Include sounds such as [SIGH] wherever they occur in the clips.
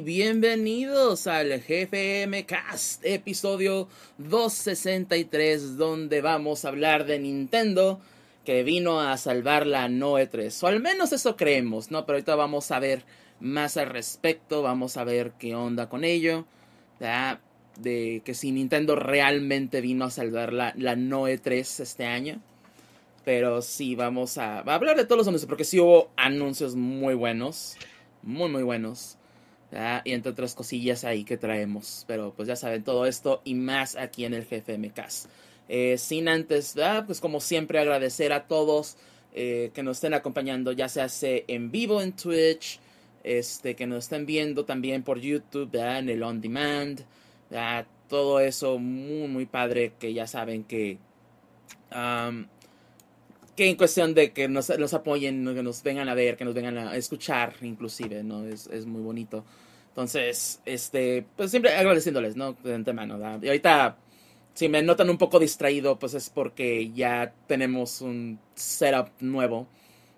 bienvenidos al GFM Cast, episodio 263, donde vamos a hablar de Nintendo que vino a salvar la Noe 3, o al menos eso creemos, ¿no? Pero ahorita vamos a ver más al respecto, vamos a ver qué onda con ello, de que si Nintendo realmente vino a salvar la, la Noe 3 este año. Pero sí, vamos a, a hablar de todos los anuncios, porque sí hubo anuncios muy buenos muy muy buenos. Y entre otras cosillas ahí que traemos. Pero pues ya saben todo esto y más aquí en el GFMcast. Eh, sin antes, pues como siempre agradecer a todos eh, que nos estén acompañando, ya sea en vivo en Twitch, este, que nos estén viendo también por YouTube, en el On Demand. Todo eso muy muy padre que ya saben que que en cuestión de que nos, apoyen, que nos vengan a ver, que nos vengan a escuchar, inclusive, ¿no? Es, es muy bonito. Entonces, este, pues siempre agradeciéndoles, ¿no? De antemano, Y ahorita, si me notan un poco distraído, pues es porque ya tenemos un setup nuevo.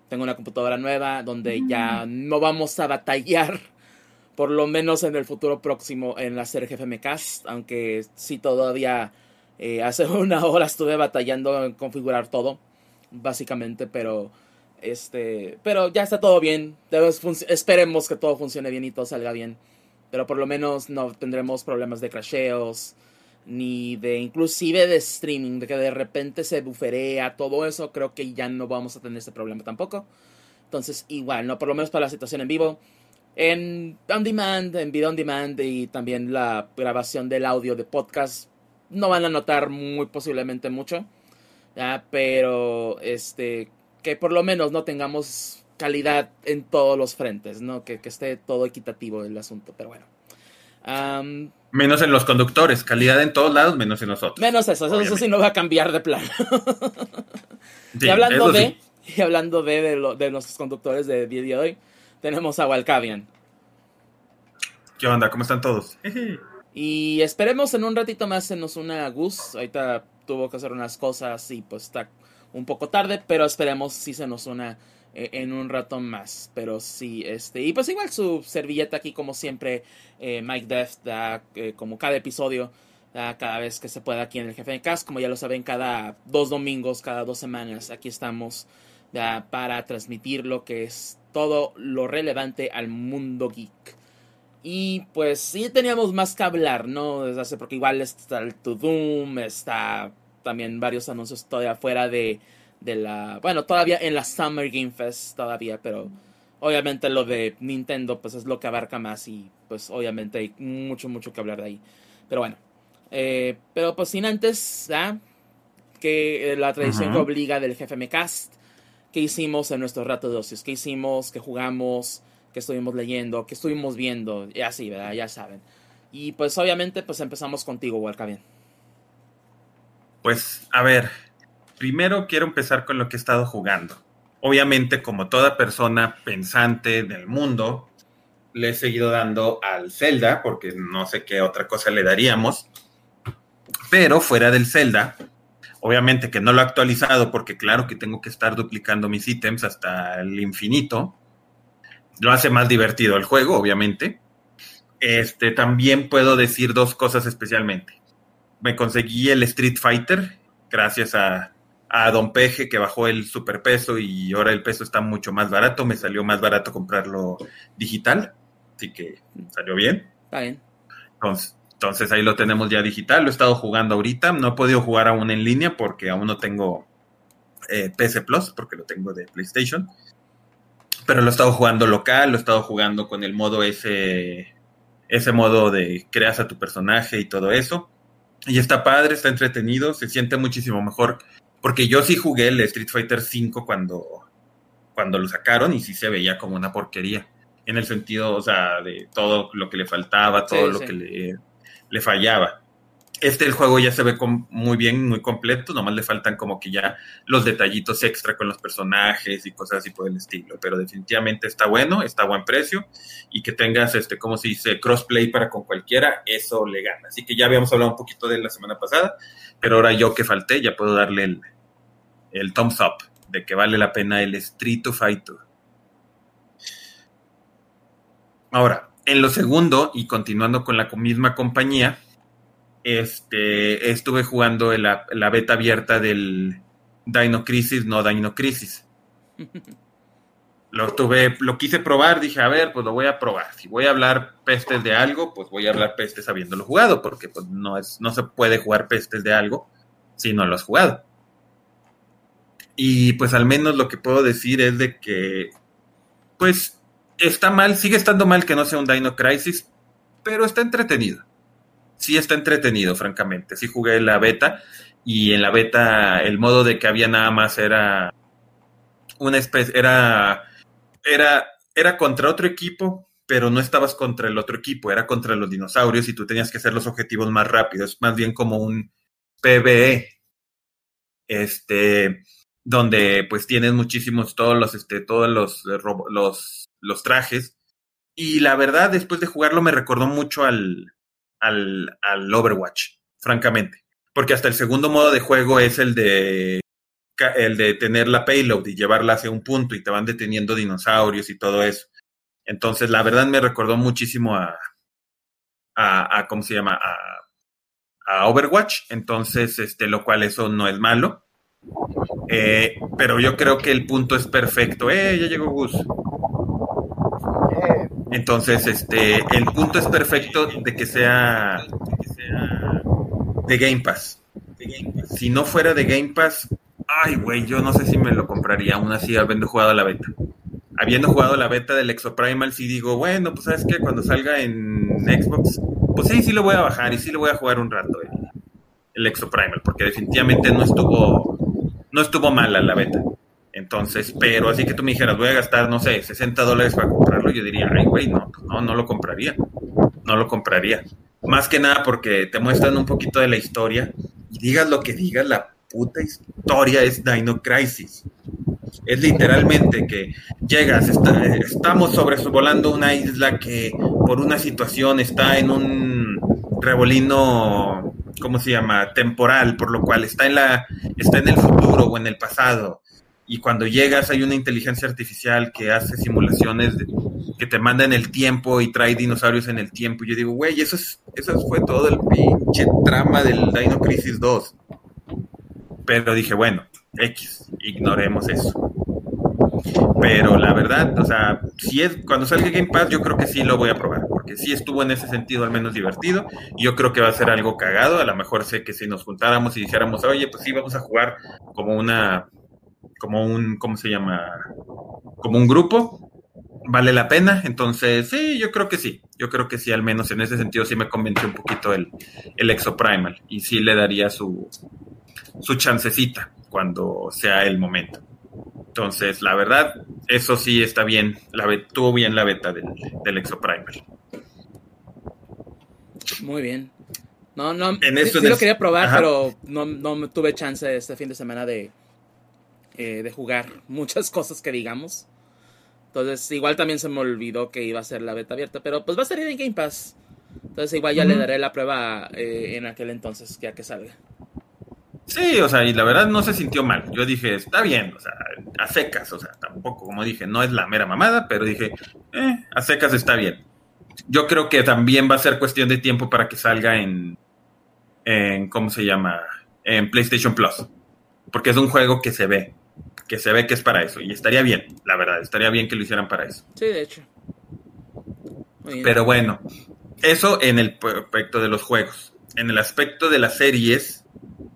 Tengo una computadora nueva donde ya mm. no vamos a batallar, por lo menos en el futuro próximo, en la serie GFMcast, aunque sí todavía eh, hace [LAUGHS] una hora estuve batallando en configurar todo básicamente, pero este, pero ya está todo bien. Esperemos que todo funcione bien y todo salga bien. Pero por lo menos no tendremos problemas de crasheos, ni de inclusive de streaming, de que de repente se buferea, todo eso, creo que ya no vamos a tener ese problema tampoco. Entonces, igual, ¿no? Por lo menos para la situación en vivo. En on demand, en video on demand y también la grabación del audio de podcast, no van a notar muy posiblemente mucho pero este, que por lo menos no tengamos calidad en todos los frentes, ¿no? Que, esté todo equitativo el asunto, pero bueno. menos en los conductores, calidad en todos lados, menos en nosotros. Menos eso, eso, sí no va a cambiar de plan. [LAUGHS] y hablando de, y hablando de, de, de, nuestros conductores de día de hoy, tenemos a Walcavian. ¿Qué onda? ¿Cómo están todos? [LAUGHS] y esperemos en un ratito más se nos una Gus. Ahorita tuvo que hacer unas cosas y pues está un poco tarde, pero esperemos si se nos una eh, en un rato más. Pero sí, este, y pues igual su servilleta aquí como siempre, eh, Mike Deft, da, eh, como cada episodio, cada vez que se pueda aquí en el Jefe de Cast, como ya lo saben, cada dos domingos, cada dos semanas, aquí estamos para transmitir lo que es todo lo relevante al mundo geek. Y pues sí teníamos más que hablar, ¿no? Desde hace, porque igual está el To Doom, está también varios anuncios todavía fuera de, de la... Bueno, todavía en la Summer Game Fest todavía, pero obviamente lo de Nintendo pues es lo que abarca más y pues obviamente hay mucho, mucho que hablar de ahí. Pero bueno, eh, pero pues sin antes, ¿ah? que la tradición que obliga del jefe Cast, ¿qué hicimos en nuestro rato de ocios? ¿Qué hicimos? ¿Qué jugamos? Que estuvimos leyendo, que estuvimos viendo, y así, ¿verdad? Ya saben. Y pues obviamente pues empezamos contigo, bien Pues a ver, primero quiero empezar con lo que he estado jugando. Obviamente, como toda persona pensante del mundo, le he seguido dando al Zelda, porque no sé qué otra cosa le daríamos. Pero fuera del Zelda, obviamente que no lo he actualizado, porque claro que tengo que estar duplicando mis ítems hasta el infinito lo hace más divertido el juego, obviamente. Este, también puedo decir dos cosas especialmente. Me conseguí el Street Fighter gracias a, a Don Peje que bajó el superpeso y ahora el peso está mucho más barato. Me salió más barato comprarlo digital, así que salió bien. Está bien. Entonces, entonces ahí lo tenemos ya digital. Lo he estado jugando ahorita. No he podido jugar aún en línea porque aún no tengo eh, PC Plus, porque lo tengo de PlayStation pero lo he estado jugando local, lo he estado jugando con el modo ese, ese modo de creas a tu personaje y todo eso. Y está padre, está entretenido, se siente muchísimo mejor. Porque yo sí jugué el Street Fighter V cuando, cuando lo sacaron y sí se veía como una porquería. En el sentido, o sea, de todo lo que le faltaba, todo lo que le, le fallaba. Este el juego ya se ve muy bien, muy completo, nomás le faltan como que ya los detallitos extra con los personajes y cosas así por el estilo, pero definitivamente está bueno, está a buen precio y que tengas, este, como se dice, crossplay para con cualquiera, eso le gana. Así que ya habíamos hablado un poquito de la semana pasada, pero ahora yo que falté ya puedo darle el, el thumbs up de que vale la pena el Street Fighter. Ahora, en lo segundo, y continuando con la misma compañía, este, estuve jugando la, beta abierta del Dino Crisis, no Dino Crisis. Lo tuve, lo quise probar, dije, a ver, pues lo voy a probar. Si voy a hablar pestes de algo, pues voy a hablar pestes habiéndolo jugado, porque pues no es, no se puede jugar pestes de algo si no lo has jugado. Y pues al menos lo que puedo decir es de que, pues, está mal, sigue estando mal que no sea un Dino Crisis, pero está entretenido. Sí está entretenido, francamente. Sí jugué la beta y en la beta el modo de que había nada más era una especie, era, era, era contra otro equipo, pero no estabas contra el otro equipo, era contra los dinosaurios y tú tenías que hacer los objetivos más rápidos, más bien como un PvE. Este, donde pues tienes muchísimos todos los este todos los eh, los los trajes y la verdad después de jugarlo me recordó mucho al al al Overwatch francamente porque hasta el segundo modo de juego es el de el de tener la payload y llevarla hacia un punto y te van deteniendo dinosaurios y todo eso entonces la verdad me recordó muchísimo a a, cómo se llama a, a Overwatch entonces este lo cual eso no es malo eh, pero yo creo que el punto es perfecto. ¡Eh! Ya llegó Gus. Entonces, este, el punto es perfecto de que sea, de Game Pass. Si no fuera de Game Pass, ay, güey, yo no sé si me lo compraría, aún así habiendo jugado la beta. Habiendo jugado la beta del Exoprimal, sí digo, bueno, pues sabes que cuando salga en Xbox, pues sí, sí lo voy a bajar y sí lo voy a jugar un rato, el, el Exoprimal, porque definitivamente no estuvo no estuvo mala la beta. Entonces, pero así que tú me dijeras, voy a gastar, no sé, 60 dólares para comprarlo, yo diría, ay, güey, no, pues no, no lo compraría. No lo compraría. Más que nada porque te muestran un poquito de la historia y digas lo que digas, la puta historia es Dino Crisis. Es literalmente que llegas, estamos sobrevolando una isla que por una situación está en un revolino ¿cómo se llama? temporal, por lo cual está en la está en el futuro o en el pasado. Y cuando llegas hay una inteligencia artificial que hace simulaciones que te manda en el tiempo y trae dinosaurios en el tiempo. Y yo digo, güey, eso es eso fue todo el pinche trama del Dino Crisis 2. Pero dije, bueno, X, ignoremos eso. Pero la verdad, o sea, si es cuando salga Game Pass, yo creo que sí lo voy a probar, porque sí estuvo en ese sentido al menos divertido. Y yo creo que va a ser algo cagado. A lo mejor sé que si nos juntáramos y dijéramos, oye, pues sí, vamos a jugar como una, como un, ¿cómo se llama? Como un grupo, vale la pena. Entonces, sí, yo creo que sí. Yo creo que sí, al menos en ese sentido sí me convenció un poquito el, el Exoprimal. Y sí le daría su, su chancecita cuando sea el momento. Entonces, la verdad, eso sí está bien. La tuvo bien la beta del, del Exoprimal. Muy bien. No, no, sí, lo quería probar, pero no, no tuve chance este fin de semana de, eh, de jugar [LAUGHS] muchas cosas que digamos. Entonces, igual también se me olvidó que iba a ser la beta abierta, pero pues va a salir en Game Pass. Entonces, igual ya le daré la prueba eh, en aquel entonces, ya que salga. Sí, o sea, y la verdad no se sintió mal. Yo dije, está bien, o sea, a secas, o sea, tampoco, como dije, no es la mera mamada, pero dije, eh, a secas está bien. Yo creo que también va a ser cuestión de tiempo para que salga en, en ¿cómo se llama? En PlayStation Plus. Porque es un juego que se ve, que se ve que es para eso. Y estaría bien, la verdad, estaría bien que lo hicieran para eso. Sí, de hecho. Pero bueno, eso en el aspecto de los juegos. En el aspecto de las series,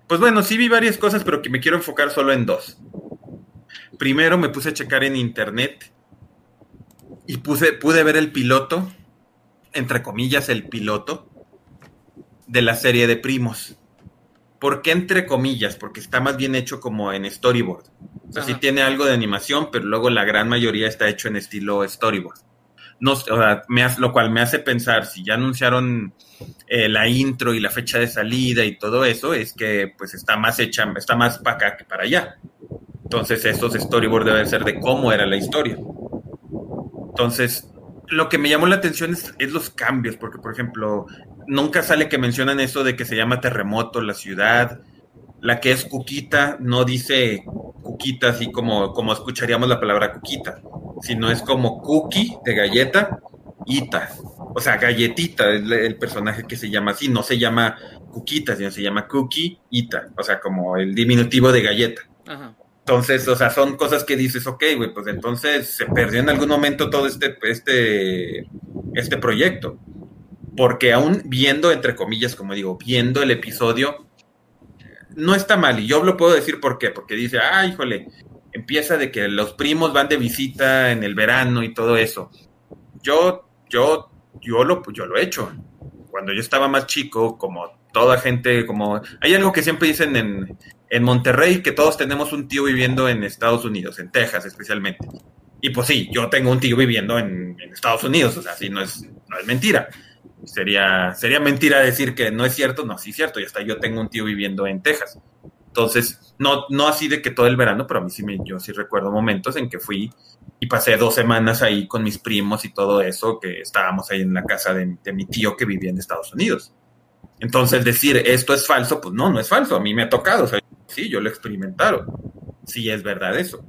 pues bueno, sí vi varias cosas, pero que me quiero enfocar solo en dos. Primero me puse a checar en internet y puse, pude ver el piloto, entre comillas, el piloto de la serie de primos. ¿Por qué entre comillas? Porque está más bien hecho como en storyboard. O sea, sí tiene algo de animación, pero luego la gran mayoría está hecho en estilo storyboard. No, o sea, me hace, lo cual me hace pensar, si ya anunciaron eh, la intro y la fecha de salida y todo eso, es que pues está más hecha, está más para acá que para allá. Entonces estos storyboards deben ser de cómo era la historia. Entonces, lo que me llamó la atención es, es, los cambios, porque por ejemplo, nunca sale que mencionan eso de que se llama terremoto la ciudad, la que es Cuquita no dice Cuquita así como, como escucharíamos la palabra Cuquita, sino es como cookie de galleta, Ita. O sea, Galletita es el personaje que se llama así, no se llama Cuquita, sino se llama Cookie Ita, o sea, como el diminutivo de galleta. Entonces, o sea, son cosas que dices, ok, güey, pues entonces se perdió en algún momento todo este, este, este proyecto. Porque aún viendo, entre comillas, como digo, viendo el episodio, no está mal. Y yo lo puedo decir por qué. Porque dice, ah, híjole, empieza de que los primos van de visita en el verano y todo eso. Yo, yo, yo lo, yo lo he hecho. Cuando yo estaba más chico, como toda gente, como hay algo que siempre dicen en, en Monterrey, que todos tenemos un tío viviendo en Estados Unidos, en Texas especialmente. Y pues sí, yo tengo un tío viviendo en, en Estados Unidos, o sea, sí, no es, no es mentira. Sería, sería mentira decir que no es cierto, no, sí es cierto, y hasta yo tengo un tío viviendo en Texas. Entonces, no, no así de que todo el verano, pero a mí sí me, yo sí recuerdo momentos en que fui y pasé dos semanas ahí con mis primos y todo eso, que estábamos ahí en la casa de, mi tío que vivía en Estados Unidos. Entonces, decir esto es falso, pues no, no es falso, a mí me ha tocado, o sea, sí, yo lo he experimentado, sí es verdad eso.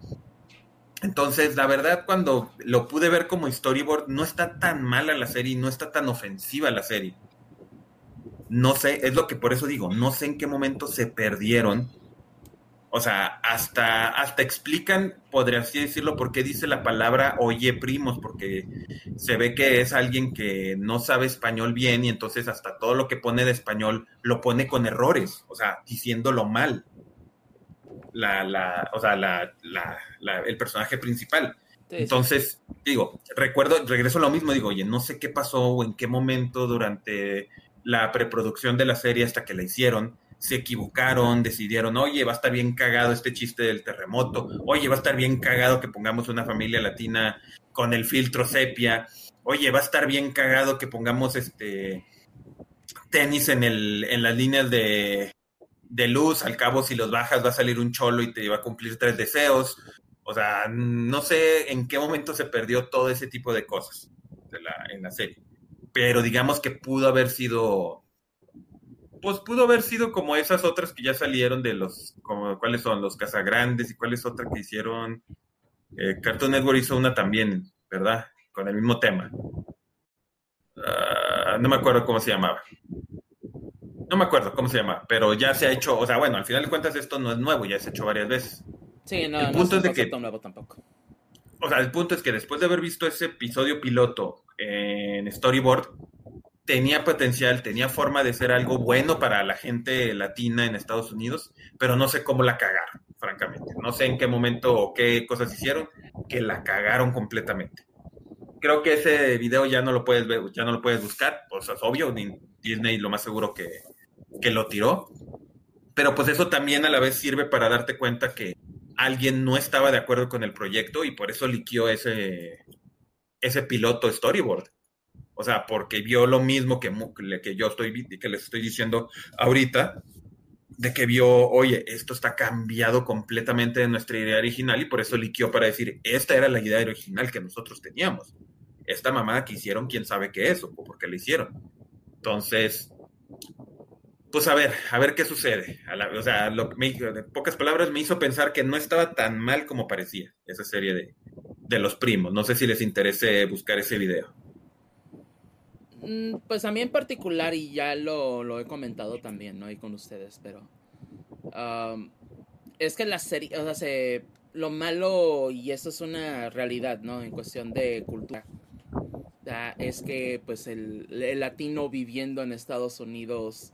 Entonces, la verdad, cuando lo pude ver como storyboard, no está tan mala la serie, no está tan ofensiva la serie. No sé, es lo que por eso digo, no sé en qué momento se perdieron o sea, hasta, hasta explican, podría así decirlo, por qué dice la palabra oye primos, porque se ve que es alguien que no sabe español bien y entonces hasta todo lo que pone de español lo pone con errores, o sea, diciéndolo mal. La, la, o sea, la, la, el personaje principal. Entonces, digo, recuerdo, regreso a lo mismo, digo, oye, no sé qué pasó o en qué momento durante la preproducción de la serie hasta que la hicieron, se equivocaron, decidieron, oye, va a estar bien cagado este chiste del terremoto, oye, va a estar bien cagado que pongamos una familia latina con el filtro sepia, oye, va a estar bien cagado que pongamos este tenis en, el, en las líneas de, de luz, al cabo si los bajas va a salir un cholo y te va a cumplir tres deseos. O sea, no sé en qué momento se perdió todo ese tipo de cosas en la serie. Pero digamos que pudo haber sido pues pudo haber sido como esas otras que ya salieron de los, como cuáles son los Casagrandes y cuál es otra que hicieron. Eh, Cartoon Network hizo una también, ¿verdad? Con el mismo tema. Ah, no me acuerdo cómo se llamaba. No me acuerdo cómo se llama, pero ya se ha hecho, o sea, bueno, al final de cuentas esto no es nuevo, ya se ha hecho varias veces. Sí, no, el punto es de que nuevo tampoco. O sea, el punto es que después de haber visto ese episodio piloto en Storyboard, tenía potencial, tenía forma de ser algo bueno para la gente latina en Estados Unidos, pero no sé cómo la cagaron, francamente. No sé en qué momento o qué cosas hicieron que la cagaron completamente. Creo que ese video ya no lo puedes ver, ya no lo puedes buscar, pues es obvio, Disney lo más seguro que, que lo tiró. Pero pues eso también a la vez sirve para darte cuenta que alguien no estaba de acuerdo con el proyecto y por eso liquió ese, ese piloto storyboard o sea, porque vio lo mismo que, que yo estoy, que les estoy diciendo ahorita, de que vio, oye, esto está cambiado completamente de nuestra idea original y por eso liquió para decir, esta era la idea original que nosotros teníamos. Esta mamada que hicieron, quién sabe qué es o por qué la hicieron. Entonces, pues a ver, a ver qué sucede. o sea, lo, me, en pocas palabras me hizo pensar que no estaba tan mal como parecía esa serie de, de los primos. No sé si les interese buscar ese video. Mm, pues a mí en particular, y ya lo, he comentado también, ¿no? Ahí con ustedes, pero... es que la serie, o sea, se, lo malo, y eso es una realidad, ¿no? En cuestión de cultura, es que pues el, latino viviendo en Estados Unidos,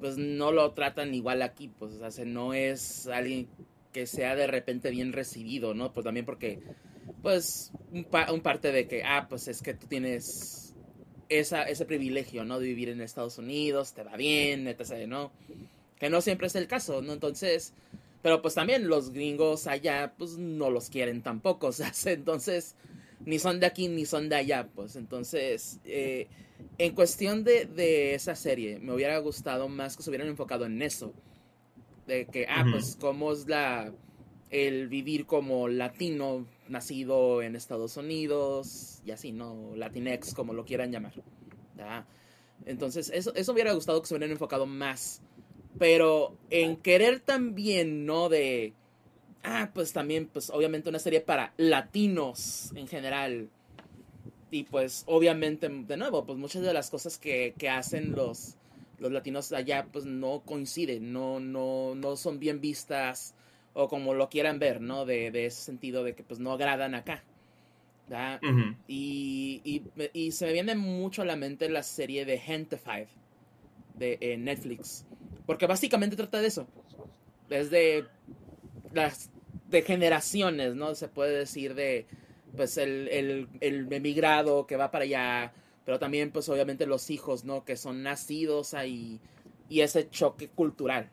pues no lo tratan igual aquí, pues, o sea, no es alguien que sea de repente bien recibido, ¿no? Pues también porque, pues, un, parte de que, ah, pues es que tú tienes esa, ese privilegio, ¿no? De vivir en Estados Unidos, te va bien, etc., ¿no? Que no siempre es el caso, ¿no? Entonces, pero pues también los gringos allá, pues no los quieren tampoco, [LAUGHS] o sea, entonces, ni son de aquí ni son de allá, pues entonces, eh, en cuestión de, de, esa serie, me hubiera gustado más que se hubieran enfocado en eso, de que, ah, pues cómo es la, el vivir como latino nacido en Estados Unidos y así, ¿no? Latinex, como lo quieran llamar. Entonces, eso, eso me hubiera gustado que se hubieran enfocado más. Pero en querer también, ¿no? De. Ah, pues también, pues obviamente una serie para latinos en general. Y pues obviamente, de nuevo, pues muchas de las cosas que, que hacen los, los latinos allá pues no coinciden, no, no, no son bien vistas o como lo quieran ver, ¿no? De, de ese sentido de que pues no agradan acá. y, y, y, se me viene mucho a la mente la serie de Gentified de Netflix. Porque básicamente trata de eso. Es de las de generaciones, ¿no? Se puede decir de pues el, el, el emigrado que va para allá, pero también pues obviamente los hijos, ¿no? Que son nacidos ahí y ese choque cultural.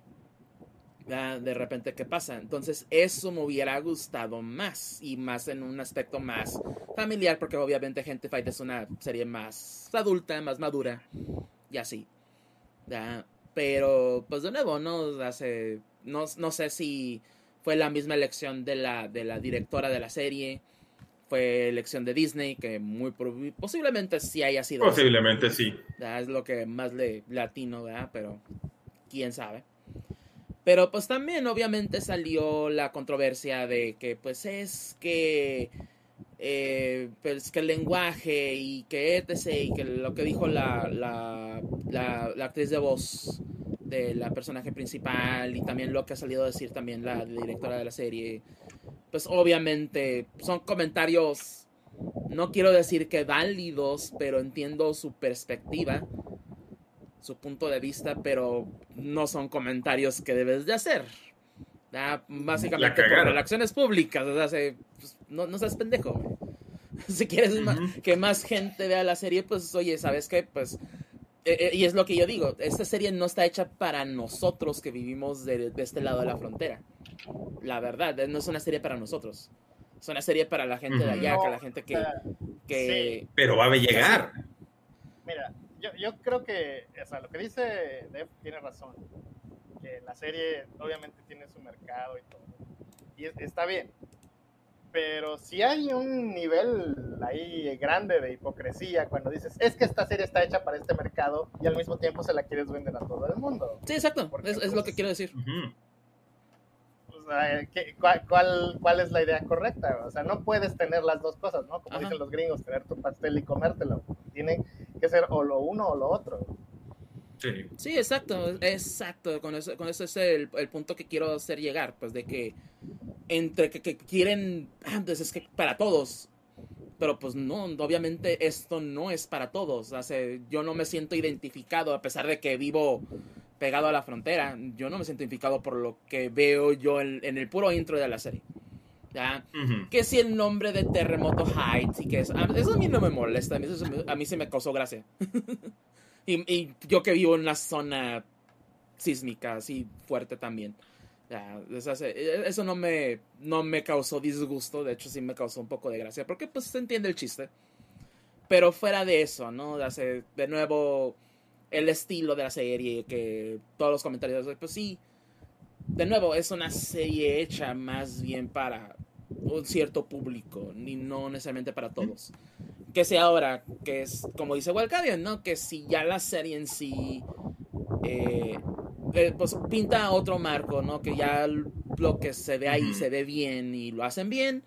De repente, ¿qué pasa? Entonces, eso me hubiera gustado más y más en un aspecto más familiar, porque obviamente Gente Fight es una serie más adulta, más madura y así. Pero, pues de nuevo, no, Hace, no, no sé si fue la misma elección de la, de la directora de la serie fue elección de Disney, que muy posiblemente sí haya sido. Posiblemente sí. Es lo que más le latino, ¿verdad? Pero quién sabe. Pero pues también obviamente salió la controversia de que pues es que eh, pues que el lenguaje y que etc y que lo que dijo la, la, la, la actriz de voz de la personaje principal y también lo que ha salido a decir también la directora de la serie pues obviamente son comentarios, no quiero decir que válidos, pero entiendo su perspectiva, su punto de vista, pero no son comentarios que debes de hacer. Básicamente por relaciones públicas, pues, no, no seas pendejo. [LAUGHS] Si quieres que más gente vea la serie, pues oye, ¿sabes qué? Pues eh, eh, y es lo que yo digo, esta serie no está hecha para nosotros que vivimos de, este lado de la frontera. La verdad, no es una serie para nosotros. Es una serie para la gente de allá, que la gente que... que... Pero va a llegar. Mira, yo, yo creo que, o sea, lo que dice Dev tiene razón. Que la serie obviamente tiene su mercado y todo. Y está bien pero si hay un nivel ahí grande de hipocresía cuando dices, es que esta serie está hecha para este mercado y al mismo tiempo se la quieres vender a todo el mundo. Sí, exacto, es, lo que pues, quiero decir. cuál, cuál, es la idea correcta? O sea, no puedes tener las dos cosas, ¿no? Como dicen los gringos, tener tu pastel y comértelo. Tiene que ser o lo uno o lo otro. Sí. sí, exacto, exacto. Con eso, con eso es el, el punto que quiero hacer llegar, pues de que entre que, quieren, ah, pues es que para todos, pero pues no, obviamente esto no es para todos. Hace, yo no me siento identificado, a pesar de que vivo pegado a la frontera, yo no me siento identificado por lo que veo yo en, el puro intro de la serie. ¿ya? Que si el nombre de Terremoto Heights y que eso, eso a mí no me molesta, a mí, a mí se me causó gracia. [LAUGHS] y, y, yo que vivo en una zona sísmica así fuerte también. Ya, eso no me, no me causó disgusto, de hecho sí me causó un poco de gracia, porque pues se entiende el chiste. Pero fuera de eso, ¿no? De, de nuevo, el estilo de la serie, que todos los comentarios, pues sí, de nuevo, es una serie hecha más bien para un cierto público, ni no necesariamente para todos. Que sea ahora, que es, como dice Walcadian, ¿no? Que si ya la serie en sí eh, eh, pues pinta otro marco, ¿no? Que ya lo que se ve ahí se ve bien y lo hacen bien,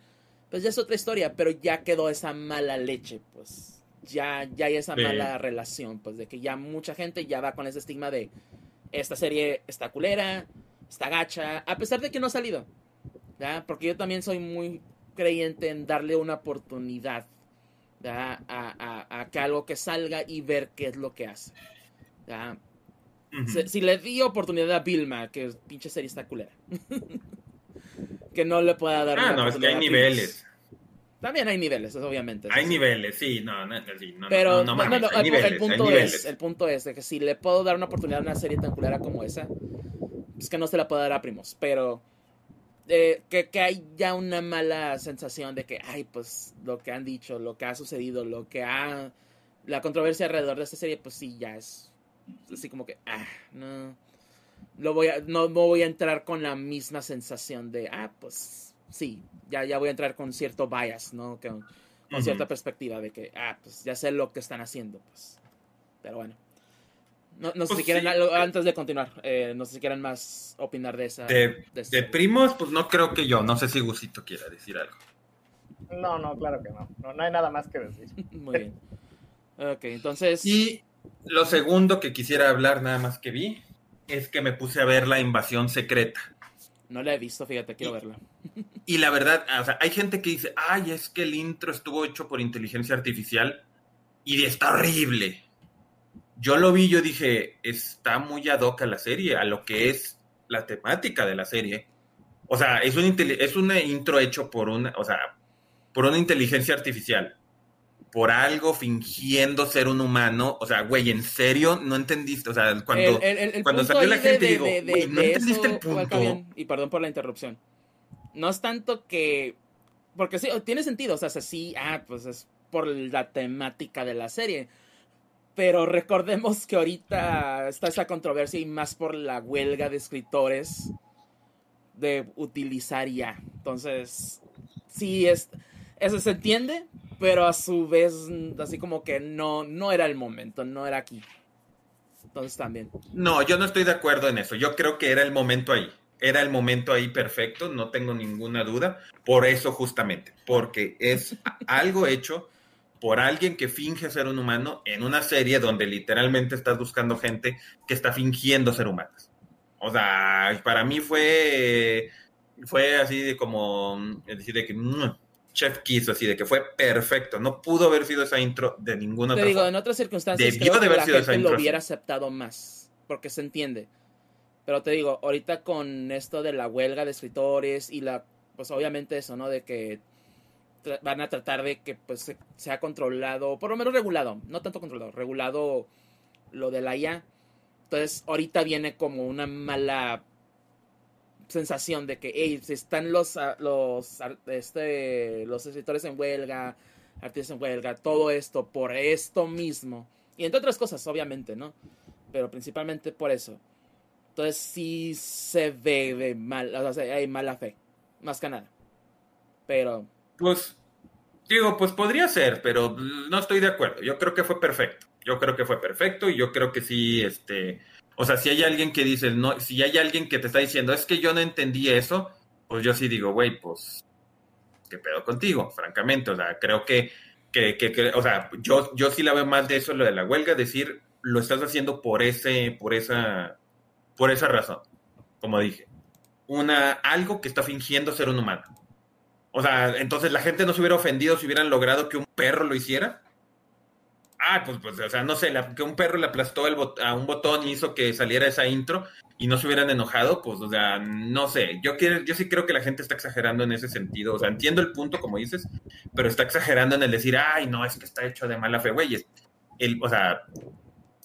pues ya es otra historia, pero ya quedó esa mala leche, pues ya, ya hay esa mala relación, pues de que ya mucha gente ya va con ese estigma de esta serie está culera, está gacha, a pesar de que no ha salido, ¿ya? Porque yo también soy muy creyente en darle una oportunidad A, a, a, que algo que salga y ver qué es lo que hace. ¿ya? si, le di oportunidad a Vilma, que pinche serie está culera. [LAUGHS] que no le pueda dar. Ah, no, es que hay niveles. También hay niveles, obviamente. Hay niveles, sí, no, no, no Pero no, no, el, punto es, el punto es de que si le puedo dar una oportunidad a una serie tan culera como esa, es que no se la puedo dar a primos, pero eh, que, que hay ya una mala sensación de que, ay, pues lo que han dicho, lo que ha sucedido, lo que ha... La controversia alrededor de esta serie, pues sí, ya es así como que, ah, no, lo voy a, no, voy a entrar con la misma sensación de, ah, pues sí, ya, ya voy a entrar con cierto bias, ¿no? Con, cierta perspectiva de que, ah, pues ya sé lo que están haciendo, pues. Pero bueno. No, no sé si pues quieren, antes de continuar, eh, no sé si quieren más opinar de esa. De, primos, pues no creo que yo. No sé si Gusito quiera decir algo. No, no, claro que no. No, no hay nada más que decir. [LAUGHS] Muy bien. Ok, entonces. Y lo segundo que quisiera hablar, nada más que vi, es que me puse a ver la invasión secreta. No la he visto, fíjate, quiero verla. [LAUGHS] Y la verdad, o sea, hay gente que dice, ay, es que el intro estuvo hecho por inteligencia artificial y está horrible. Yo lo vi, yo dije, está muy ad hoc a la serie, a lo que es la temática de la serie. O sea, es un, es un intro hecho por una, o sea, por una inteligencia artificial. Por algo fingiendo ser un humano. O sea, güey, ¿en serio? ¿No entendiste? O sea, cuando, El- el- el cuando salió la gente, de- digo, de- de- güey, ¿no entendiste el punto? Y perdón por la interrupción. No es tanto que. Porque sí, tiene sentido. O sea, sí, ah, pues es por la temática de la serie. Pero recordemos que ahorita está esa controversia y más por la huelga de escritores de utilizar ya. Entonces, sí, es, eso se entiende, pero a su vez, así como que no, no era el momento, no era aquí. Entonces también. No, yo no estoy de acuerdo en eso. Yo creo que era el momento ahí. Era el momento ahí perfecto, no tengo ninguna duda. Por eso justamente, porque es algo hecho por alguien que finge ser un humano en una serie donde literalmente estás buscando gente que está fingiendo ser humanas. O sea, para mí fue fue así de como es decir de que mm, Chef Kiss así de que fue perfecto. No pudo haber sido esa intro de ninguna Te otra digo, forma. en otras circunstancias Debió creo de que haber la sido esa gente lo intro, hubiera aceptado más, porque se entiende. Pero te digo, ahorita con esto de la huelga de escritores y la, pues obviamente eso, ¿no? De que van a tratar de que pues se- sea controlado, por lo menos regulado, no tanto controlado, regulado lo de la IA. Entonces, ahorita viene como una mala sensación de que, hey, si están los, los, este, los escritores en huelga, artistas en huelga, todo esto por esto mismo. Y entre otras cosas, obviamente, ¿no? Pero principalmente por eso. Entonces sí se ve de mal, o sea, hay mala fe, más que nada. Pero Pues, digo, pues podría ser, pero no estoy de acuerdo. Yo creo que fue perfecto. Yo creo que fue perfecto y yo creo que sí, este, o sea, si hay alguien que dice, no, si hay alguien que te está diciendo, es que yo no entendí eso, pues yo sí digo, güey, pues, ¿qué pedo contigo? Francamente, o sea, creo que, que, que, que- o sea, yo, yo sí la veo más de eso, lo de la huelga, decir, lo estás haciendo por ese, por esa, por esa razón, como dije. Una, algo que está fingiendo ser un humano. O sea, entonces la gente no se hubiera ofendido si hubieran logrado que un perro lo hiciera. Ah, pues, pues o sea, no sé, que un perro le aplastó el bot- a un botón y hizo que saliera esa intro y no se hubieran enojado, pues, o sea, no sé. Yo, quiero, yo sí creo que la gente está exagerando en ese sentido. O sea, entiendo el punto, como dices, pero está exagerando en el decir, ay, no, es que está hecho de mala fe, güey. O sea,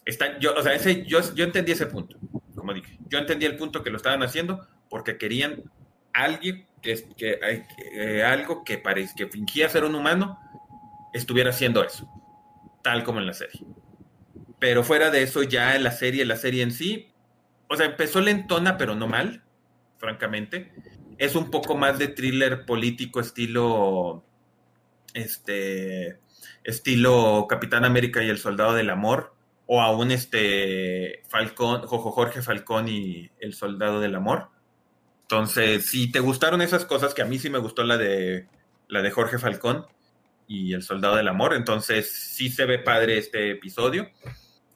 está, yo, o sea ese, yo, yo entendí ese punto, como dije. Yo entendí el punto que lo estaban haciendo porque querían alguien que, eh, algo que que fingía ser un humano estuviera haciendo eso, tal como en la serie. Pero fuera de eso, ya la serie, la serie en sí, o sea, empezó lentona, pero no mal, francamente. Es un poco más de thriller político, estilo. Este. Estilo Capitán América y el Soldado del Amor. O aún este. Falcón, Jorge Falcón y el Soldado del Amor. Entonces, si te gustaron esas cosas, que a mí sí me gustó la de. La de Jorge Falcón y el Soldado del Amor. Entonces, sí se ve padre este episodio.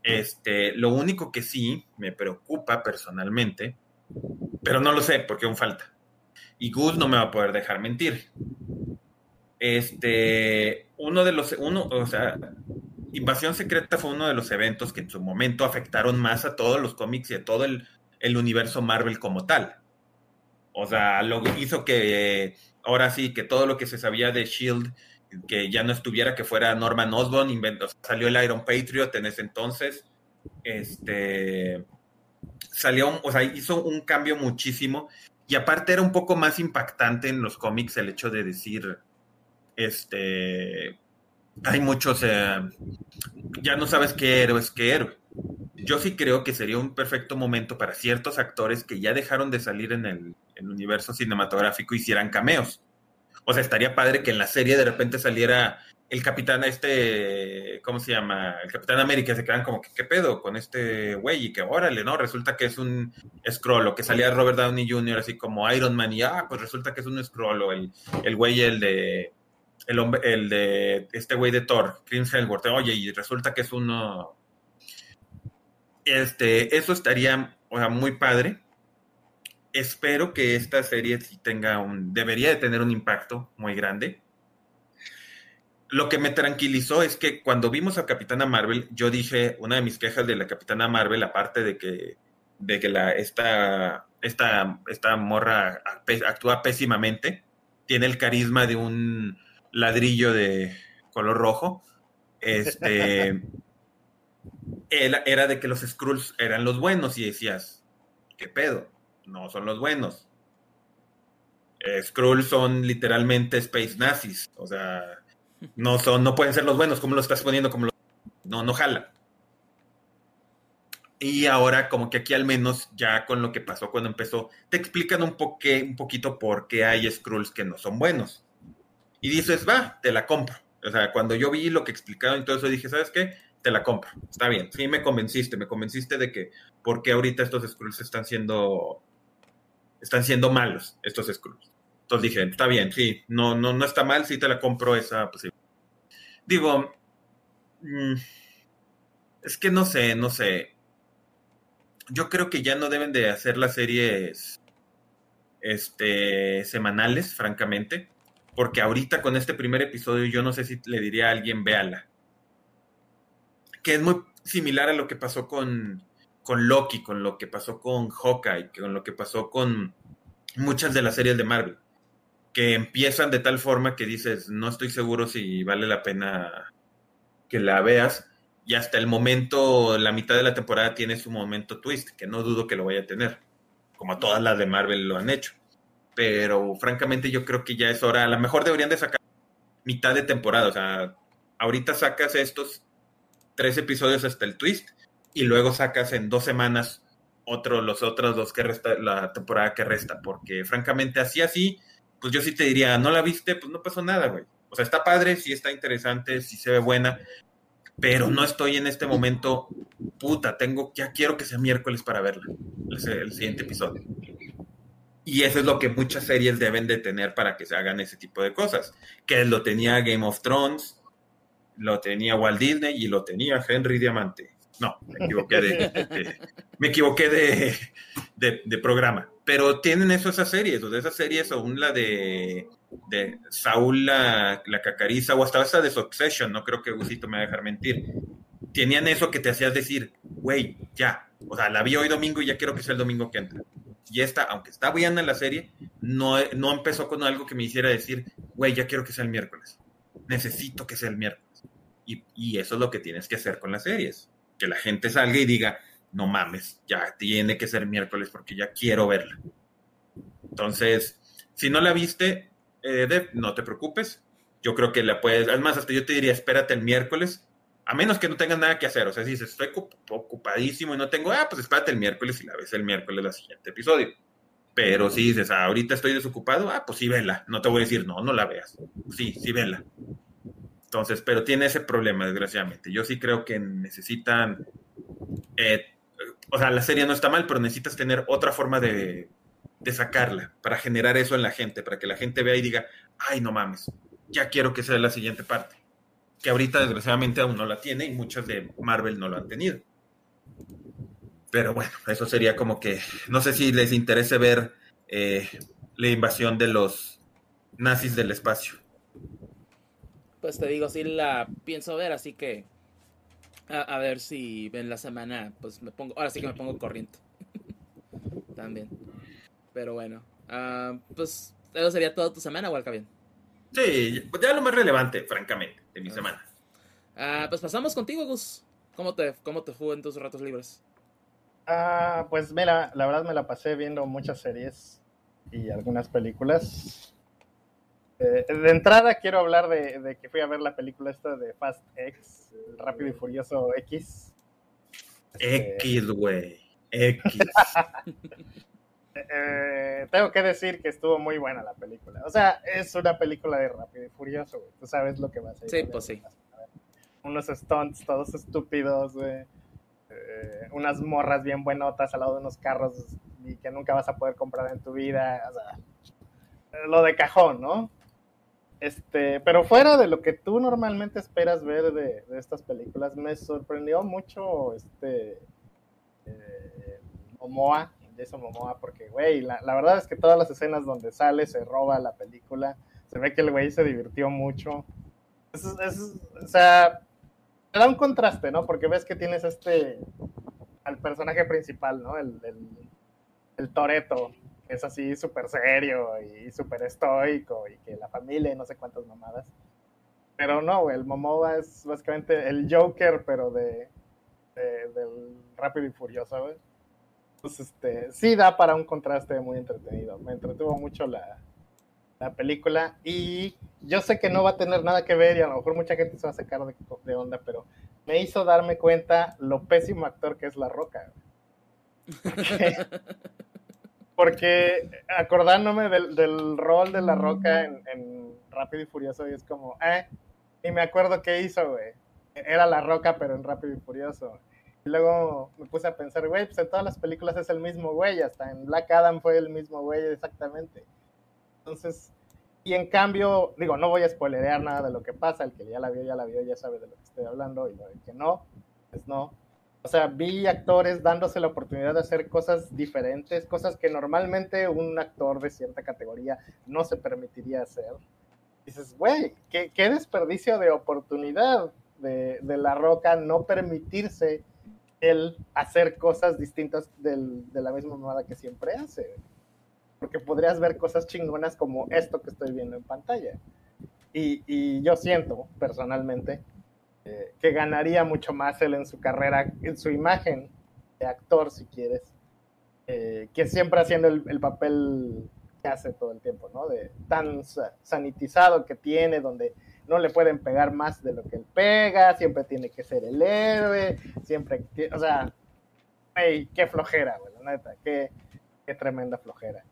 Este, lo único que sí me preocupa personalmente, pero no lo sé porque aún falta. Y Gus no me va a poder dejar mentir. Este, uno de los, uno, o sea, Invasión Secreta fue uno de los eventos que en su momento afectaron más a todos los cómics y a todo el, el universo Marvel como tal. O sea, lo hizo que ahora sí, que todo lo que se sabía de Shield, que ya no estuviera, que fuera Norman Osborn, inventó, salió el Iron Patriot en ese entonces. Este salió, o sea, hizo un cambio muchísimo. Y aparte era un poco más impactante en los cómics el hecho de decir, este, hay muchos, eh, ya no sabes qué héroe es qué héroe. Yo sí creo que sería un perfecto momento para ciertos actores que ya dejaron de salir en el, universo cinematográfico hicieran cameos. O sea, estaría padre que en la serie de repente saliera el capitán este, ¿cómo se llama? El capitán América, se quedan como que, ¿qué pedo con este güey? Y que, órale, ¿no? Resulta que es un scroll, o que salía Robert Downey Jr. así como Iron Man, y, ah, pues resulta que es un scroll, o el, el güey, el de, el hombre, el de este güey de Thor, Chris Hemsworth, oye, y resulta que es uno, este, eso estaría, o sea, muy padre. Espero que esta serie tenga un, debería de tener un impacto muy grande. Lo que me tranquilizó es que cuando vimos a Capitana Marvel, yo dije, una de mis quejas de la Capitana Marvel, aparte de que, de que la, esta, esta, esta morra actúa pésimamente, tiene el carisma de un ladrillo de color rojo. Este [LAUGHS] era, de que los Skrulls eran los buenos y decías, ¿qué pedo? No son los buenos. Eh, Skrulls son literalmente space nazis, o sea, no son, no pueden ser los buenos, como lo estás poniendo, como no, no jala. Y ahora, como que aquí al menos, ya con lo que pasó cuando empezó, te explican un, un poquito por qué hay Skrulls que no son buenos. Y dices, va, te la compro. O sea, cuando yo vi lo que explicaron y todo eso, dije, ¿sabes qué? Te la compro. Está bien. Sí, me convenciste. Me convenciste de que, ¿por qué ahorita estos Skrulls están siendo, están siendo malos, estos Skrulls? Entonces dije, está bien, sí, no, no, no está mal, sí te la compro esa posibilidad. Digo, mm, es que no sé, no sé. Yo creo que ya no deben de hacer las series este, semanales, francamente porque ahorita con este primer episodio yo no sé si le diría a alguien, véala. Que es muy similar a lo que pasó con, con Loki, con lo que pasó con Hawkeye, con lo que pasó con muchas de las series de Marvel, que empiezan de tal forma que dices, no estoy seguro si vale la pena que la veas, y hasta el momento, la mitad de la temporada tiene su momento twist, que no dudo que lo vaya a tener, como todas las de Marvel lo han hecho pero francamente yo creo que ya es hora, a lo mejor deberían de sacar mitad de temporada, o sea, ahorita sacas estos tres episodios hasta el twist y luego sacas en dos semanas otro, los otros dos que resta, la temporada que resta, porque francamente así, así, pues yo sí te diría, no la viste, pues no pasó nada, güey. O sea, está padre, sí está interesante, sí se ve buena, pero no estoy en este momento, puta, tengo, ya quiero que sea miércoles para verla, el siguiente episodio. Y eso es lo que muchas series deben de tener para que se hagan ese tipo de cosas. Que lo tenía Game of Thrones, lo tenía Walt Disney y lo tenía Henry Diamante. No, me equivoqué de, me equivoqué de, programa. Pero tienen eso esas series, o de esas series, o la de, de Saúl la, la, cacariza, o hasta esa de Succession, no creo que Gusito me va a dejar mentir. Tenían eso que te hacías decir, güey, ya. O sea, la vi hoy domingo y ya quiero que sea el domingo que entra y esta, aunque está buena en la serie, no, no empezó con algo que me hiciera decir, güey, ya quiero que sea el miércoles. Necesito que sea el miércoles. Y, eso es lo que tienes que hacer con las series. Que la gente salga y diga, no mames, ya tiene que ser miércoles porque ya quiero verla. Entonces, si no la viste, eh, no te preocupes. Yo creo que la puedes, además, hasta yo te diría, espérate el miércoles a menos que no tengas nada que hacer. O sea, si dices, estoy ocupadísimo y no tengo, ah, pues espérate el miércoles y la ves el miércoles la siguiente episodio. Pero si dices, ah, ahorita estoy desocupado, ah, pues sí, vela. No te voy a decir, no, no la veas. Sí, sí, vela. Entonces, pero tiene ese problema, desgraciadamente. Yo sí creo que necesitan. Eh, o sea, la serie no está mal, pero necesitas tener otra forma de, de sacarla para generar eso en la gente, para que la gente vea y diga, ay, no mames, ya quiero que sea la siguiente parte que ahorita desgraciadamente aún no la tiene y muchas de Marvel no lo han tenido. Pero bueno, eso sería como que, no sé si les interese ver eh, la invasión de los nazis del espacio. Pues te digo, sí la pienso ver, así que a, ver si en la semana, pues me pongo, ahora sí que me pongo corriente. [LAUGHS] También. Pero bueno, ah, pues eso sería toda tu semana, Walca bien. Sí, ya lo más relevante, francamente, de mi semana. Ah, pues pasamos contigo, Gus. ¿Cómo te, cómo te fue en tus ratos libres? Ah, pues mira, la verdad me la pasé viendo muchas series y algunas películas. Eh, de entrada quiero hablar de, que fui a ver la película esta de Fast X, Rápido y Furioso X. Este, X, güey. X. [LAUGHS] Eh, tengo que decir que estuvo muy buena la película. O sea, es una película de Rápido y Furioso, güey. Tú sabes lo que va a ser. Sí, pues sí. Unos stunts todos estúpidos, güey. Eh, unas morras bien buenotas al lado de unos carros y que nunca vas a poder comprar en tu vida. O sea, lo de cajón, ¿no? Este, pero fuera de lo que tú normalmente esperas ver de, de estas películas, me sorprendió mucho este eh, Momoa, Jason Momoa, porque, güey, la, la, verdad es que todas las escenas donde sale, se roba la película, se ve que el güey se divirtió mucho. O sea, te da un contraste, ¿no? Porque ves que tienes este, al personaje principal, ¿no? El, el, el Toreto, que es así súper serio y súper estoico y que la familia y no sé cuántas mamadas. Pero no, güey, el Momoa es básicamente el Joker, pero de, de del Rápido y Furioso, güey. Entonces, este, sí da para un contraste muy entretenido. Me entretuvo mucho la, la película y yo sé que no va a tener nada que ver y a lo mejor mucha gente se va a sacar de, de onda, pero me hizo darme cuenta lo pésimo actor que es La Roca. Porque, [LAUGHS] porque acordándome del, del, rol de La Roca en, en, Rápido y Furioso y es como, eh, y me acuerdo qué hizo, güey. Era La Roca, pero en Rápido y Furioso. Y luego me puse a pensar, güey, pues en todas las películas es el mismo güey, hasta en Black Adam fue el mismo güey exactamente. Entonces, y en cambio, digo, no voy a spoilerear nada de lo que pasa, el que ya la vio, ya la vio, ya sabe de lo que estoy hablando, y lo que no, pues no. O sea, vi actores dándose la oportunidad de hacer cosas diferentes, cosas que normalmente un actor de cierta categoría no se permitiría hacer. Dices, güey, ¿qué, qué, desperdicio de oportunidad de, de, La Roca no permitirse el hacer cosas distintas del, de la misma manera que siempre hace porque podrías ver cosas chingonas como esto que estoy viendo en pantalla. Y, y yo siento, personalmente, eh, que ganaría mucho más él en su carrera, en su imagen de actor, si quieres, eh, que siempre haciendo el, el, papel que hace todo el tiempo, ¿no? De tan sanitizado que tiene, donde no le pueden pegar más de lo que él pega, siempre tiene que ser el héroe, siempre, o sea, hey, qué flojera, güey, la neta, qué, qué tremenda flojera.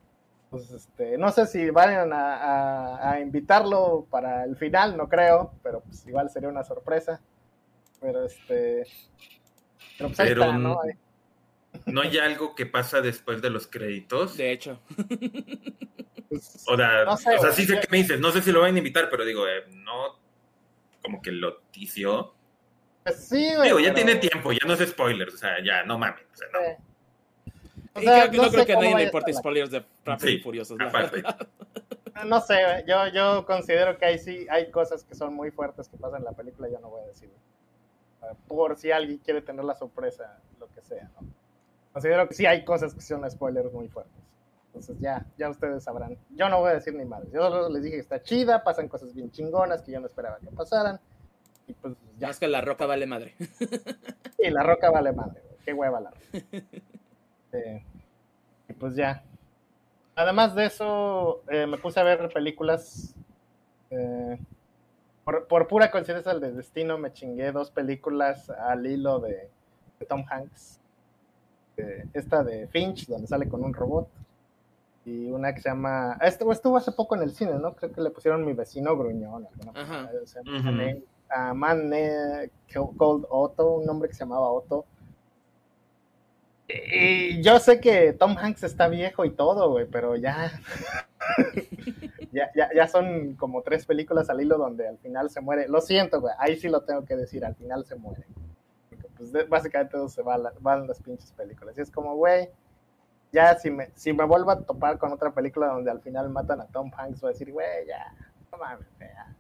Pues este, no sé si vayan a, a, a, invitarlo para el final, no creo, pero pues igual sería una sorpresa. Pero este. Pero, pues pero está, ¿no? ¿No? hay algo que pasa después de los créditos. De hecho. O sea, no sé, o sea sí sé que me dices, no sé si lo van a invitar, pero digo, eh, no. Como que lo tició. Pues sí, güey. Digo, ya pero... tiene tiempo, ya no es spoilers, o sea, ya no mames. O sea, no. Sí. O sea, y creo, no, no creo que a nadie le importe spoilers de Rápido Sí, y Furiosos. No sé, yo, yo considero que hay sí hay cosas que son muy fuertes que pasan en la película, yo no voy a decir. Por si alguien quiere tener la sorpresa, lo que sea, ¿no? Considero que sí hay cosas que son spoilers muy fuertes. Entonces ya, ya ustedes sabrán. Yo no voy a decir ni madres. Yo les dije que está chida, pasan cosas bien chingonas que yo no esperaba que pasaran. Y pues ya. es que la roca vale madre. [LAUGHS] Sí, la roca vale madre. Qué hueva la roca. [LAUGHS] Eh, y pues ya. Además de eso, eh, me puse a ver películas. Eh, por, por, pura coincidencia del destino, me chingué dos películas al hilo de, de Tom Hanks. Esta de Finch, donde sale con un robot. Y una que se llama. Esto estuvo hace poco en el cine, ¿no? Creo que le pusieron mi vecino gruñón. Uh -huh. a Man Cold Otto, un nombre que se llamaba Otto y yo sé que Tom Hanks está viejo y todo, güey, pero ya, [LAUGHS] ya, ya, ya, son como tres películas al hilo donde al final se muere. Lo siento, güey, ahí sí lo tengo que decir, al final se muere. Pues básicamente todo se va, van las pinches películas. Y es como, güey, ya si me, si me vuelvo a topar con otra película donde al final matan a Tom Hanks, voy a decir, güey, ya, no mames, ya.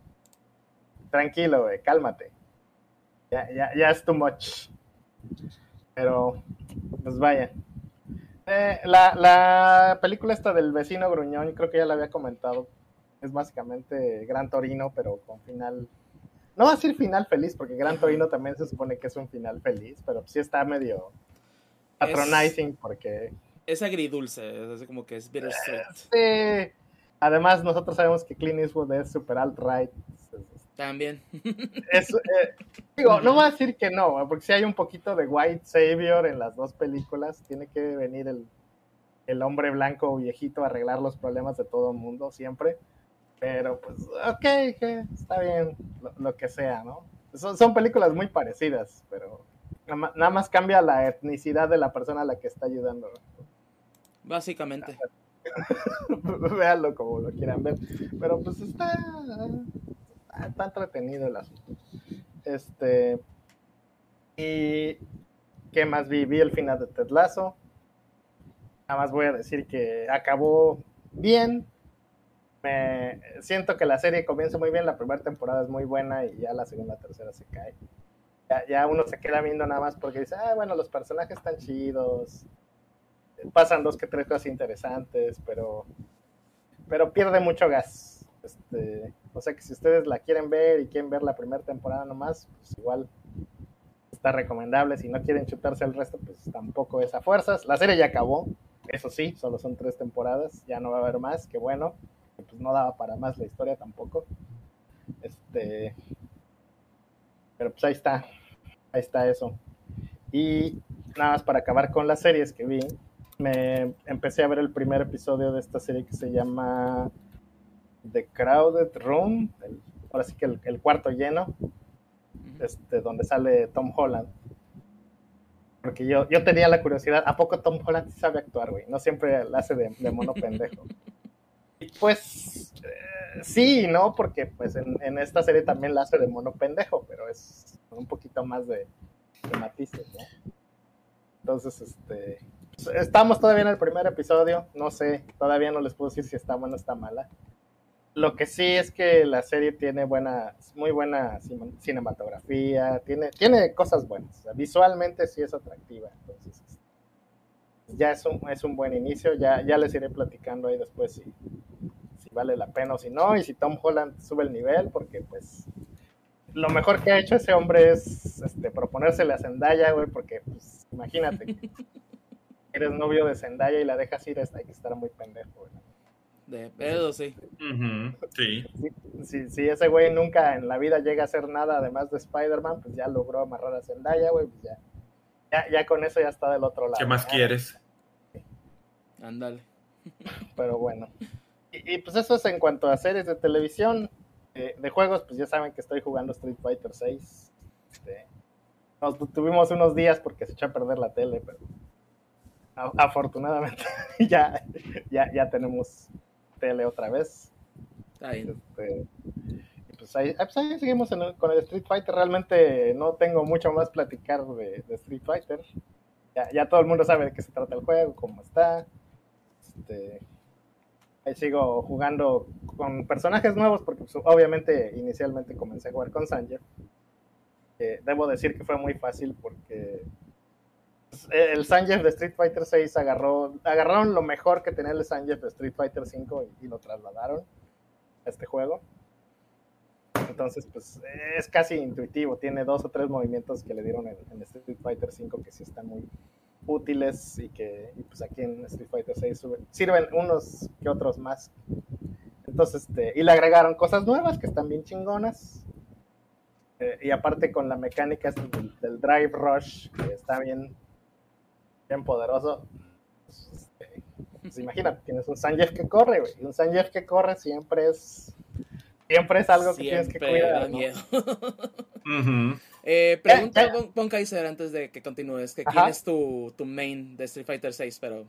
Tranquilo, güey, cálmate. Ya, ya, ya es too much. Pero, pues vaya. Eh, la, la, película esta del vecino gruñón, creo que ya la había comentado. Es básicamente Gran Torino, pero con final. No va a decir final feliz, porque Gran Torino también se supone que es un final feliz, pero sí está medio patronizing, es, porque. Es agridulce, es como que es bittersweet. Sí. Además, nosotros sabemos que Clint Eastwood es super alt-right. También. [LAUGHS] Es, eh, digo, no voy a decir que no, porque si hay un poquito de White Savior en las dos películas, tiene que venir el, el hombre blanco viejito a arreglar los problemas de todo el mundo siempre. Pero pues, ok, está bien, lo, lo, que sea, ¿no? Son, son películas muy parecidas, pero nada, nada, más cambia la etnicidad de la persona a la que está ayudando. Básicamente. [LAUGHS] Véanlo como lo quieran ver. Pero pues está, está entretenido el asunto. Este. Y. ¿Qué más vi? Vi el final de Ted Lasso. Nada más voy a decir que acabó bien. Me siento que la serie comienza muy bien. La primera temporada es muy buena y ya la segunda, tercera se cae. Ya, uno se queda viendo nada más porque dice, ah, bueno, los personajes están chidos pasan dos que tres cosas interesantes, pero, pero pierde mucho gas. Este, o sea que si ustedes la quieren ver y quieren ver la primera temporada nomás, pues igual está recomendable. Si no quieren chutarse el resto, pues tampoco es a fuerzas. La serie ya acabó, eso sí, solo son tres temporadas, ya no va a haber más, que bueno, pues no daba para más la historia tampoco. Este, pero pues ahí está, ahí está eso. Y nada más para acabar con las series que vi, me empecé a ver el primer episodio de esta serie que se llama The Crowded Room, ahora sí que el, cuarto lleno, este, donde sale Tom Holland. Porque yo, yo tenía la curiosidad, ¿a poco Tom Holland sabe actuar, güey? No siempre la hace de, mono [LAUGHS] pendejo. Pues eh, sí, ¿no? Porque pues en, esta serie también la hace de mono pendejo, pero es un poquito más de, de matices, ¿no? Entonces, este, Estamos todavía en el primer episodio, no sé, todavía no les puedo decir si está buena o está mala. Lo que sí es que la serie tiene buena, muy buena cinematografía, tiene, tiene cosas buenas, visualmente sí es atractiva, entonces ya es un, es un buen inicio, ya, ya les iré platicando ahí después si, si vale la pena o si no, y si Tom Holland sube el nivel, porque pues lo mejor que ha hecho ese hombre es este, proponérsele a Zendaya, güey, porque pues imagínate, [LAUGHS] eres novio de Zendaya y la dejas ir, hay que estar muy pendejo, De pedo, sí. sí. Si, ese güey nunca en la vida llega a hacer nada además de Spider-Man, pues ya logró amarrar a Zendaya, güey, pues ya, ya, con eso ya está del otro lado. ¿Qué más quieres? Ándale. Pero bueno. Y, pues eso es en cuanto a series de televisión. de juegos, pues ya saben que estoy jugando Street Fighter 6. Este, nos tuvimos unos días porque se echó a perder la tele, pero afortunadamente [LAUGHS] ya, ya, ya tenemos tele otra vez. Este, pues, ahí, pues ahí, seguimos con el Street Fighter. Realmente no tengo mucho más platicar de, Street Fighter. Ya, ya, todo el mundo sabe de qué se trata el juego, cómo está. Este, ahí sigo jugando con personajes nuevos porque pues, obviamente inicialmente comencé a jugar con Sanjay. Eh, debo decir que fue muy fácil porque el Sanjeev de Street Fighter 6 agarró, agarraron lo mejor que tenía el Sanjeev de Street Fighter 5 y, lo trasladaron a este juego. Entonces, pues es casi intuitivo. Tiene dos o tres movimientos que le dieron en, Street Fighter 5 que sí están muy útiles y que pues aquí en Street Fighter 6 sirven unos que otros más. Entonces, este, y le agregaron cosas nuevas que están bien chingonas. Eh, y aparte con la mecánica del, Drive Rush, que está bien, bien poderoso. Pues, pues imagínate, tienes un Sanjeev que corre, güey. Y un Sanjeev que corre siempre es. Siempre es algo que tienes que cuidar. miedo. eh, pregunta Pon Kaiser antes de que continúes: que ¿quién es tu, tu, main de Street Fighter 6? Pero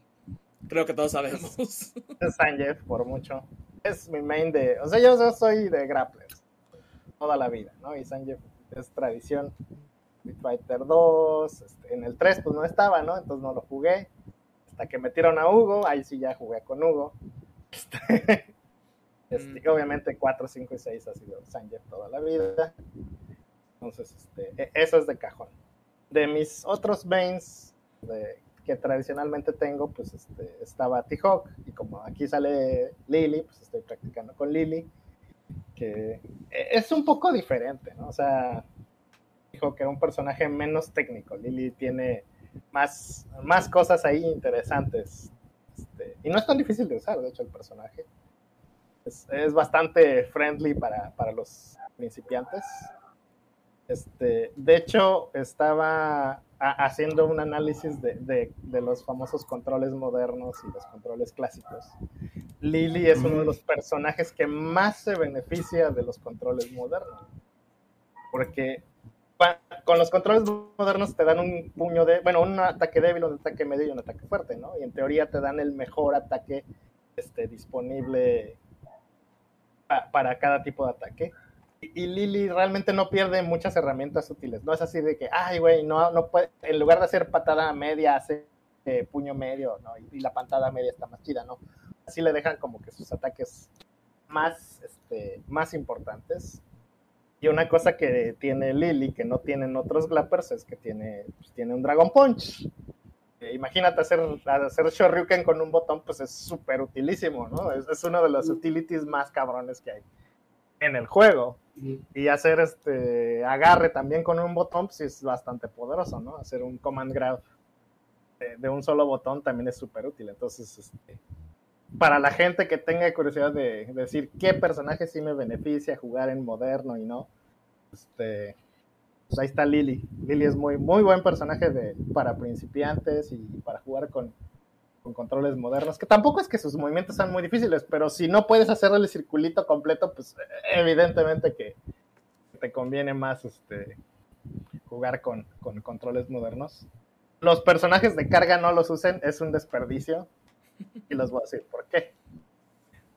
creo que todos sabemos. [LAUGHS] Es Sanjeev, por mucho. Es mi main de. O sea, yo, yo soy de grapplers toda la vida, ¿no? Y Sanjeev es tradición. Street Fighter 2, este, en el 3 pues no estaba, ¿no? Entonces no lo jugué. Hasta que metieron a Hugo, ahí sí ya jugué con Hugo. [LAUGHS] Este, este, mm. Obviamente 4, 5 y 6 ha sido Sanjeev toda la vida. Entonces, este, e, eso es de cajón. De mis otros mains que tradicionalmente tengo, pues este, estaba T-Hawk. Y como aquí sale Lily, pues estoy practicando con Lily. Que e, es un poco diferente, ¿no? O sea, dijo que era un personaje menos técnico. Lily tiene más, más cosas ahí interesantes. Este, y no es tan difícil de usar, de hecho, el personaje. Es, bastante friendly para, los principiantes. Este, de hecho, estaba haciendo un análisis de, los famosos controles modernos y los controles clásicos. Lily es uno de los personajes que más se beneficia de los controles modernos. Porque con los controles modernos te dan un puño de, bueno, un ataque débil, un ataque medio y un ataque fuerte, ¿no? Y en teoría te dan el mejor ataque este, disponible para cada tipo de ataque. Y, Lily realmente no pierde muchas herramientas útiles. No es así de que, ay, güey, no, no puede, en lugar de hacer patada media, hace eh, puño medio, ¿no? Y, la patada media está más chida, ¿no? Así le dejan como que sus ataques más, este, más importantes. Y una cosa que tiene Lily que no tienen otros Glappers es que tiene, pues, tiene un Dragon Punch. Eh, imagínate hacer, hacer Shoryuken con un botón, pues es súper utilísimo, ¿no? Es, es, uno de los utilities más cabrones que hay en el juego. Y hacer este agarre también con un botón, pues es bastante poderoso, ¿no? Hacer un command grab de, un solo botón también es súper útil. Entonces, este, para la gente que tenga curiosidad de, decir qué personaje sí me beneficia jugar en moderno y no, este, pues ahí está Lily. Lily es muy, muy buen personaje de, para principiantes y para jugar con, con controles modernos, que tampoco es que sus movimientos sean muy difíciles, pero si no puedes hacer el circulito completo, pues evidentemente que te conviene más este, jugar con, con controles modernos. Los personajes de carga no los usen, es un desperdicio. Y los voy a decir por qué.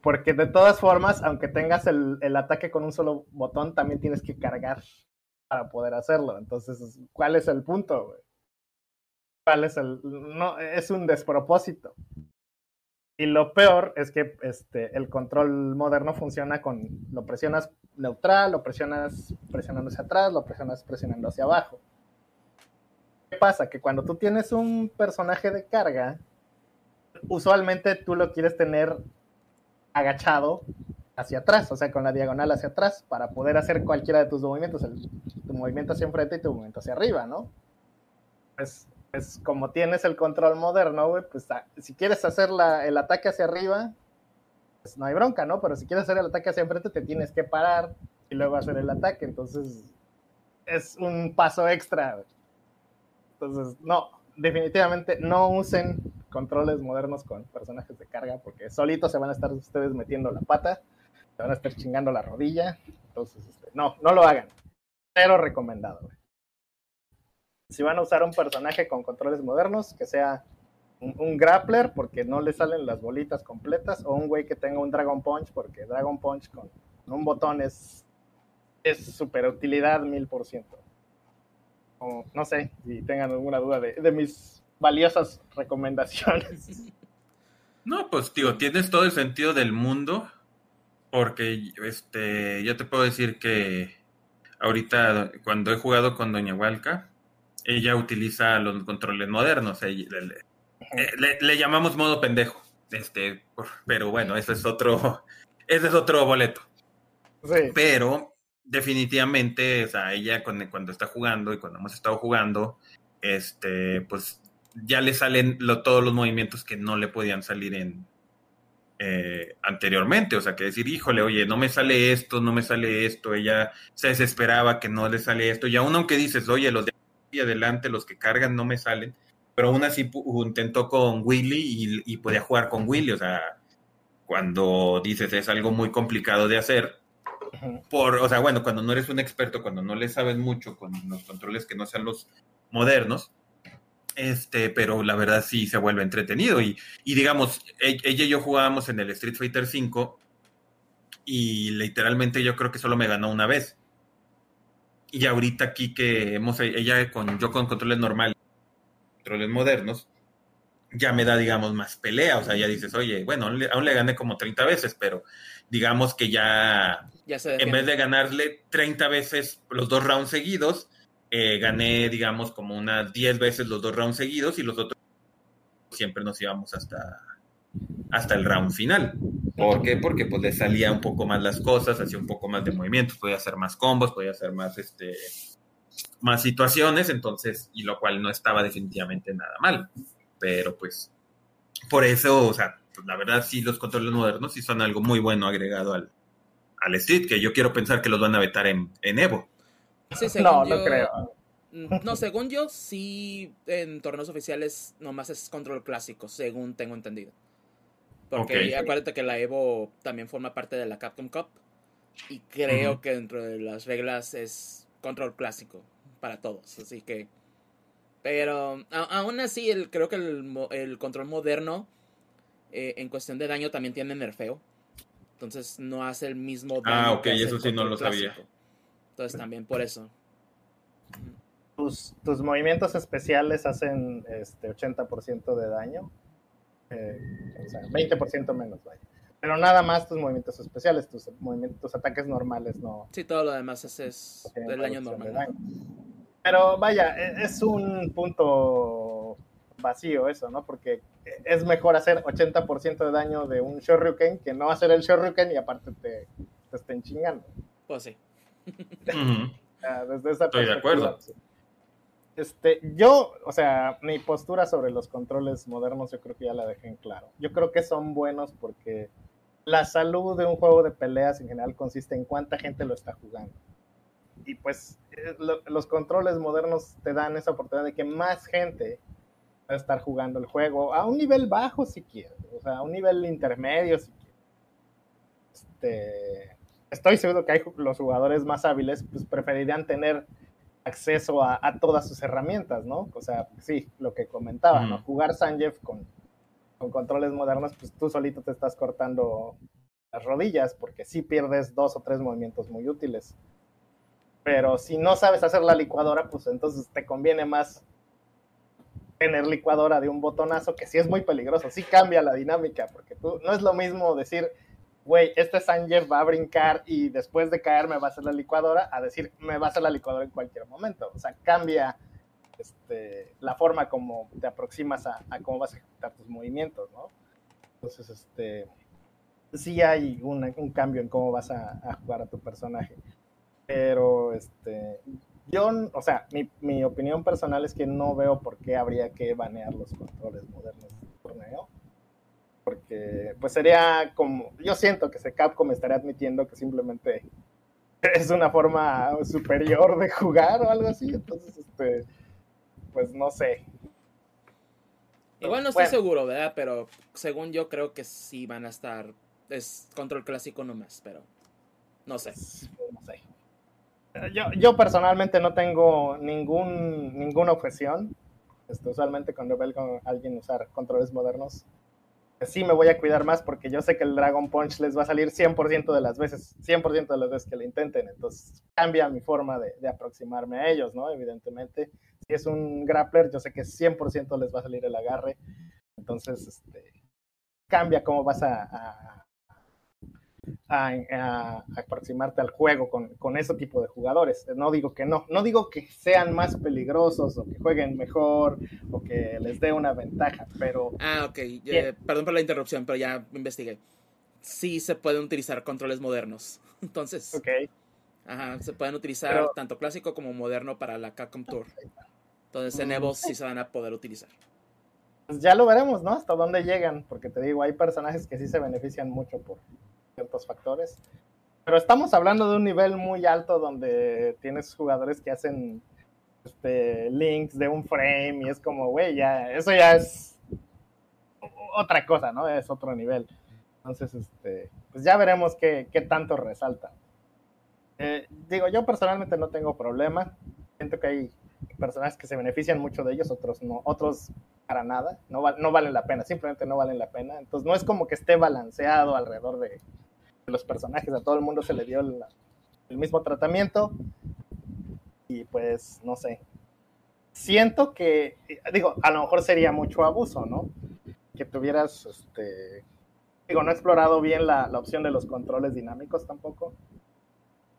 Porque de todas formas, aunque tengas el, el ataque con un solo botón, también tienes que cargar para poder hacerlo. Entonces, ¿cuál es el punto? ¿Cuál es el...? No, es un despropósito. Y lo peor es que este, el control moderno funciona con... Lo presionas neutral, lo presionas presionando hacia atrás, lo presionas presionando hacia abajo. ¿Qué pasa? Que cuando tú tienes un personaje de carga, usualmente tú lo quieres tener agachado hacia atrás, o sea, con la diagonal hacia atrás, para poder hacer cualquiera de tus movimientos, tu movimiento hacia enfrente y tu movimiento hacia arriba, ¿no? Pues, pues como tienes el control moderno, güey, pues ah, si quieres hacer el ataque hacia arriba, pues no hay bronca, ¿no? Pero si quieres hacer el ataque hacia enfrente, te tienes que parar y luego hacer el ataque, entonces es un paso extra. Güey. Entonces, no, definitivamente no usen controles modernos con personajes de carga porque solitos se van a estar ustedes metiendo la pata van a estar chingando la rodilla. Entonces, este, no, no lo hagan. Pero recomendado. Si van a usar un personaje con controles modernos, que sea un, grappler porque no le salen las bolitas completas, o un güey que tenga un Dragon Punch porque Dragon Punch con, un botón es, es super utilidad mil por ciento. No sé si tengan alguna duda de, de mis valiosas [LAUGHS] recomendaciones. No, pues tío, tienes todo el sentido del mundo porque este, yo te puedo decir que ahorita cuando he jugado con Doña Hualca, ella utiliza los controles modernos. le, le, llamamos modo pendejo. Este, pero bueno, ese es otro, [LAUGHS] ese es otro boleto. Pero definitivamente, o sea, ella cuando, está jugando y cuando hemos estado jugando, este, pues ya le salen todos los movimientos que no le podían salir en, eh, anteriormente, o sea, que decir, híjole, oye, no me sale esto, no me sale esto, ella se desesperaba que no le sale esto, y aún aunque dices, oye, los de adelante, los que cargan no me salen, pero aún así intentó con Willy y, podía jugar con Willy, o sea, cuando dices es algo muy complicado de hacer, por, o sea, bueno, cuando no eres un experto, cuando no le sabes mucho con los controles que no sean los modernos, este, pero la verdad sí se vuelve entretenido. Y, y digamos, e, ella y yo jugábamos en el Street Fighter V y literalmente yo creo que solo me ganó una vez. Y ahorita aquí que hemos, ella con, yo con controles normales, controles modernos, ya me da, digamos, más pelea. O sea, ya dices, oye, bueno, aún le, gané como 30 veces, pero digamos que ya, ya en vez de ganarle 30 veces los dos rounds seguidos, eh, gané, digamos, como unas 10 veces los dos rounds seguidos y los otros siempre nos íbamos hasta, hasta el round final. ¿Por qué? Porque pues le salía un poco más las cosas, hacía un poco más de movimientos, podía hacer más combos, podía hacer más, este, más situaciones, entonces, y lo cual no estaba definitivamente nada mal. Pero pues, por eso, o sea, pues, la verdad sí los controles modernos sí son algo muy bueno agregado al, al Street, que yo quiero pensar que los van a vetar en, en Evo [LAUGHS] no, no creo. Mm, no, según yo, sí, en torneos oficiales nomás es control clásico, según tengo entendido. Porque acuérdate que la Evo también forma parte de la Capcom Cup. Y creo que dentro de las reglas es control clásico para todos. Así que. Pero aún así, el, creo que el, el control moderno eh, en cuestión de daño también tiene nerfeo. Entonces no hace el mismo ah, daño. Ah, ok, eso sí no lo sabía. Entonces también por eso. Tus, tus movimientos especiales hacen este 80% de daño. Eh, o sea, 20% menos, vaya. Pero nada más tus movimientos especiales, tus, movimientos, tus ataques normales no. Sí, todo lo demás es del daño normal. Pero vaya, e, es un punto vacío eso, ¿no? Porque es mejor hacer 80% de daño de un Shoryuken que no hacer el Shoryuken y aparte te, te estén chingando. Pues sí. [LAUGHS] Desde esa Estoy de acuerdo. Este, yo, o sea, mi postura sobre los controles modernos yo creo que ya la dejé en claro. Yo creo que son buenos porque la salud de un juego de peleas en general consiste en cuánta gente lo está jugando. Y pues eh, los controles modernos te dan esa oportunidad de que más gente va a estar jugando el juego a un nivel bajo si quieres, o sea, a un nivel intermedio si quieres. Este, estoy seguro que hay los jugadores más hábiles pues preferirían tener acceso a, todas sus herramientas, ¿no? O sea, sí, lo que comentaba, ¿no? Jugar Sanjeev con, con controles modernos, pues tú solito te estás cortando las rodillas porque sí pierdes dos o tres movimientos muy útiles. Pero si no sabes hacer la licuadora, pues entonces te conviene más tener licuadora de un botonazo, que sí es muy peligroso, sí cambia la dinámica, porque tú no es lo mismo decir, güey, este Sanjeev va a brincar y después de caer me va a hacer la licuadora, a decir, me va a hacer la licuadora en cualquier momento. O sea, cambia este, la forma como te aproximas a, cómo vas a ejecutar tus movimientos, ¿no? Entonces, este, sí hay un cambio en cómo vas a, jugar a tu personaje. Pero, este, yo, o sea, mi opinión personal es que no veo por qué habría que banear los controles modernos del torneo porque pues sería como, yo siento que ese Capcom estaría admitiendo que simplemente [LAUGHS] es una forma superior de jugar o algo así, entonces, este, pues no sé. Igual no estoy seguro, ¿verdad? Pero según yo creo que sí van a estar, es control clásico nomás, pero no sé. No sé. Yo, yo personalmente no tengo ningún, ninguna objeción. Este, usualmente cuando veo a alguien usar controles modernos, sí me voy a cuidar más porque yo sé que el Dragon Punch les va a salir 100% de las veces, 100% de las veces que lo intenten. Entonces cambia mi forma de, aproximarme a ellos, ¿no? Evidentemente, si es un grappler, yo sé que 100% les va a salir el agarre. Entonces, este, cambia cómo vas a, aproximarte al juego con, con, ese tipo de jugadores. No digo que no, no digo que sean más peligrosos o que jueguen mejor o que les dé una ventaja, pero... Ah, ok, perdón por la interrupción, pero ya investigué. Sí se pueden utilizar controles modernos, [LAUGHS] entonces... Ok. Ajá, se pueden utilizar tanto clásico como moderno para la Capcom Tour. Entonces en Evo sí se van a poder utilizar. Pues ya lo veremos, ¿no? Hasta dónde llegan, porque te digo, hay personajes que sí se benefician mucho por, ciertos factores. Pero estamos hablando de un nivel muy alto donde tienes jugadores que hacen este, links de un frame y es como, güey, ya, eso ya es otra cosa, ¿no? Es otro nivel. Entonces, este, pues ya veremos qué, qué tanto resalta. Eh, digo, yo personalmente no tengo problema. Siento que hay personajes que se benefician mucho de ellos, otros no, otros para nada, no, no valen la pena, simplemente no valen la pena. Entonces no es como que esté balanceado alrededor de, los personajes, a todo el mundo se le dio el, mismo tratamiento. Y pues, no sé. Siento que, digo, a lo mejor sería mucho abuso, ¿no? Que tuvieras, este, digo, no he explorado bien la, opción de los controles dinámicos tampoco.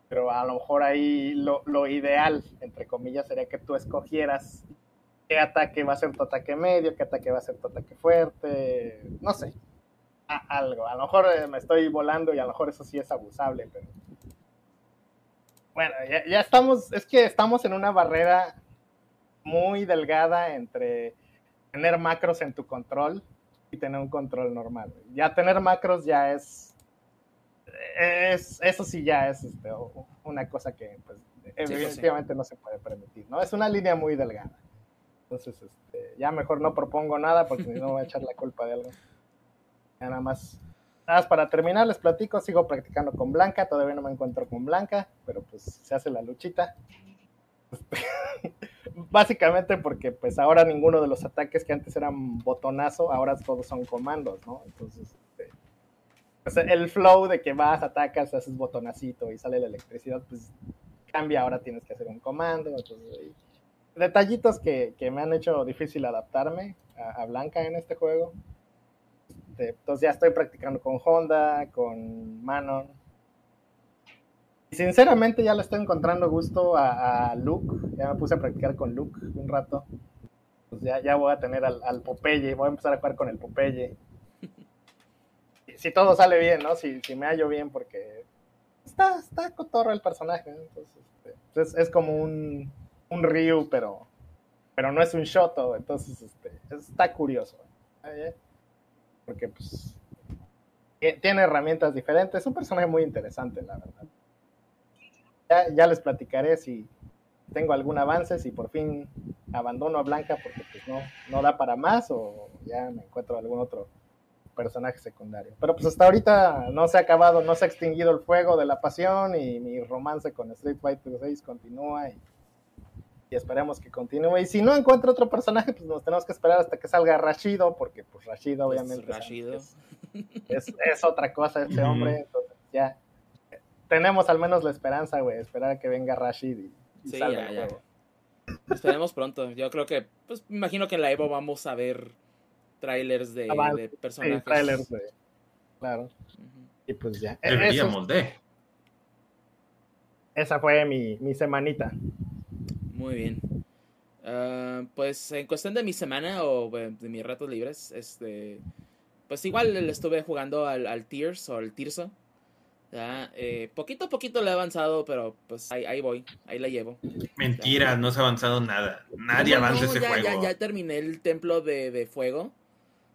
Pero a lo mejor ahí lo, lo ideal, entre comillas, sería que tú escogieras qué ataque va a ser tu ataque medio, qué ataque va a ser tu ataque fuerte, no sé algo. A lo mejor eh, me estoy volando y a lo mejor eso sí es abusable, pero... Bueno, ya, estamos, es que estamos en una barrera muy delgada entre tener macros en tu control y tener un control normal. Ya tener macros ya es, es eso sí ya es este, una cosa que pues, efectivamente no se puede permitir, ¿no? Es una línea muy delgada. Entonces, este, ya mejor no propongo nada porque no voy a echar la culpa de algo nada más. Nada más para terminar, les platico, sigo practicando con Blanca, todavía no me encuentro con Blanca, pero pues se hace la luchita. [LAUGHS] básicamente porque pues ahora ninguno de los ataques que antes eran botonazo, ahora todos son comandos, ¿no? Entonces, este, pues, el flow de que vas, atacas, haces botonacito y sale la electricidad, pues cambia, ahora tienes que hacer un comando. Entonces, detallitos que, que, me han hecho difícil adaptarme a, a Blanca en este juego. Entonces ya estoy practicando con Honda, con Manon. Y sinceramente ya le estoy encontrando gusto a, Luke. Ya me puse a practicar con Luke un rato. Pues ya, ya voy a tener al, al, Popeye, voy a empezar a jugar con el Popeye. [LAUGHS] Si todo sale bien, ¿no? Si, si me hallo bien, porque está, está cotorro el personaje. Entonces, este, es, es, como un, un Ryu, pero, pero no es un Shoto. Entonces, este, está curioso. ¿eh? Porque pues tiene herramientas diferentes. Es un personaje muy interesante, la verdad. Ya, ya, les platicaré si tengo algún avance, si por fin abandono a Blanca porque pues no, no da para más o ya me encuentro algún otro personaje secundario. Pero pues hasta ahorita no se ha acabado, no se ha extinguido el fuego de la pasión y mi romance con Street Fighter 6 continúa y y esperemos que continúe. Y si no encuentra otro personaje, pues nos tenemos que esperar hasta que salga Rashido, porque pues Rashido obviamente Rashido. Es, es, es, otra cosa este hombre, entonces ya tenemos al menos la esperanza, güey, esperar a que venga Rashid y, y sí, salga ya, el juego. Ya. Esperemos pronto. Yo creo que, pues me imagino que en la Evo vamos a ver trailers de, Ah, de personajes. Sí, trailers de, claro. Y pues ya. Deberíamos Eso- de. esa fue mi, mi semanita. Muy bien. Ah, pues en cuestión de mi semana o de mis ratos libres, este, pues igual le estuve jugando al, al Tears o al Tirso. Ya, eh, poquito a poquito le he avanzado, pero pues ahí, ahí voy, ahí la llevo. Mentira, no se ha avanzado nada. Nadie ¿Cómo avanza no? ese ya, juego. Ya, ya terminé el templo de, de fuego.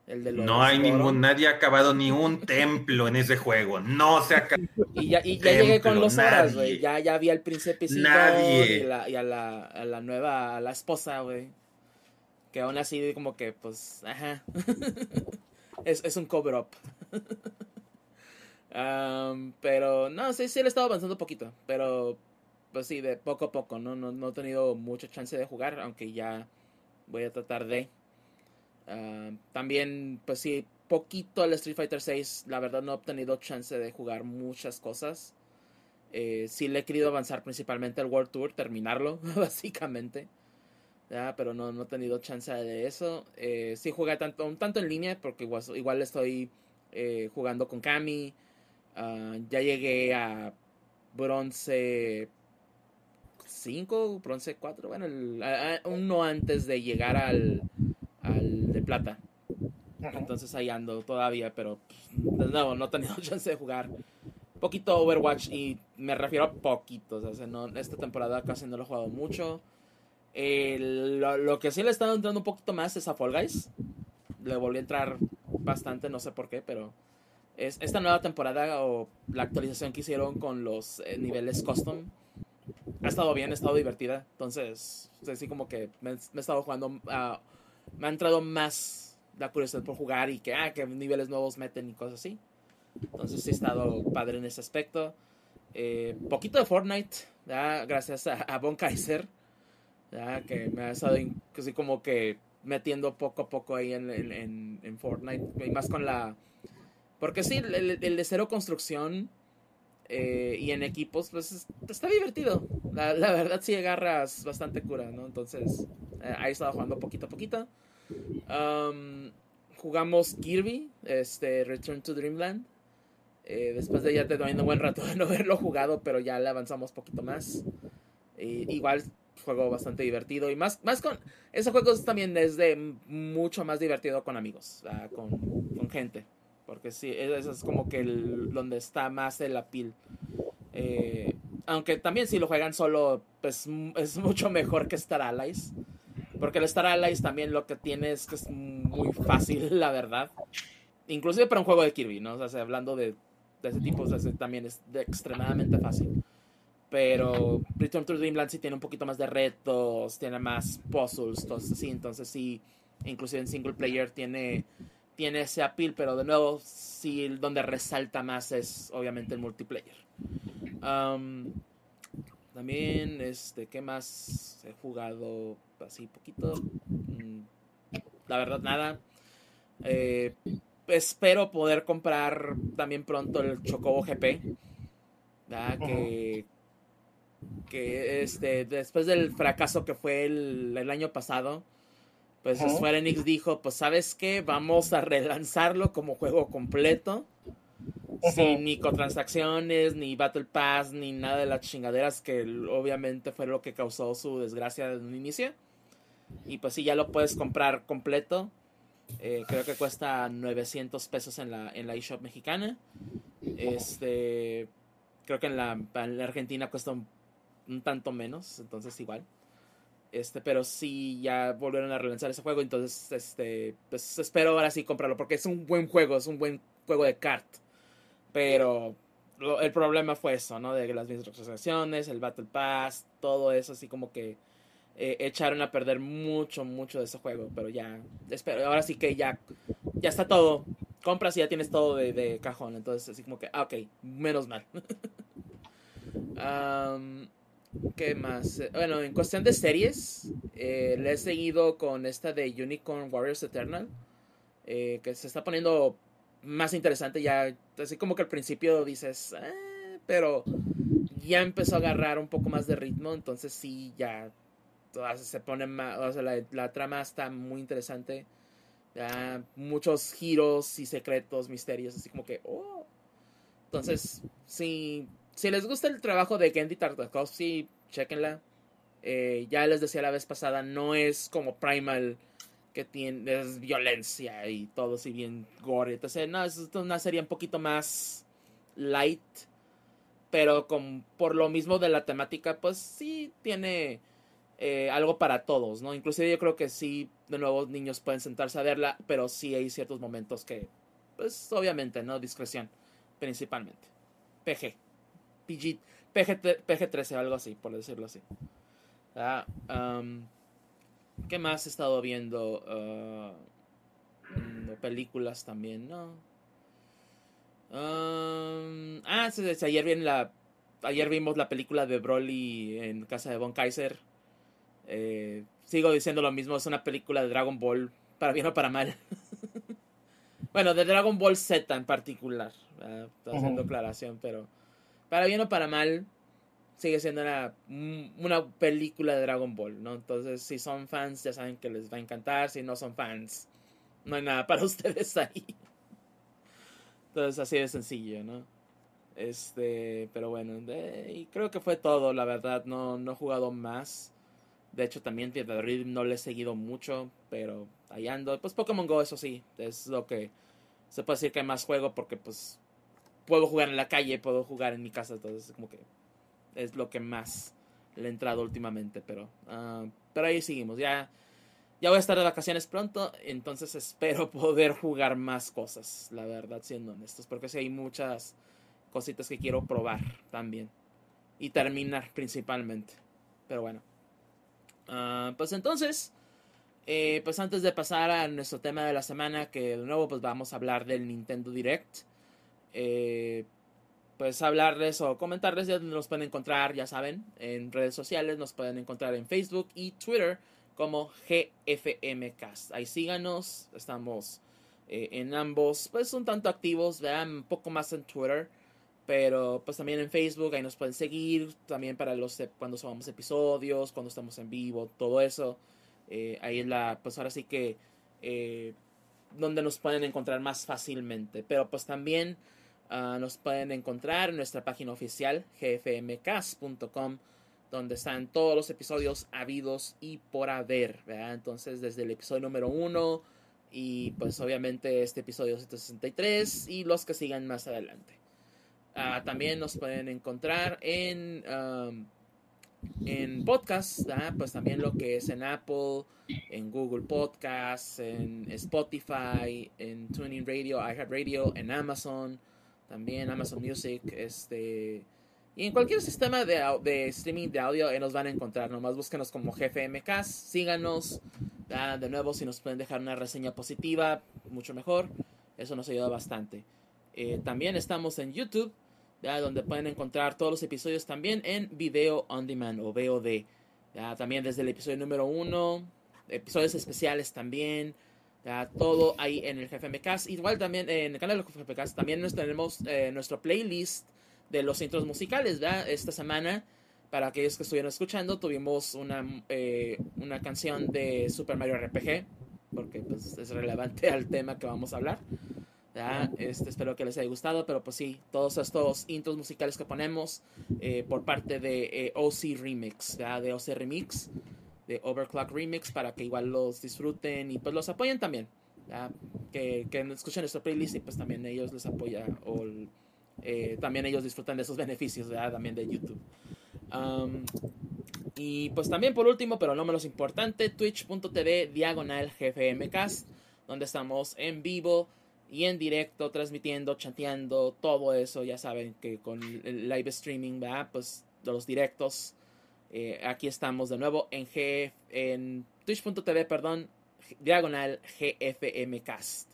El de los No hay Goron. ningún, nadie ha acabado ni un [LAUGHS] templo en ese juego. No se ha acabado. [LAUGHS] Y ya, y ya templo, llegué con los horas, güey. Ya, ya vi al príncipe Nadie. y, la, y a, la, a la nueva, a la esposa, güey. Que aún así, como que, pues, ajá. [LAUGHS] es, es un cover-up. Pero, no, sí, sí, le he estado avanzando un poquito. Pero, pues sí, de poco a poco, ¿no? No, no he tenido mucha chance de jugar, aunque ya voy a tratar de. Ah, también, pues sí, poquito al Street Fighter 6. La verdad no he obtenido chance de jugar muchas cosas. Eh, sí le he querido avanzar principalmente al World Tour, terminarlo, [LAUGHS] básicamente. Ya, pero no, no he tenido chance de eso. Eh, sí jugué tanto, un tanto en línea, porque igual, igual estoy eh, jugando con Kami. Ah, ya llegué a bronce 5, bronce 4, bueno, el- a- uno antes de llegar al, plata. Entonces ahí ando todavía, pero pues, de nuevo, no he tenido [LAUGHS] chance de jugar. Poquito Overwatch y me refiero a poquitos. O sea, no, esta temporada casi no lo he jugado mucho. Lo, lo que sí le he estado entrando un poquito más es a Fall Guys. Le volví a entrar bastante, no sé por qué, pero es, esta nueva temporada o la actualización que hicieron con los eh, niveles custom ha estado bien, ha estado divertida. Entonces, así como que me, me he estado jugando, ah, me ha entrado más la curiosidad por jugar y que, ah, que niveles nuevos meten y cosas así. Entonces sí he estado padre en ese aspecto. Eh, poquito de Fortnite, ¿ya? gracias a, a Von Kaiser, ¿ya? que me ha estado así como que metiendo poco a poco ahí en, en, en- Fortnite. Y más con la... Porque sí, el, el- de cero construcción eh, y en equipos, pues es- está divertido. La, la verdad sí agarras bastante cura, ¿no? Entonces, ahí he estado jugando poquito a poquito. Jugamos Kirby, este, Return to Dreamland. Eh, después de ya te doy un buen rato de no haberlo jugado, pero ya le avanzamos poquito más. Eh, igual juego bastante divertido y más, más con ese juego también es de mucho más divertido con amigos, ah, con, con gente, porque sí, eso es como que donde está más el appeal. Eh, aunque también si lo juegan solo, pues es mucho mejor que Star Allies. Porque el Star Allies también lo que tiene es que es muy fácil, [LAUGHS] la verdad. Inclusive para un juego de Kirby, ¿no? O sea, hablando de, de ese tipo, o sea, también es de extremadamente fácil. Pero Return to Dreamland sí tiene un poquito más de retos, tiene más puzzles, cosas así. Entonces sí, inclusive en single player tiene, tiene ese appeal, pero de nuevo, sí, donde resalta más es obviamente el multiplayer. Um, También, este, ¿qué más he jugado así poquito? Mm, la verdad, nada. Eh, espero poder comprar también pronto el Chocobo GP. Que, que este, después del fracaso que fue el, el año pasado, pues Square Enix dijo, pues sabes qué, vamos a relanzarlo como juego completo. Sin microtransacciones, ni Battle Pass, ni nada de las chingaderas que obviamente fue lo que causó su desgracia desde un inicio. Y pues sí, ya lo puedes comprar completo. Eh, creo que cuesta 900 pesos en la, en la eShop mexicana. Este, creo que en la, en la Argentina cuesta un, un, tanto menos, entonces igual. Este, pero sí ya volvieron a relanzar ese juego, entonces este, pues espero ahora sí comprarlo porque es un buen juego, es un buen juego de kart. Pero el problema fue eso, ¿no? De las microtransacciones, el Battle Pass, todo eso, así como que eh, echaron a perder mucho, mucho de ese juego. Pero ya, espero, ahora sí que ya, ya está todo. Compras y ya tienes todo de, cajón. Entonces, así como que, ah, ok, menos mal. [LAUGHS] ¿Qué más? Bueno, en cuestión de series, eh, le he seguido con esta de Unicorn Warriors Eternal. Eh, que se está poniendo más interesante ya. Así como que al principio dices, eh, pero ya empezó a agarrar un poco más de ritmo. Entonces sí, ya se pone más, o sea, la, trama está muy interesante. Ya, muchos giros y secretos, misterios, así como que, oh. Entonces, si, si les gusta el trabajo de Gendy Tartakovsky, chequenla. Eh, ya les decía la vez pasada, no es como Primal que tiene es violencia y todo así bien gore. Entonces, no, es una serie un poquito más light, pero con, por lo mismo de la temática, pues sí tiene eh, algo para todos, ¿no? Inclusive yo creo que sí, de nuevo, niños pueden sentarse a verla, pero sí hay ciertos momentos que, pues obviamente, ¿no? Discreción, principalmente. PG. PG, PG, PG-13 algo así, por decirlo así. Ah, um, ¿Qué más he estado viendo? Uh, películas también, ¿no? Um, ah, sí, sí, ayer, bien la, ayer vimos la película de Broly en casa de Von Kaiser. Eh, sigo diciendo lo mismo, es una película de Dragon Ball, para bien o para mal. [LAUGHS] bueno, de Dragon Ball Z en particular. Uh, estoy haciendo aclaración, pero para bien o para mal, sigue siendo una, una película de Dragon Ball, ¿no? Entonces, si son fans, ya saben que les va a encantar. Si no son fans, no hay nada [LAUGHS] para ustedes ahí. Entonces, así de sencillo, ¿no? Este, pero bueno, creo que fue todo, la verdad. No, no he jugado más. De hecho, también The Rhythm no le he seguido mucho, pero ahí ando. Pues Pokémon Go, eso sí, es lo que se puede decir que hay más juego porque, pues, puedo jugar en la calle, puedo jugar en mi casa, entonces, como que es lo que más le he entrado últimamente, pero, uh, pero ahí seguimos. Ya, ya voy a estar de vacaciones pronto, entonces espero [LAUGHS] poder jugar más cosas, la verdad, siendo honestos, porque sí hay muchas cositas que quiero probar también y terminar principalmente. Pero bueno, uh, pues entonces, eh, pues antes de pasar a nuestro tema de la semana, que de nuevo pues vamos a hablar del Nintendo Direct. Eh, pues hablarles o comentarles ya nos pueden encontrar, ya saben, en redes sociales, nos pueden encontrar en Facebook y Twitter como GFMcast. Ahí síganos, estamos eh, en ambos, pues un tanto activos, vean un poco más en Twitter, pero pues también en Facebook, ahí nos pueden seguir, también para los cuando subamos episodios, cuando estamos en vivo, todo eso. Eh, ahí es la, pues ahora sí que, eh, donde nos pueden encontrar más fácilmente, pero pues también Uh, nos pueden encontrar en nuestra página oficial gfmcast.com donde están todos los episodios habidos y por haber. Entonces desde el episodio número 1 y pues obviamente este episodio 163 y los que sigan más adelante. Uh, también nos pueden encontrar en, um, en podcast, pues también lo que es en Apple, en Google Podcasts, en Spotify, en Tuning Radio, iHeartRadio, en Amazon también Amazon Music, este... Y en cualquier sistema de, de streaming de audio nos van a encontrar. Nomás búsquenos como GFMK, síganos. De nuevo, si nos pueden dejar una reseña positiva, mucho mejor. Eso nos ayuda bastante. Eh, también estamos en YouTube. ¿ya? donde pueden encontrar todos los episodios también en video on demand o VOD. ¿ya? También desde el episodio número 1, episodios especiales también. Todo ahí en el GFMcast. Igual también en el canal del GFMcast también nos tenemos eh, nuestro playlist de los intros musicales. ¿verdad? Esta semana, para aquellos que estuvieron escuchando, tuvimos una, eh, una canción de Super Mario RPG. Porque pues, es relevante [LAUGHS] al tema que vamos a hablar. Este, espero que les haya gustado. Pero pues sí, todos estos intros musicales que ponemos eh, por parte de eh, OC Remix. ¿ya? De OC Remix de Overclock Remix para que igual los disfruten y pues los apoyen también. ¿ya? Que, que escuchen nuestro playlist y pues también ellos les apoya o eh, también ellos disfrutan de esos beneficios ¿verdad? también de YouTube. Y pues también por último, pero no menos importante, twitch.tv diagonal gfmcast, donde estamos en vivo y en directo, transmitiendo, chateando, todo eso, ya saben que con el live streaming, ¿verdad? pues los directos, eh, aquí estamos de nuevo en, en twitch.tv, perdón, diagonal GFMcast.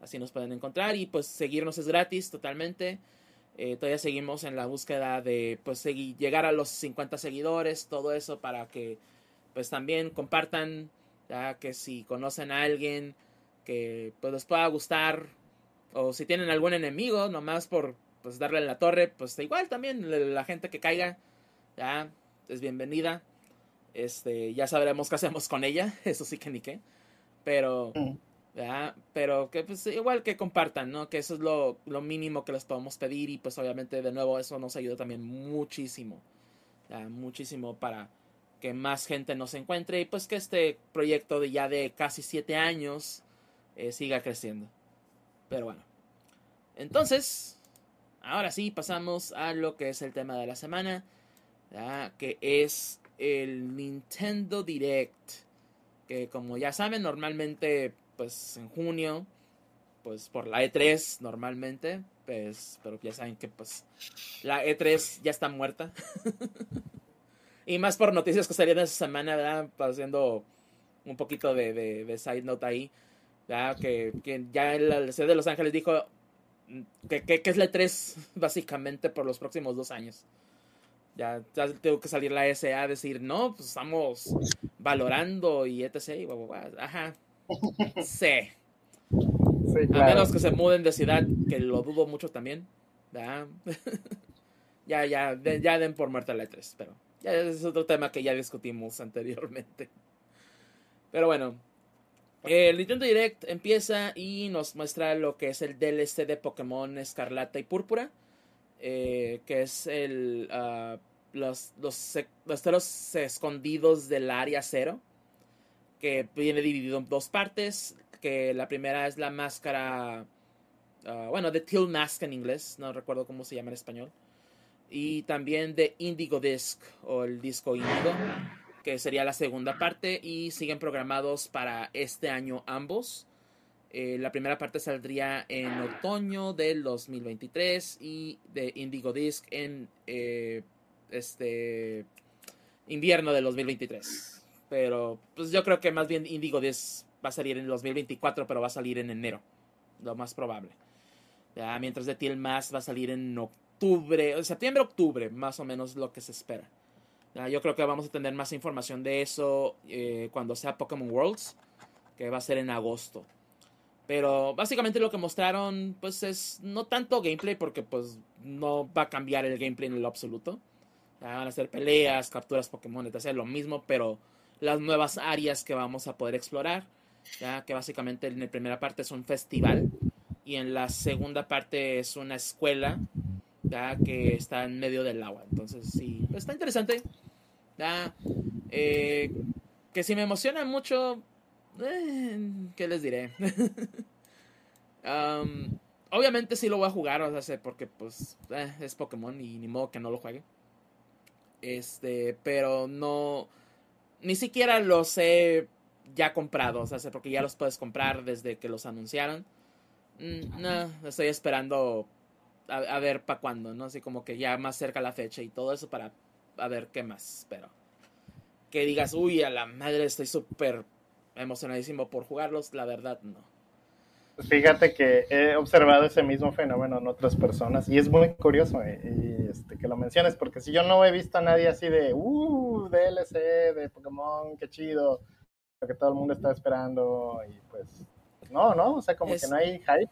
Así nos pueden encontrar y pues seguirnos es gratis totalmente. Eh, todavía seguimos en la búsqueda de pues seguir, llegar a los 50 seguidores, todo eso para que pues también compartan, ya que si conocen a alguien que pues les pueda gustar o si tienen algún enemigo, nomás por pues darle en la torre, pues igual también la gente que caiga, ya es bienvenida. Este, ya sabremos qué hacemos con ella, [LAUGHS] eso sí que ni qué. Pero, ¿ya? pero que pues igual que compartan, ¿no? Que eso es lo, lo, mínimo que les podemos pedir y pues obviamente de nuevo eso nos ayuda también muchísimo, muchísimo para que más gente nos encuentre y pues que este proyecto de ya de casi siete años eh, siga creciendo. Pero bueno, entonces, ahora sí pasamos a lo que es el tema de la semana que es el Nintendo Direct, que como ya saben, normalmente pues en junio, pues por la E3 normalmente, pues, pero ya saben que pues la E3 ya está muerta. [LAUGHS] y más por noticias que salieron esa semana, ¿verdad? Haciendo un poquito de, de, side note ahí, Que, que ya la ciudad de Los Ángeles dijo que, que, que es la E3 [LAUGHS] básicamente por los próximos dos años. Ya, tengo que salir la SA a decir, no, pues estamos valorando y etc. Y Ajá. [LAUGHS] Sí. A menos que se muden de ciudad, que lo dudo mucho también. [LAUGHS] ya, ya, ya, ya den por muerta la E3, pero ya es otro tema que ya discutimos anteriormente. Pero bueno, el Nintendo Direct empieza y nos muestra lo que es el DLC de Pokémon Escarlata y Púrpura. Eh, que es el, uh, los, los, los escondidos del área cero, que viene dividido en dos partes, que la primera es la máscara, uh, bueno, de Till Mask en inglés, no recuerdo cómo se llama en español, y también de Indigo Disc o el disco Indigo, que sería la segunda parte, y siguen programados para este año ambos. Eh, la primera parte saldría en otoño del 2023 y de Indigo Disc en eh, este invierno del 2023. Pero pues yo creo que más bien Indigo Disc va a salir en el 2024, pero va a salir en enero, lo más probable. Mientras de Tiel más va a salir en octubre, septiembre, octubre, más o menos lo que se espera. Yo creo que vamos a tener más información de eso eh, cuando sea Pokémon Worlds, que va a ser en agosto. Pero básicamente lo que mostraron, pues es no tanto gameplay, porque pues no va a cambiar el gameplay en lo absoluto. van a ser peleas, capturas Pokémon, etc. Lo mismo, pero las nuevas áreas que vamos a poder explorar. Ya que básicamente en la primera parte es un festival. Y en la segunda parte es una escuela. Ya que está en medio del agua. Entonces sí, está interesante. Eh, que si me emociona mucho, eh, ¿Qué les diré? [LAUGHS] obviamente sí lo voy a jugar, o sea, porque pues eh, es Pokémon y ni modo que no lo juegue. Este, pero no, ni siquiera los he ya comprado, o sea, porque ya los puedes comprar desde que los anunciaron. Mm, no, estoy esperando a, ver para cuándo, ¿no? Así como que ya más cerca la fecha y todo eso para a ver qué más, pero que digas, uy, a la madre estoy súper emocionadísimo por jugarlos, la verdad no. Fíjate que he observado ese mismo fenómeno en otras personas y es muy curioso eh, y, este, que lo menciones porque si yo no he visto a nadie así de, uh, DLC de Pokémon, qué chido, lo que todo el mundo está esperando y pues no, no, o sea, como que no hay hype.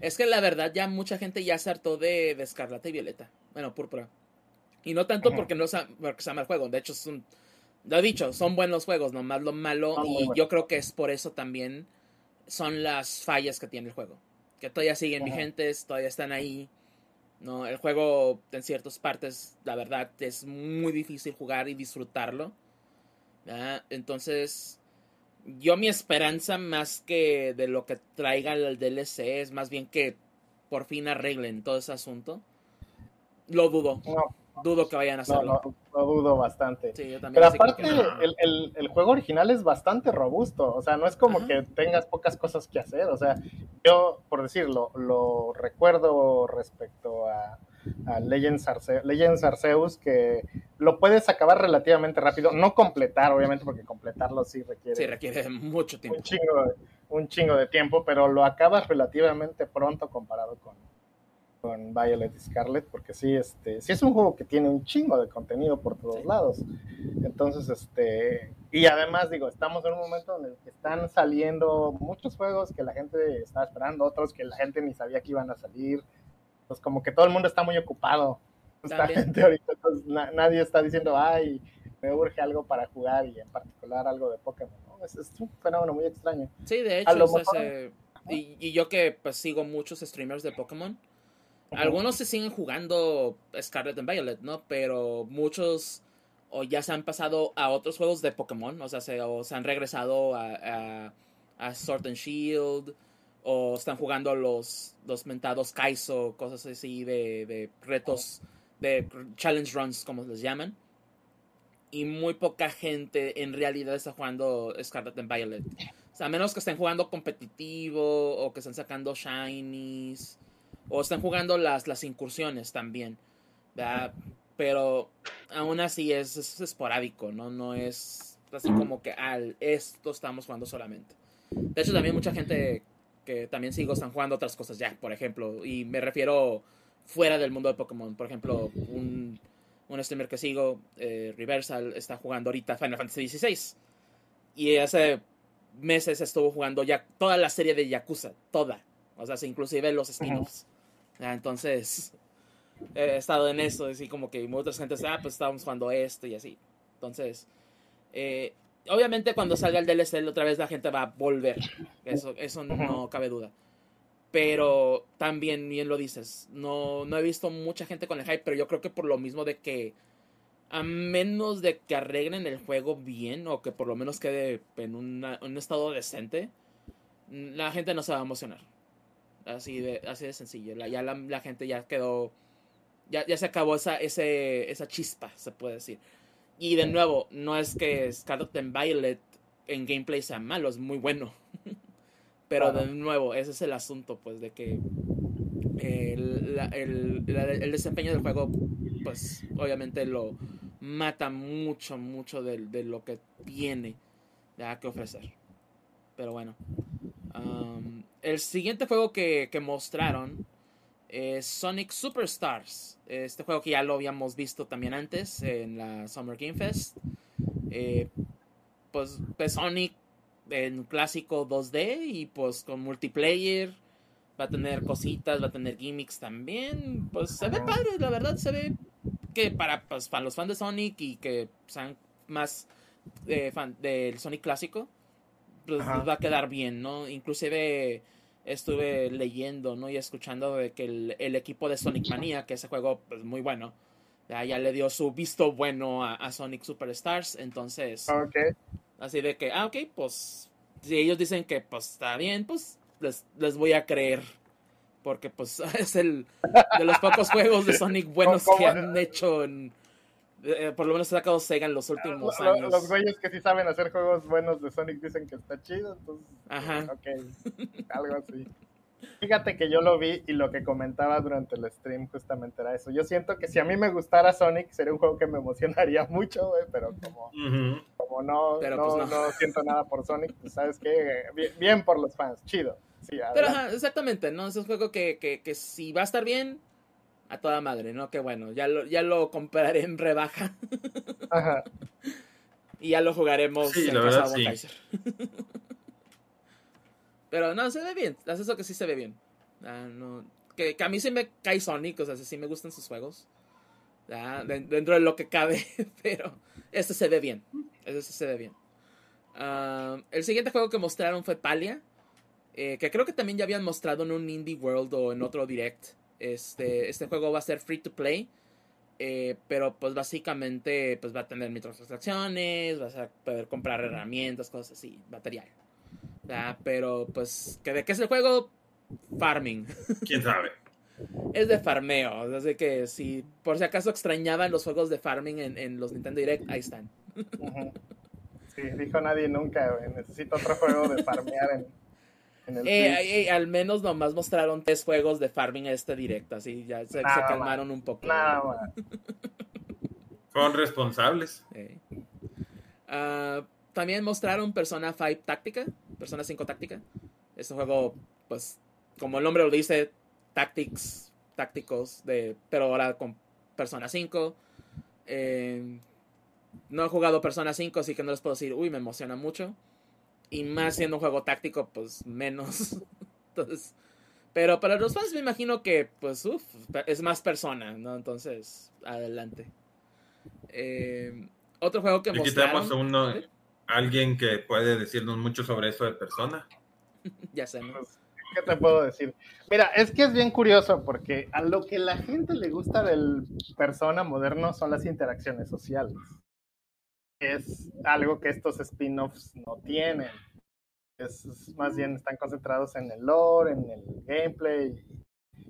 Es que la verdad ya mucha gente ya se hartó de, de Escarlata y Violeta, bueno, Púrpura. Y no tanto porque no porque se llama el juego, de hecho es un, lo he dicho, son buenos juegos, nomás lo malo y yo creo que es por eso también son las fallas que tiene el juego. Que todavía siguen vigentes, todavía están ahí. ¿no? El juego en ciertas partes, la verdad, es muy difícil jugar y disfrutarlo. Entonces, yo mi esperanza más que de lo que traiga el DLC es más bien que por fin arreglen todo ese asunto. Lo dudo dudo que vayan a hacerlo. No, no, dudo bastante. Pero aparte, el, el, el, juego original es bastante robusto. O sea, no es como que tengas pocas cosas que hacer. O sea, yo, por decirlo, lo recuerdo respecto a, a Legends, Arceus, que lo puedes acabar relativamente rápido. No completar, obviamente, porque completarlo sí requiere. Sí, requiere mucho tiempo. Un chingo, un chingo de tiempo, pero lo acabas relativamente pronto comparado con con Violet Scarlet, porque sí, este, sí es un juego que tiene un chingo de contenido por todos lados. Entonces, este, y además digo, estamos en un momento en el que están saliendo muchos juegos que la gente estaba esperando, otros que la gente ni sabía que iban a salir. Pues como que todo el mundo está muy ocupado. Esta gente [LAUGHS] ahorita, nadie está diciendo, ay, me urge algo para jugar y en particular algo de Pokémon. Es, un fenómeno muy extraño. Sí, de hecho, y, y, yo que pues sigo muchos streamers de Pokémon, algunos se siguen jugando Scarlet and Violet, ¿no? Pero muchos o ya se han pasado a otros juegos de Pokémon, o sea, se, o se han regresado a, a, Sword and Shield, o están jugando los, los mentados Kaizo, cosas así de, de retos, de challenge runs, como les llaman. Y muy poca gente en realidad está jugando Scarlet and Violet. O sea, a menos que estén jugando competitivo o que estén sacando shinies o están jugando las, las incursiones también. Pero aún así es, esporádico, ¿no? No es así como que al esto estamos jugando solamente. De hecho, también mucha gente que también sigo están jugando otras cosas ya, por ejemplo. Y me refiero fuera del mundo de Pokémon. Por ejemplo, un, un streamer que sigo, eh, Reversal, está jugando ahorita Final Fantasy XVI. Y hace meses estuvo jugando ya toda la serie de Yakuza, toda. O sea, inclusive los spin-offs. Ah, entonces, he estado en eso, así como que muchas gente ah, pues estábamos jugando esto y así. Entonces, eh, obviamente cuando salga el DLC otra vez la gente va a volver, eso, eso no cabe duda. Pero también, bien lo dices, no, no he visto mucha gente con el hype, pero yo creo que por lo mismo de que, a menos de que arreglen el juego bien, o que por lo menos quede en un estado decente, la gente no se va a emocionar. Así de, así de sencillo. La, ya la, gente ya quedó. Ya, ya se acabó esa, ese, esa chispa, se puede decir. Y de nuevo, no es que Scarlet and Violet en gameplay sea malo, es muy bueno. [LAUGHS] Pero de nuevo, ese es el asunto, pues, de que el, el, el, desempeño del juego, pues, obviamente lo mata mucho, mucho de, de lo que tiene ya que ofrecer. Pero bueno. Um, el siguiente juego que, mostraron es Sonic Superstars. Este juego que ya lo habíamos visto también antes en la Summer Game Fest. Eh, pues, pues, Sonic en clásico 2D y pues con multiplayer. Va a tener cositas, va a tener gimmicks también. Pues se ve padre, la verdad, se ve que para, pues, para los fans de Sonic y que sean más eh, fan del Sonic clásico, pues va a quedar bien, ¿no? Inclusive estuve leyendo, ¿no? Y escuchando de que el, equipo de Sonic Mania, que ese juego es pues, muy bueno, ya, le dio su visto bueno a, Sonic Superstars, entonces... Así de que, ah, ok, pues si ellos dicen que pues está bien, pues les, les voy a creer. Porque pues [LAUGHS] es el de los pocos juegos de Sonic [LAUGHS] buenos que han hecho en, eh, por lo menos ha sacado Sega en los últimos años. Los güeyes que sí saben hacer juegos buenos de Sonic dicen que está chido, entonces. Ajá. Ok, algo así. Fíjate que yo lo vi y lo que comentaba durante el stream justamente era eso. Yo siento que si a mí me gustara Sonic sería un juego que me emocionaría [LAUGHS] mucho, güey, pero como, como no, pues no, no. siento nada por Sonic, pues sabes que bien, por los fans, chido. Sí, Pero ajá, exactamente, ¿no? Es un juego que, que, que si va a estar bien, a toda madre, ¿no? Que bueno, ya lo, ya lo compraré en rebaja Ajá. y ya lo jugaremos Sí, en la casa verdad, de sí. [LAUGHS] Pero no, se ve bien, es eso que sí se ve bien. Ah, no, que, que a mí sí me cae Sonic, o sea, sí me gustan sus juegos. Ah, de- dentro de lo que cabe, [LAUGHS] pero este se ve bien. Este sí se ve bien. Ah, el siguiente juego que mostraron fue Palia. eh, que creo que también ya habían mostrado en un Indie World o en otro Direct. Este, este juego va a ser free to play. eh, pero pues básicamente pues va a tener microtransacciones, vas a poder comprar herramientas, cosas así, material. Pero pues, ¿que ¿de qué es el juego? Farming. [LAUGHS] ¿Quién sabe? Es de farmeo. Así que si por si acaso extrañaban los juegos de farming en, en los Nintendo Direct, ahí están. Sí, dijo nadie nunca, güey. Necesito otro juego de farmear en, Eh, eh, al menos nomás mostraron tres juegos de farming este directo, así ya se, calmaron un poco. Nada más. [LAUGHS] Fueron responsables. Eh. Ah, también mostraron Persona 5 Táctica, Persona 5 Táctica. Este juego, pues, como el nombre lo dice, tactics, tácticos, de, pero ahora con Persona 5. Eh, no he jugado Persona 5, así que no les puedo decir, uy, me emociona mucho. Y más siendo un juego táctico, pues menos. [LAUGHS] Entonces, pero para los fans me imagino que, pues, uff, es más persona, ¿no? Entonces, adelante. Eh, otro juego que Aquí mostraron. tenemos a uno, alguien que puede decirnos mucho sobre eso de persona. [LAUGHS] Ya sé, ¿no? Pues, ¿Qué te puedo decir? Mira, es que es bien curioso porque a lo que la gente le gusta del persona moderno son las interacciones sociales. Es algo que estos spin-offs no tienen. Es, más bien están concentrados en el lore, en el gameplay.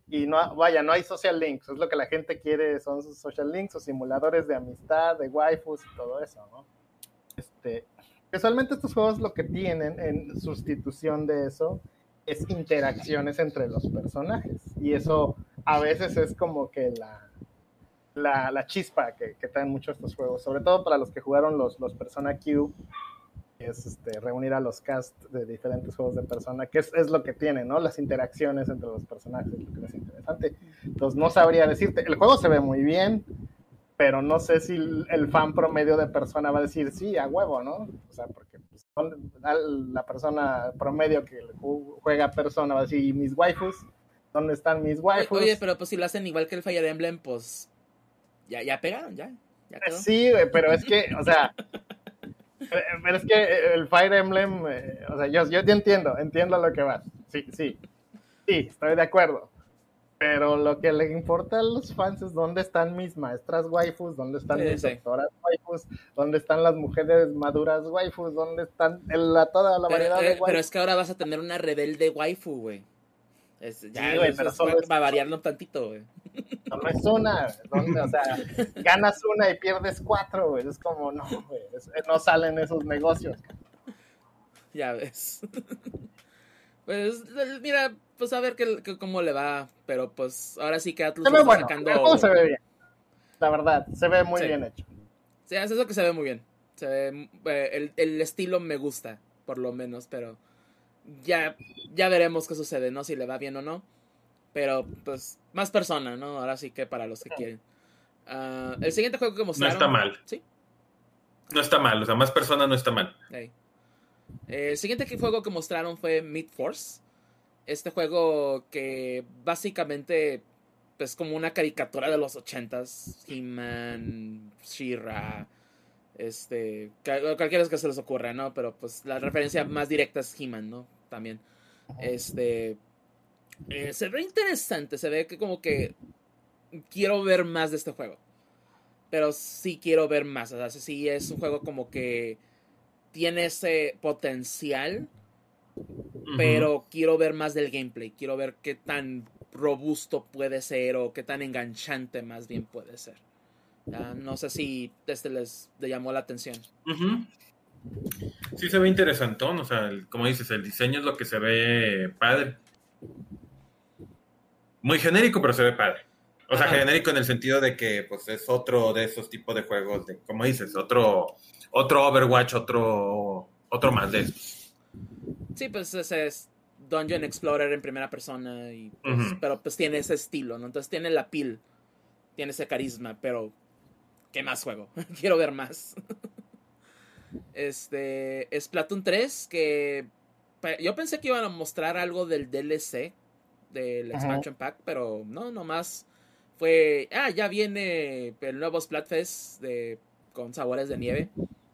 Y no, vaya, no hay social links. Es lo que la gente quiere, son sus social links o simuladores de amistad, de waifus y todo eso, ¿no? Este, casualmente estos juegos lo que tienen en sustitución de eso es interacciones entre los personajes. Y eso a veces es como que la, la, la chispa que, que traen mucho estos juegos, sobre todo para los que jugaron los, los Persona Q, que es este, reunir a los cast de diferentes juegos de Persona, que es, es lo que tiene, ¿no? Las interacciones entre los personajes, lo que es interesante. Entonces no sabría decirte, el juego se ve muy bien, pero no sé si el, fan promedio de Persona va a decir sí, a huevo, ¿no? O sea, porque pues, la persona promedio que ju- juega Persona va a decir, ¿y mis waifus? ¿Dónde están mis waifus? Oye, pero pues si lo hacen igual que el Fire Emblem, pues ya, ya pegaron, ya. ya quedó. Sí, güey, pero es que, o sea, pero es que el Fire Emblem, eh, o sea, yo, yo te entiendo, entiendo lo que vas. Sí, sí, sí, estoy de acuerdo. Pero lo que le importa a los fans es dónde están mis maestras waifus, dónde están Sí, mis sí. doctoras waifus, dónde están las mujeres maduras waifus, dónde están el- la, toda la Pero, variedad eh, de pero waifus. es que ahora vas a tener una rebelde waifu, güey. Es, ya, Sí, güey, pero es solo va, es- va a tantito, güey. No, no es una, ¿dónde? o sea, ganas una y pierdes cuatro, güey. Es como, no, güey, es- no salen esos negocios. Ya ves. [LAUGHS] pues mira, pues a ver qué, qué- cómo le va. Pero pues ahora sí que Atlus Se ve bueno, sacando. se ve bien. La verdad, se ve muy Sí. bien hecho. Sí, es eso que se ve muy bien. Se ve, eh, el, el estilo me gusta, por lo menos, pero ya, ya veremos qué sucede, ¿no? Si le va bien o no. Pero, pues, más persona, ¿no? Ahora sí que para los que quieren. Ah, el siguiente juego que No mostraron. está mal. Sí. No está mal, o sea, más persona no está mal. Eh, El siguiente juego que mostraron fue Meat Force. Este juego que básicamente es como una caricatura de los ochentas. He-Man, She-Ra, este, cualquiera que se les ocurra, ¿no? Pero pues la referencia más directa es He-Man, ¿no? También. Este, eh, se ve interesante, se ve que como que quiero ver más de este juego. Pero sí quiero ver más, o sea, sí es un juego como que tiene ese potencial, pero quiero ver más del gameplay, quiero ver qué tan robusto puede ser o qué tan enganchante más bien puede ser. No sé si este les, le llamó la atención. Sí se ve interesantón, o sea, el- como dices, el diseño es lo que se ve padre. Muy genérico, pero se ve padre. O sea, Ajá. genérico en el sentido de que pues es otro de esos tipos de juegos, de, como dices, otro, otro Overwatch, otro, otro más de estos. Sí, pues ese es Dungeon Explorer en primera persona, y, pues, Ujú. pero pues tiene ese estilo, ¿no? Entonces tiene la pil, tiene ese carisma, pero ¿qué más juego? [LAUGHS] Quiero ver más. Este, Splatoon 3, que yo pensé que iban a mostrar algo del DLC, del Ajá. expansion pack, pero no, nomás fue, ah, ya viene el nuevo Splatfest de, con sabores de nieve,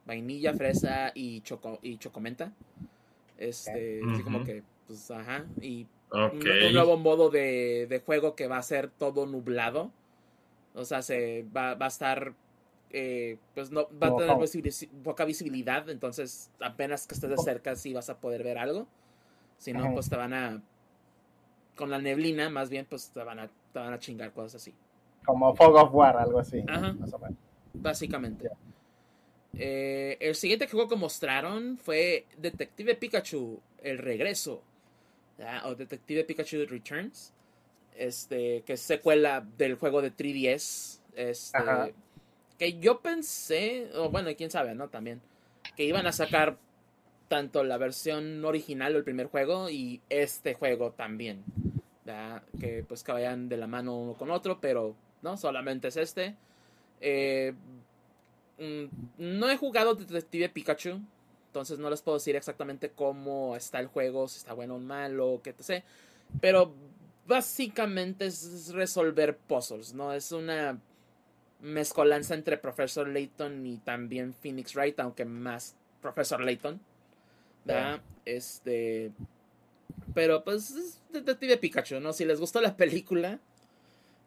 vainilla, fresa y, choco, y chocomenta. Este, así como que, pues, ajá, y un, un nuevo modo de, de juego que va a ser todo nublado. O sea, se va, va a estar. Eh, pues no va a tener poca visibilidad. Entonces, apenas que estés de cerca, sí vas a poder ver algo. Si no, Ajá. pues te van a. Con la neblina, más bien, pues te van a, te van a chingar cosas así. Como Fog of War, algo así. Ajá. Más o menos. Básicamente. Eh, el siguiente juego que mostraron fue Detective Pikachu, El Regreso. ¿ya? O Detective Pikachu Returns. Este, que es secuela del juego de 3DS. Este, Ajá. Que yo pensé, o bueno, quién sabe, ¿no? También, que iban a sacar tanto la versión original del primer juego y este juego también. Que pues que vayan de la mano uno con otro, pero no, solamente es este. Eh, mm, no he jugado Detective Pikachu, entonces no les puedo decir exactamente cómo está el juego, si está bueno o malo, qué te sé. Pero básicamente es resolver puzzles, ¿no? Es una mezcolanza entre Professor Layton y también Phoenix Wright, aunque más Professor Layton. ¿verdad? Este. Pero pues es Detective Pikachu, ¿no? Si les gustó la película,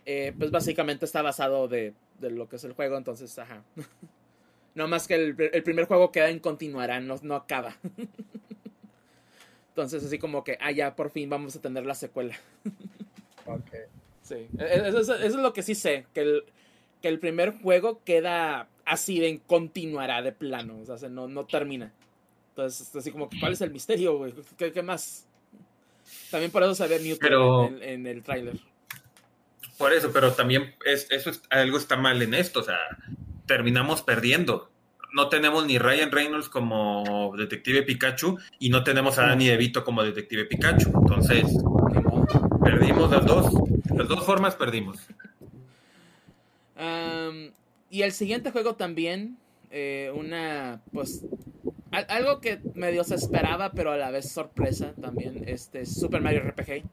eh, pues básicamente está basado de, de lo que es el juego, entonces, ajá. [LAUGHS] No más que el, el primer juego queda en continuará, no, no acaba. [LAUGHS] Entonces, así como que, ah, ya por fin vamos a tener la secuela. [LAUGHS] Ok. Sí, eso, eso- eso es lo que sí sé, que el, que el primer juego queda así de continuará de plano, o sea, se- no, no termina. Entonces, así como ¿cuál es el misterio, güey? ¿Qué, qué más? También por eso se ve Mewtwo Pero- en, el- en el tráiler. Por eso, pero también es, eso es, algo está mal en esto, o sea, terminamos perdiendo. No tenemos ni Ryan Reynolds como Detective Pikachu y no tenemos a Danny DeVito como Detective Pikachu. Entonces, perdimos las dos. Las dos formas perdimos. Y el siguiente juego también, eh, una, pues, al- algo que medio se esperaba, pero a la vez sorpresa también, este Super Mario RPG.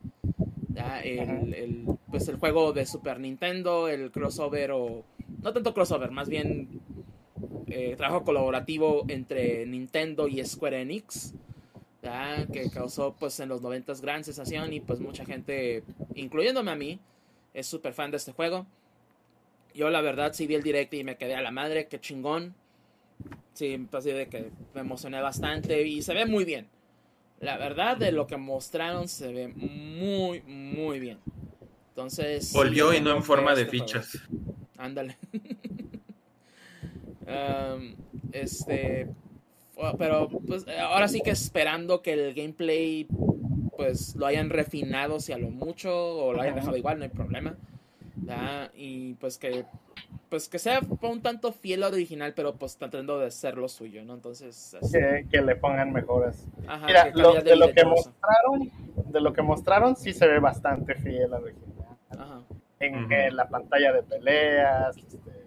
Ya, el, el, pues el juego de Super Nintendo, el crossover o... No tanto crossover, más bien eh, trabajo colaborativo entre Nintendo y Square Enix. ya, que causó pues en los 90 gran sensación y pues mucha gente, incluyéndome a mí, es súper fan de este juego. Yo la verdad sí vi el direct y me quedé a la madre, qué chingón. Sí, pues, así de que me emocioné bastante y se ve muy bien. La verdad de lo que mostraron se ve muy, muy bien. Entonces... Volvió y no en forma de este juego. fichas. Ándale. [LAUGHS] Um, este. Pero pues ahora sí que esperando que el gameplay pues lo hayan refinado si a lo mucho o lo hayan dejado igual, no hay problema. Y pues que pues que sea un tanto fiel al original, pero pues tratando de ser lo suyo, ¿no? Entonces, así. Que, que le pongan mejoras. Ajá, Mira, que lo- calidad de lo que mostraron, de lo que mostraron sí se ve bastante fiel al original. Ajá. En, la pantalla de peleas, este,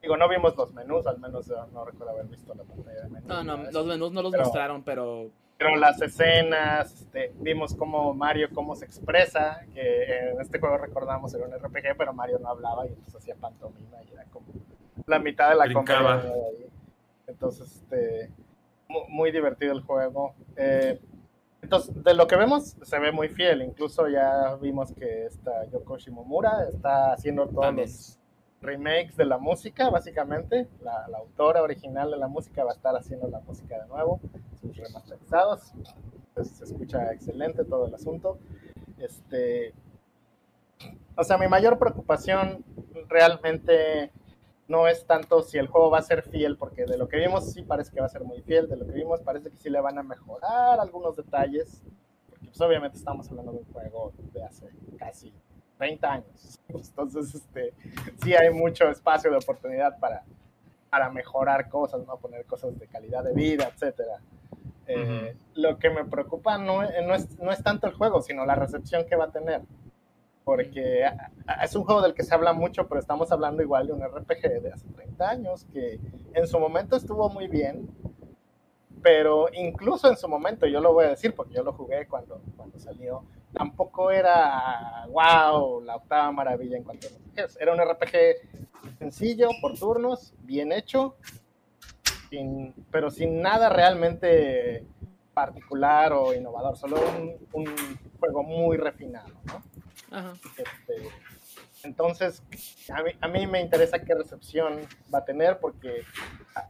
digo, no vimos los menús, al menos no recuerdo haber visto la pantalla de menús. No, no, los menús no los Pero- mostraron, pero Pero las escenas, este, vimos cómo Mario cómo se expresa, que en este juego recordamos era un RPG, pero Mario no hablaba y entonces hacía pantomima y era como la mitad de la Brincaba. comedia ahí. Entonces, este, mu- muy, divertido el juego. Eh, entonces, de lo que vemos, se ve muy fiel. Incluso ya vimos que esta Yoko Shimomura está haciendo todos también. los remakes de la música, básicamente. La, la autora original de la música va a estar haciendo la música de nuevo, sus remasterizados. Pues, se escucha excelente todo el asunto. Este, o sea, mi mayor preocupación realmente no es tanto si el juego va a ser fiel, porque de lo que vimos sí parece que va a ser muy fiel, de lo que vimos parece que sí le van a mejorar algunos detalles, porque pues obviamente estamos hablando de un juego de hace casi 30 años. Entonces, este, sí hay mucho espacio de oportunidad para, para mejorar cosas, ¿no? Poner cosas de calidad de vida, etcétera. Eh, lo que me preocupa no, no, es, no es tanto el juego, sino la recepción que va a tener. Porque es un juego del que se habla mucho, pero estamos hablando igual de un RPG de hace 30 años, que en su momento estuvo muy bien, pero incluso en su momento, yo lo voy a decir porque yo lo jugué cuando, cuando salió, tampoco era, wow, la octava maravilla en cuanto a RPGs. Era un RPG sencillo, por turnos, bien hecho, sin, pero sin nada realmente particular o innovador, solo un, un juego muy refinado, ¿no? Ajá. Este, entonces, a mí, a me interesa qué recepción va a tener, porque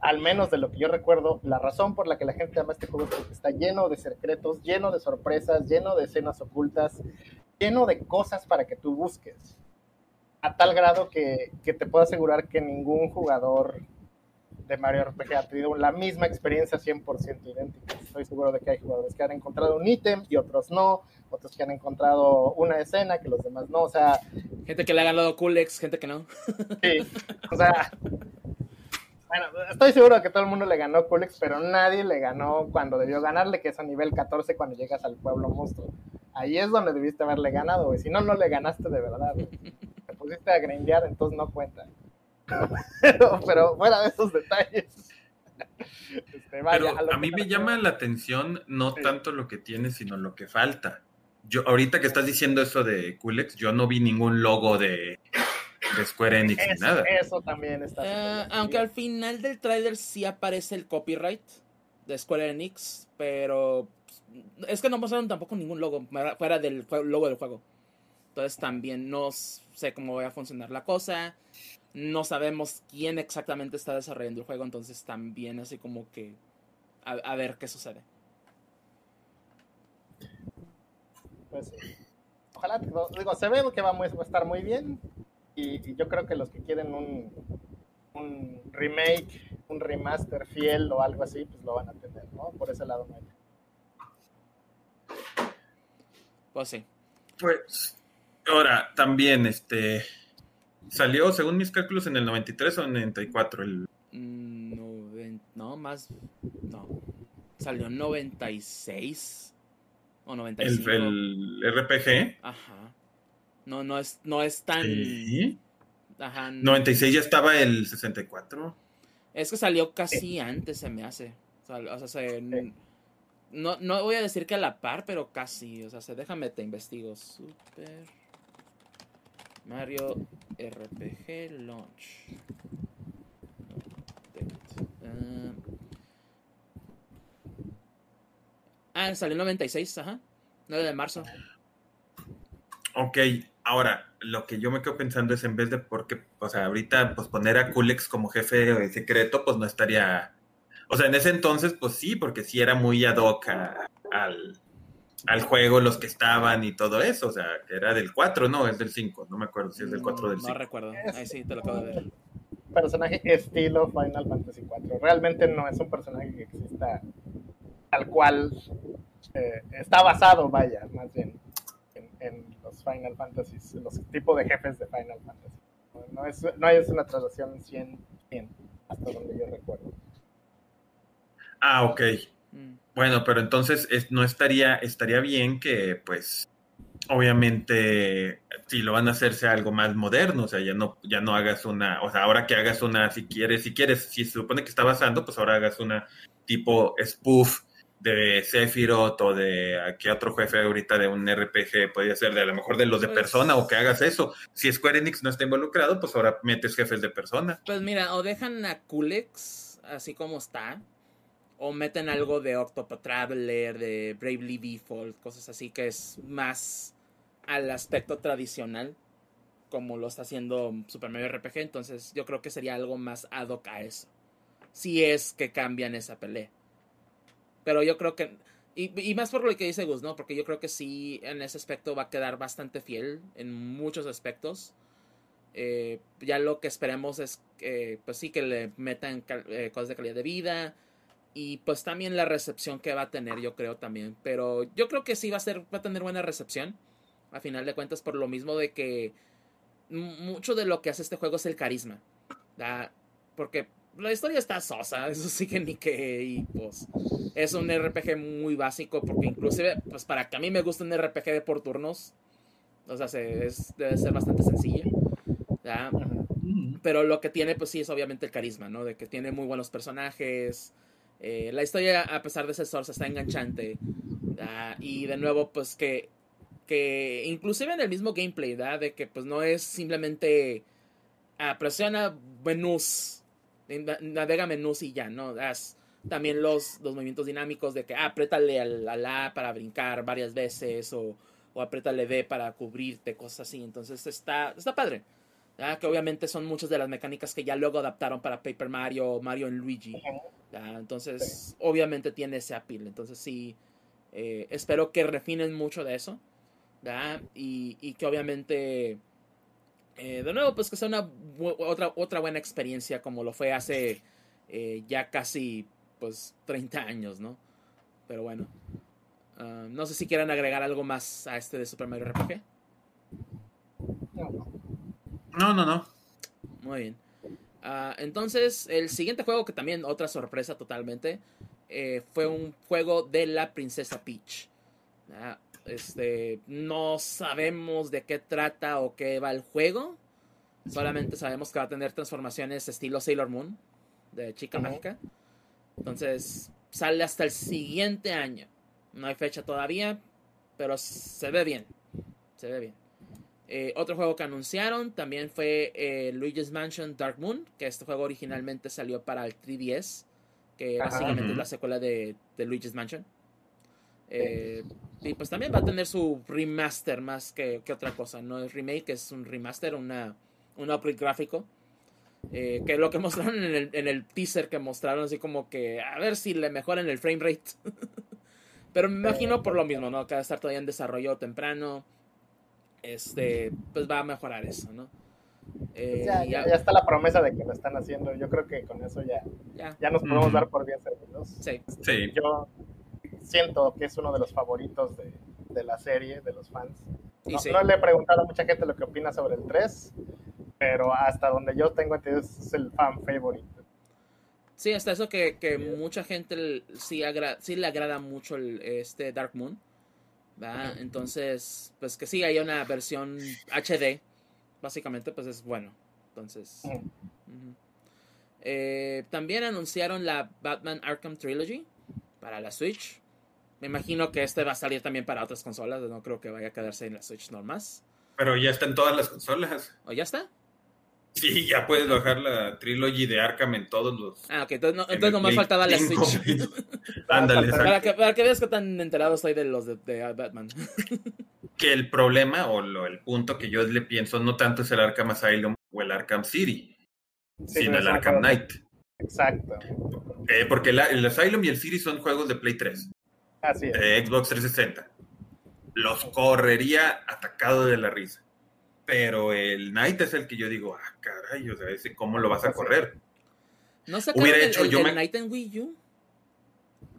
al menos de lo que yo recuerdo, la razón por la que la gente ama este juego es porque está lleno de secretos, lleno de sorpresas, lleno de escenas ocultas, lleno de cosas para que tú busques. A tal grado que, que te puedo asegurar que ningún jugador de Mario RPG ha tenido la misma experiencia 100% idéntica. Estoy seguro de que hay jugadores que han encontrado un ítem y otros no, otros que han encontrado una escena que los demás no, o sea... Gente que le ha ganado Kulex, gente que no. Sí, o sea... Bueno, estoy seguro de que todo el mundo le ganó Kulex, pero nadie le ganó cuando debió ganarle, que es a nivel 14 cuando llegas al pueblo monstruo. Ahí es donde debiste haberle ganado, güey. Si no, no le ganaste de verdad, Te pusiste a grindear, entonces no cuenta. Pero, fuera de esos detalles. Este, a, mí me llama la atención no tanto lo que tiene, sino lo que falta. Yo, ahorita que estás diciendo eso de Kulex, yo no vi ningún logo de, Square Enix ni nada. Eso también está. Eh, aunque al final del trailer sí aparece el copyright de Square Enix, pero es que no mostraron tampoco ningún logo fuera del logo del juego. Entonces también no sé cómo va a funcionar la cosa. No sabemos quién exactamente está desarrollando el juego, entonces también así como que a, ver qué sucede. Pues Ojalá, digo, se ve que va, a estar muy bien. Y, yo creo que los que quieren un, un remake, un remaster fiel o algo así, pues lo van a tener, ¿no? Por ese lado no Pues sí. Pues, ahora, también, este, Salió, según mis cálculos, en el 93 o 94. El... Mm, no, más. No. Salió en 96 o 95. El, el RPG. Ajá. No, no es, no es tan. Ajá. 96 ya estaba el 64. Es que salió casi antes, se me hace. O sea, se, no, no voy a decir que a la par, pero casi. O sea, se, déjame te investigo. Super. Mario RPG Launch. Ah, salió el 96, ajá. 9 de marzo. Ok, ahora, lo que yo me quedo pensando es en vez de porque, o sea, ahorita pues poner a Kulex como jefe secreto, pues no estaría... O sea, en ese entonces, pues sí, porque sí era muy ad hoc al, al juego los que estaban y todo eso, o sea, que era del 4, no, es del 5, no me acuerdo si es del 4 o del 5. No recuerdo, ahí sí, te lo acabo de ver. Personaje estilo Final Fantasy 4, realmente no es un personaje que exista tal cual, eh, está basado, vaya, más bien, en, los Final Fantasy, los tipos de jefes de Final Fantasy. No es, no es una traducción 100, 100, hasta donde yo recuerdo. Ah, ok. Mm. Bueno, pero entonces no estaría, estaría bien que, pues, obviamente, si lo van a hacer sea algo más moderno, o sea, ya no, ya no hagas una, o sea, ahora que hagas una, si quieres, si quieres, si se supone que está basando, pues ahora hagas una tipo spoof de Sephiroth o de qué otro jefe ahorita de un RPG podría ser de a lo mejor de los de pues persona o que hagas eso. Si Square Enix no está involucrado, pues ahora metes jefes de persona. Pues mira, o dejan a Kulex así como está, o meten algo de Octopath Traveler, de Bravely Default, cosas así que es más al aspecto tradicional, como lo está haciendo Super Mario RPG. Entonces yo creo que sería algo más ad hoc a eso. Si es que cambian esa pelea. Pero yo creo que... Y, más por lo que dice Gus, ¿no? Porque yo creo que sí, en ese aspecto va a quedar bastante fiel en muchos aspectos. Eh, ya lo que esperemos es que, pues sí, que le metan eh, cosas de calidad de vida, y pues también la recepción que va a tener, yo creo también. Pero yo creo que sí va a ser, va a tener buena recepción. A final de cuentas, por lo mismo de que mucho de lo que hace este juego es el carisma. Porque la historia está sosa, [LAUGHS] eso sí que ni que, y pues es un RPG muy básico porque inclusive, pues para que a mí me guste un RPG de por turnos, o sea, se, es, debe ser bastante sencillo, ¿ya? pero lo que tiene pues sí es obviamente el carisma, ¿no? De que tiene muy buenos personajes, eh, la historia a pesar de ser sosa está enganchante, ¿ya? y de nuevo pues que, que inclusive en el mismo gameplay, ¿verdad? De que pues no es simplemente ah, presiona menús navega menús y ya, ¿no? Das también los, los movimientos dinámicos de que ah, apriétale al, al A para brincar varias veces o, o apriétale B para cubrirte, cosas así. Entonces está, está padre. Que obviamente son muchas de las mecánicas que ya luego adaptaron para Paper Mario, Mario en Luigi. Entonces, obviamente tiene ese appeal. Entonces sí, eh, espero que refinen mucho de eso. Y, y que obviamente eh, de nuevo, pues que sea una otra, otra buena experiencia como lo fue hace eh, ya casi pues 30 años, ¿no? Pero bueno. Ah, no sé si quieran agregar algo más a este de Super Mario RPG. No, no, no. Muy bien. Ah, entonces, el siguiente juego, que también otra sorpresa totalmente, eh, fue un juego de la princesa Peach. Ah, este, no sabemos de qué trata o qué va el juego. Solamente sabemos que va a tener transformaciones estilo Sailor Moon, de chica mágica. Entonces, sale hasta el siguiente año. No hay fecha todavía, pero se ve bien. Se ve bien. Eh, otro juego que anunciaron también fue eh, Luigi's Mansion Dark Moon, que este juego originalmente salió para el 3DS, que básicamente es la secuela de, de Luigi's Mansion. Eh, y pues también va a tener su remaster más que, otra cosa. No es remake, es un remaster, una, un upgrade gráfico. Que lo que [LAUGHS] mostraron en el, en el, teaser que mostraron, así como que a ver si le mejoran el frame rate. [LAUGHS] Pero me imagino por lo mismo, ¿no? Que va a estar todavía en desarrollo temprano. Este, pues va a mejorar eso, ¿no? Eh, ya, ya, está la promesa de que lo están haciendo. Yo creo que con eso ya, ya. nos podemos dar por bien servidos. Sí. sí. Yo, siento que es uno de los favoritos de, de la serie, de los fans. No, le he preguntado a mucha gente lo que opina sobre el 3, pero hasta donde yo tengo entendido es el fan favorito. Sí, hasta eso que, que mucha gente sí, sí le agrada mucho el, este Dark Moon. Entonces, pues que sí, hay una versión HD, básicamente, pues es bueno. Entonces, eh, también anunciaron la Batman Arkham Trilogy para la Switch. Me imagino que este va a salir también para otras consolas. No creo que vaya a quedarse en la Switch normas. Pero ya está en todas las consolas. ¿O ya está? Sí, ya puedes bajar la trilogy de Arkham en todos los. Ah, ok. Entonces, entonces nomás faltaba la Switch. [LAUGHS] Ándale, para, que, para que veas que tan enterado estoy de los de, Batman. [LAUGHS] que el problema o lo, el punto que yo le pienso no tanto es el Arkham Asylum o el Arkham City, sino el Arkham Knight. Exacto. Eh, porque el, el Asylum y el City son juegos de Play 3. Así Xbox 360. Los correría atacado de la risa. Pero el Knight es el que yo digo, ah, caray, o sea, ese, ¿cómo lo vas a correr? ¿No sacaron Hubiera hecho, el, yo el Knight en Wii U?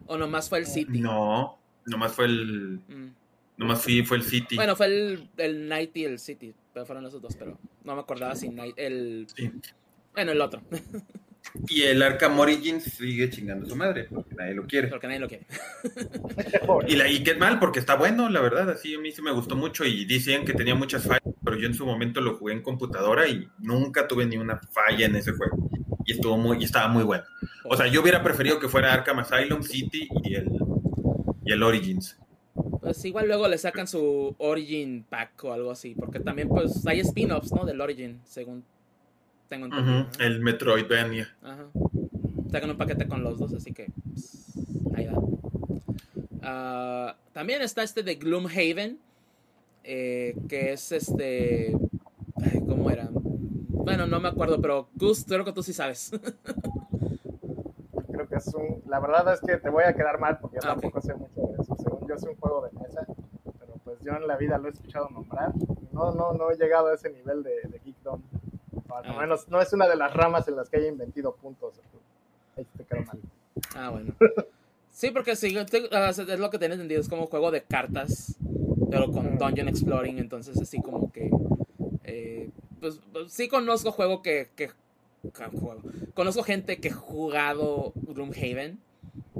¿O nomás fue el City? No, nomás fue el... Mm. Nomás fue, fue el City. Bueno, fue el, el Knight y el City, pero fueron los dos, pero no me acordaba si Knight, el... Bueno, el otro. [LAUGHS] Y el Arkham Origins sigue chingando a su madre, porque nadie lo quiere. Porque nadie lo quiere. y, la, y qué mal, porque está bueno, la verdad, así a mí sí me gustó mucho y decían que tenía muchas fallas, pero yo en su momento lo jugué en computadora y nunca tuve ni una falla en ese juego. Y estuvo muy, y estaba muy bueno. O sea, yo hubiera preferido que fuera Arkham Asylum, City y el, y el Origins. Pues igual luego le sacan su Origin Pack o algo así, porque también pues hay spin-offs, ¿no? Del Origin, según tengo El Metroidvania. Ajá. Sacan un paquete con los dos, así que pues, ahí va. Ah, también está este de Gloomhaven, eh, que es este... ¿Cómo era? Bueno, no me acuerdo, pero Gus, creo que tú sí sabes. creo que es un... La verdad es que te voy a quedar mal porque yo ah, tampoco sé mucho de eso. Según yo, es un juego de mesa, pero pues yo en la vida lo he escuchado nombrar. No, no, no he llegado a ese nivel de, de geekdom. No, ah. no es una de las ramas en las que haya inventido puntos. Ahí te quedó mal. Ah, bueno. Sí, porque sí, ah, es lo que tienes entendido, es como juego de cartas, pero con Dungeon Exploring, entonces así como que... Eh, pues, pues, sí conozco juego que, que Conozco gente que ha jugado Gloomhaven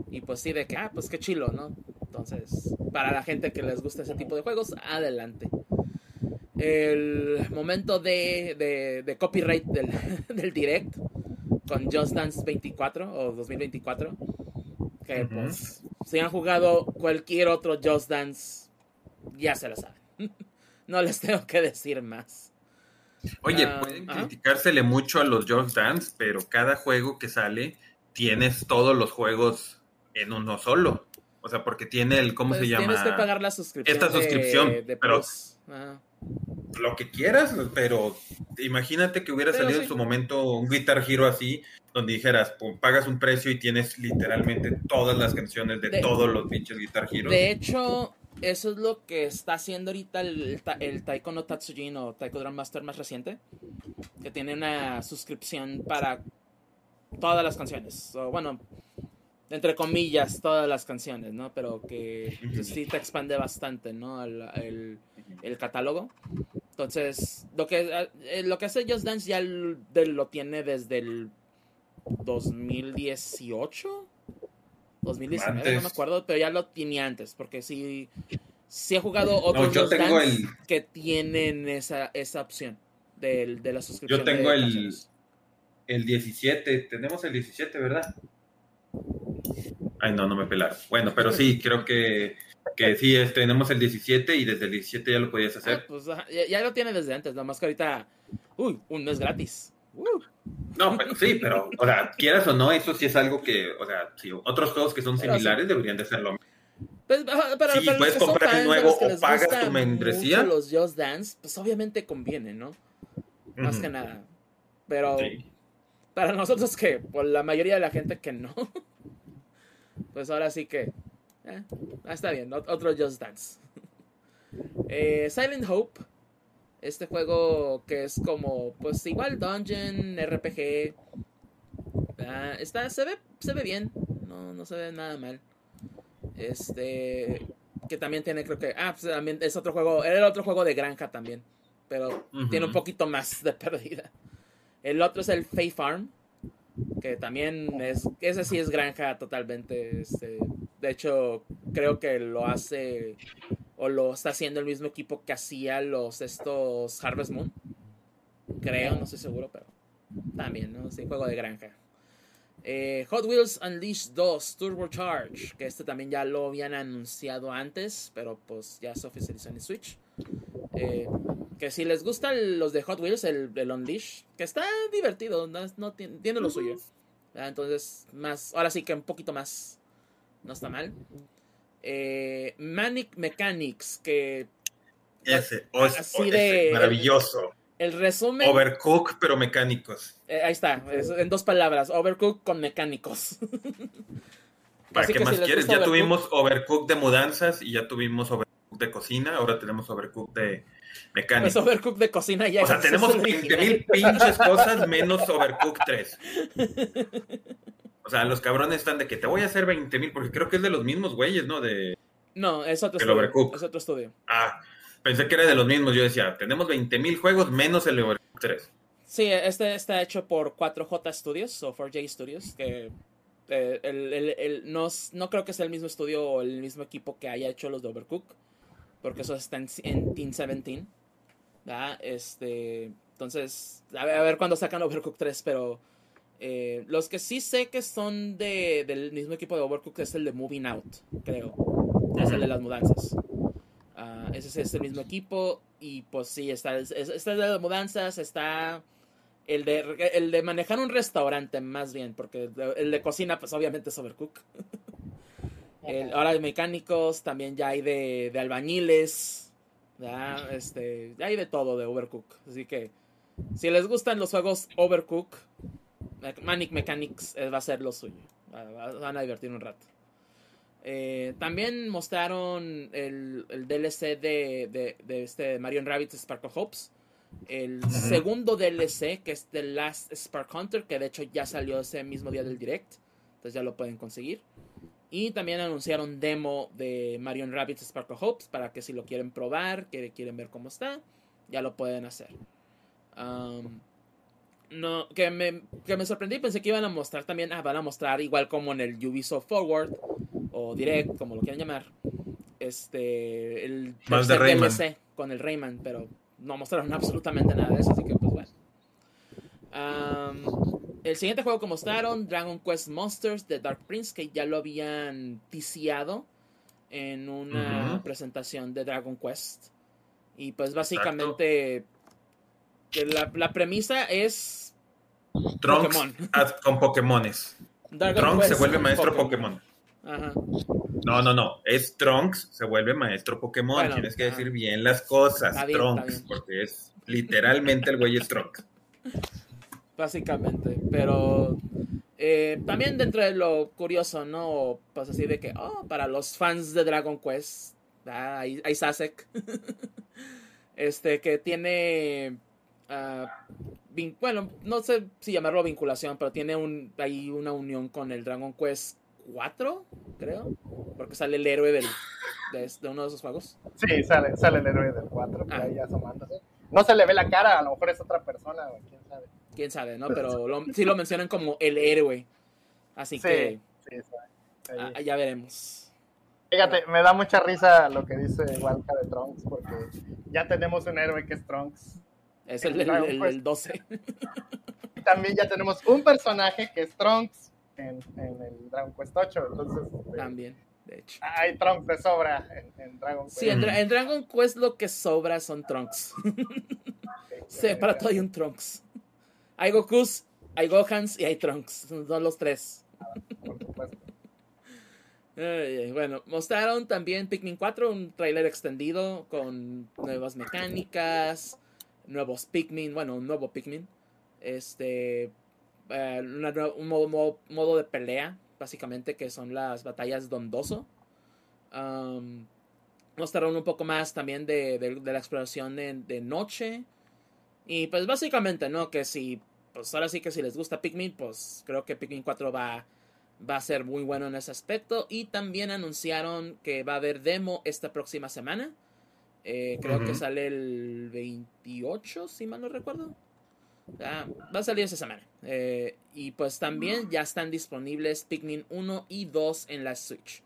y pues sí, de que, ah, pues qué chilo, ¿no? Entonces, para la gente que les gusta ese tipo de juegos, adelante. El momento de, de, copyright del, [LAUGHS] del, direct con Just Dance 24 o 2024. Que pues, si han jugado cualquier otro Just Dance, ya se lo saben. [LAUGHS] no les tengo que decir más. Oye, ah, pueden criticársele mucho a los Just Dance, pero cada juego que sale tienes todos los juegos en uno solo. O sea, porque tiene el, ¿cómo se pues llama? Tienes que pagar la suscripción. Esta suscripción. pero lo que quieras, pero imagínate que hubiera salido en su momento un Guitar Hero así, donde dijeras, pagas un precio y tienes literalmente todas las canciones de, todos los pinches Guitar Hero. De hecho, eso es lo que está haciendo ahorita el, el, Taiko no Tatsujin o Taiko Drum Master más reciente, que tiene una suscripción para todas las canciones. O, bueno, entre comillas, todas las canciones, ¿no? Pero que pues, sí te expande bastante, ¿no? El, catálogo. Entonces, lo que, eh, lo que hace Just Dance ya lo tiene desde el 2018. 2019, no me acuerdo, pero ya lo tenía antes, porque sí, sí he jugado otros Just Dance que tienen esa, esa opción de, de la suscripción. Yo tengo el, el 17, tenemos el 17, ¿verdad? Ay, no, no me pelaron. Bueno, pero sí, [LAUGHS] creo que, que sí, tenemos el 17 y desde el 17 ya lo podías hacer. Ah, pues ya, lo tiene desde antes, nada más que ahorita, uy, un mes gratis. No, pero sí, pero, o sea, quieras o no, eso sí es algo que, o sea, si otros juegos que son similares deberían de hacerlo. Pues, si puedes comprar el nuevo o pagas tu membresía. Los Just Dance, pues obviamente conviene, ¿no? Más que nada. Pero para nosotros que, por la mayoría de la gente que no, [LAUGHS] pues ahora sí que, eh, está bien, otro Just Dance. [LAUGHS] Eh, Silent Hope, este juego que es como, pues igual Dungeon, RPG, ah, está, se ve, se ve bien, no, no se ve nada mal. Este, que también tiene, creo que, ah, pues también es otro juego, era el otro juego de granja también, pero tiene un poquito más de [LAUGHS] pérdida. El otro es el Fae Farm, que también es, ese sí es granja totalmente. Este, de hecho, creo que lo hace o lo está haciendo el mismo equipo que hacía los estos Harvest Moon. Creo, no estoy seguro, pero también, ¿no? Sí, juego de granja. Eh, Hot Wheels Unleashed 2 Turbo Charge, que este también ya lo habían anunciado antes, pero pues ya se oficializó en Switch. Eh, que si les gustan los de Hot Wheels, el, el Unleash, que está divertido, no, tiene, lo suyo. Entonces, más, ahora sí que un poquito más, no está mal. Eh, Manic Mechanics, que... Ese, así de, maravilloso. El, resumen... Overcook, pero mecánicos. Eh, ahí está, en dos palabras, Overcook con mecánicos. [LAUGHS] ¿Para qué más quieres? Ya tuvimos Overcook de mudanzas y ya tuvimos Overcook de cocina, ahora tenemos Overcook de mecánico. Pues Overcook de cocina ya. O sea, tenemos 20.000 pinches cosas menos Overcook 3. O sea, los cabrones están de que te voy a hacer 20.000, porque creo que es de los mismos güeyes, ¿no? De, no, es otro estudio. Overcook. Es otro estudio. Ah, pensé que era de los mismos. Yo decía, tenemos 20.000 juegos menos el Overcook 3. Sí, este está hecho por 4J Studios o 4J Studios, que eh, el, el, no, no, creo que sea el mismo estudio o el mismo equipo que haya hecho los de Overcook porque eso está en, en Team 17. Este, entonces, a ver, a ver cuándo sacan Overcook 3, pero eh, los que sí sé que son de, del mismo equipo de Overcook es el de Moving Out, creo. Es el de las mudanzas. Uh, ese es el mismo equipo y pues sí, está, está de las mudanzas, está el de, el de manejar un restaurante más bien, porque el de cocina pues obviamente es [LAUGHS] Ahora hay mecánicos, también ya hay de, de albañiles, ¿ya? Este, ya hay de todo de Overcook. Así que si les gustan los juegos Overcook, Manic Mechanics eh, va a ser lo suyo. Van a divertir un rato. Eh, también mostraron el, el DLC de, de, de, este Mario Rabbit Sparkle Hopes. El segundo DLC, que es The Last Spark Hunter, que de hecho ya salió ese mismo día del direct. Entonces ya lo pueden conseguir. Y también anunciaron demo de Marion Rabbit Sparkle Hopes para que si lo quieren probar, que quieren ver cómo está, ya lo pueden hacer. no, que me, que me sorprendí, pensé que iban a mostrar también, ah, van a mostrar igual como en el Ubisoft Forward o Direct, como lo quieran llamar, este, el Más de Rayman. DLC con el Rayman, pero no mostraron absolutamente nada de eso, así que pues bueno. Am, el siguiente juego que mostraron, Dragon Quest Monsters de Dark Prince, que ya lo habían ticiado en una presentación de Dragon Quest. Y pues básicamente la, la premisa es Trunks Pokémon. [LAUGHS] con Pokémones. Dragon Trunks Quest se vuelve maestro Pokémon. Ajá. No, no, no. Es Trunks se vuelve maestro Pokémon. Bueno, Tienes que decir bien las cosas. Bien, Trunks, porque es literalmente el güey es Trunks. [LAUGHS] Básicamente, pero eh, también dentro de lo curioso, ¿no? Pues así de que, oh, para los fans de Dragon Quest, ah, hay, hay Sasek, este, que tiene, ah, vin- bueno, no sé si llamarlo vinculación, pero tiene un, hay una unión con el Dragon Quest 4, creo, porque sale el héroe del, de, de uno de esos juegos. Sí, sale, sale el héroe del 4 por Ah. ahí asomándose. No se le ve la cara, a lo mejor es otra persona, quién sabe. Quién sabe, ¿no? Pero lo- sí lo mencionan como el héroe, así Sí, que sí, ah, ya veremos. Fíjate, me da mucha risa lo que dice Walca de Trunks, porque ya tenemos un héroe que es Trunks. Es el, el, Dragon el- Quest. el 12. Y también ya tenemos un personaje que es Trunks en, en el Dragon Quest 8. Entonces, este, También, de hecho. hay Trunks de sobra en, en Dragon Quest. Sí, en, en Dragon Quest lo que sobra son Trunks. Sí, [LAUGHS] para todo hay un Trunks. Hay Gokus, hay Gohans y hay Trunks. Son los tres. Por supuesto. Bueno, mostraron también Pikmin 4, un tráiler extendido con nuevas mecánicas, nuevos Pikmin, bueno, un nuevo Pikmin. Este, eh, una un modo, modo- modo de pelea, básicamente, que son las batallas dondoso. Mostraron un poco más también de, de- de la exploración de, de noche. Y pues básicamente, ¿no? Que si, pues ahora sí que si les gusta Pikmin, pues creo que Pikmin 4 va, va a ser muy bueno en ese aspecto. Y también anunciaron que va a haber demo esta próxima semana. Eh, creo que sale el 28, si mal no recuerdo. Ah, va a salir esa semana. Eh, y pues también ya están disponibles Pikmin 1 y 2 en la Switch.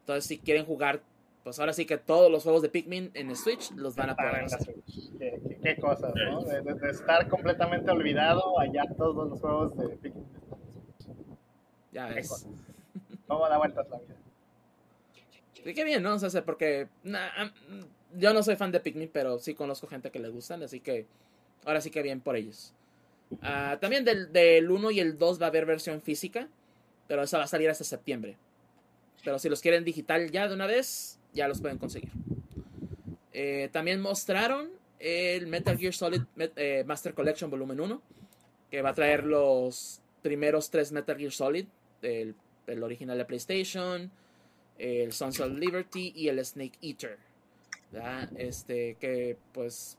Entonces, si quieren jugar, pues ahora sí que todos los juegos de Pikmin en Switch los van a poder hacer. Qué, qué- qué cosas, ¿no? De, de- de estar completamente olvidado, allá todos los juegos de Pikmin. Ya Qué ves. cosas. [LAUGHS] ¿Cómo da vueltas la vida? Y qué bien, ¿no? O sea, sé, porque yo no soy fan de Pikmin, pero sí conozco gente que le gustan, así que ahora sí que bien por ellos. Ah, también del, del 1 y el 2 va a haber versión física, pero esa va a salir hasta septiembre. Pero si los quieren digital ya de una vez, ya los pueden conseguir. Eh, también mostraron el Metal Gear Solid eh, Master Collection Volumen 1, que va a traer los primeros tres Metal Gear Solid, el, el original de PlayStation, el Sons of Liberty y el Snake Eater. Este, que pues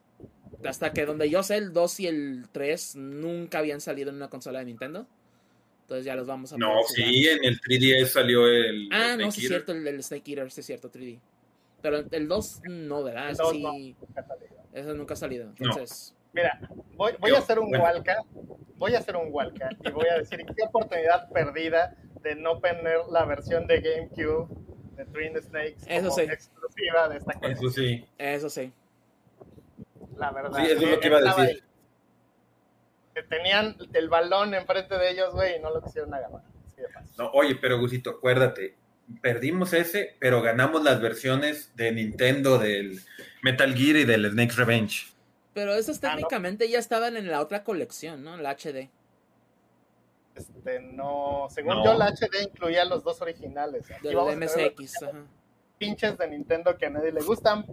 hasta que donde yo sé, el 2 y el 3 nunca habían salido en una consola de Nintendo. Entonces ya los vamos a No, sí, en el 3DS salió el. Ah, el no, sí es cierto, el, el Snake Eater, sí es cierto, 3D. Pero el 2 no, ¿verdad? El sí, no, nunca ha salido. ese nunca ha salido. Entonces, Mira, voy, voy Yo, a hacer un bueno. Walca, voy a hacer un Walca y voy a decir qué oportunidad perdida de no tener la versión de GameCube de Twin Snakes Eso como sí. exclusiva de esta colección. Eso sí. eso sí. La verdad. Sí, eso es lo que iba a decir. ahí. Que Tenían el balón enfrente de ellos, güey, y no lo quisieron agarrar. Así de fácil. No, oye, pero Gusito, acuérdate, perdimos ese, pero ganamos las versiones de Nintendo del Metal Gear y del Snake's Revenge. Pero esos Ah, no. técnicamente ya estaban en la otra colección, ¿no? La HD. Este, no, según No. yo, la HD incluía los dos originales. Del MSX. Ajá. Pinches de Nintendo que a nadie le gustan.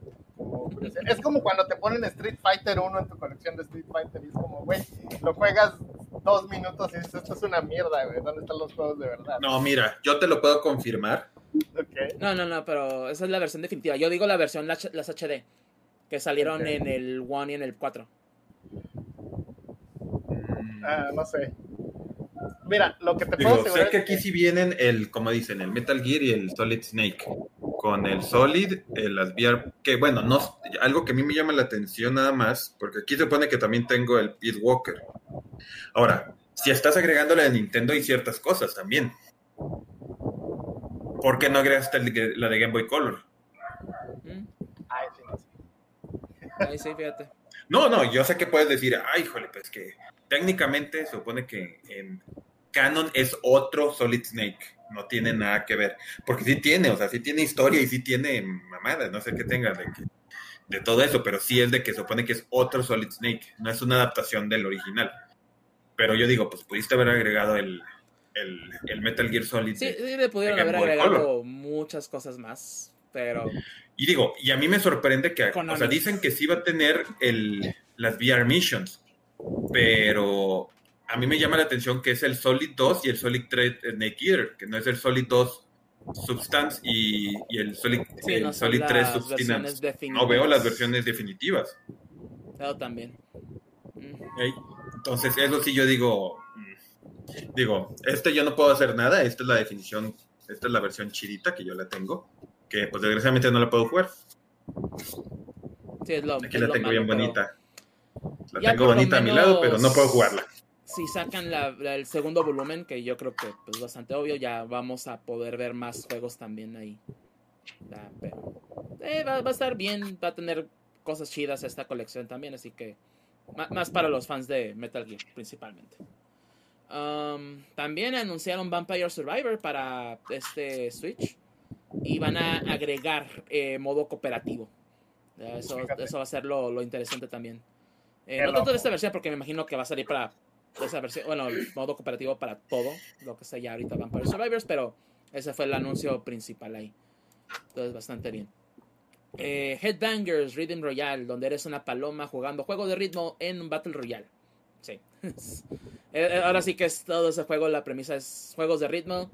Es como cuando te ponen Street Fighter 1 en tu colección de Street Fighter y es como, güey, lo juegas dos minutos y dices, esto es una mierda, güey, ¿dónde están los juegos de verdad? No, mira, yo te lo puedo confirmar. No, no, no, pero esa es la versión definitiva. Yo digo la versión, las las HD, que salieron en el 1 y en el 4. Ah, no sé. Mira, lo que te puedo Digo, asegurar sé que aquí sí vienen el, como dicen, el Metal Gear y el Solid Snake. Con el Solid, el VR, que bueno, no, algo que a mí me llama la atención nada más, porque aquí se pone que también tengo el Pete Walker. Ahora, si estás agregándole de Nintendo hay ciertas cosas también. ¿Por qué no agregaste la de Game Boy Color? Mm. Ay, sí, no sé. Ay, sí, fíjate. No, no, yo sé que puedes decir, ay, híjole, pues que técnicamente se supone que en Canon es otro Solid Snake, no tiene nada que ver, porque sí tiene, o sea, sí tiene historia y sí tiene mamada, no sé qué tenga de, de todo eso, pero sí es de que se supone que es otro Solid Snake, no es una adaptación del original. Pero yo digo, pues pudiste haber agregado el, el, Metal Gear Solid. Sí, sí le pudieron haber agregado muchas cosas más, pero... Y digo, y a mí me sorprende que, o sea, dicen que sí va a tener el, las VR Missions, pero a mí me llama la atención que es el Solid 2 y el Solid 3 Snake Eater, que no es el Solid 2 Substance y, el Solid, Solid 3 Substance. No veo las versiones definitivas. Yo también. Entonces, eso sí yo digo, mm, digo, este yo no puedo hacer nada, esta es la definición, esta es la versión chidita que yo la tengo, que pues desgraciadamente no la puedo jugar. Sí, es lo, Aquí la tengo bien bonita. La tengo bonita a mi lado, pero no puedo jugarla. Si sacan el segundo volumen, que yo creo que es pues, bastante obvio, ya vamos a poder ver más juegos también ahí. pero eh, va, va, a estar bien, va a tener cosas chidas esta colección también, así que más para los fans de Metal Gear, principalmente. Um, también anunciaron Vampire Survivor para este Switch. Y van a agregar eh, modo cooperativo. Eso, eso, va a ser lo, interesante también. Eh, no tanto de esta versión, porque me imagino que va a salir para esa versión. Bueno, el modo cooperativo para todo lo que está ya ahorita Vampire Survivors. Pero ese fue el anuncio principal ahí. Entonces, bastante bien. Eh, Headbangers Rhythm Royale, donde eres una paloma jugando juego de ritmo en un Battle Royale. Sí. [LAUGHS] Eh, eh, ahora sí que es todo ese juego, la premisa es juegos de ritmo.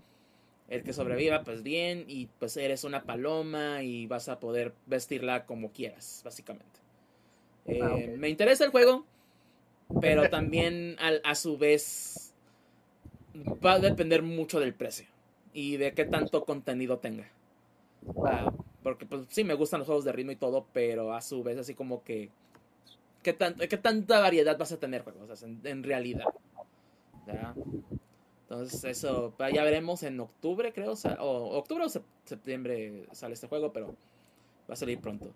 El que sobreviva, pues bien, y pues eres una paloma y vas a poder vestirla como quieras, básicamente. Ah, me interesa el juego, pero también a, su vez va a depender mucho del precio y de qué tanto contenido tenga. Porque pues sí, me gustan los juegos de ritmo y todo, pero a su vez así como que... ¿Qué, qué tanta variedad vas a tener juegos en, realidad? Entonces eso, pues, ya veremos en octubre creo, o, octubre o septiembre sale este juego, pero va a salir pronto.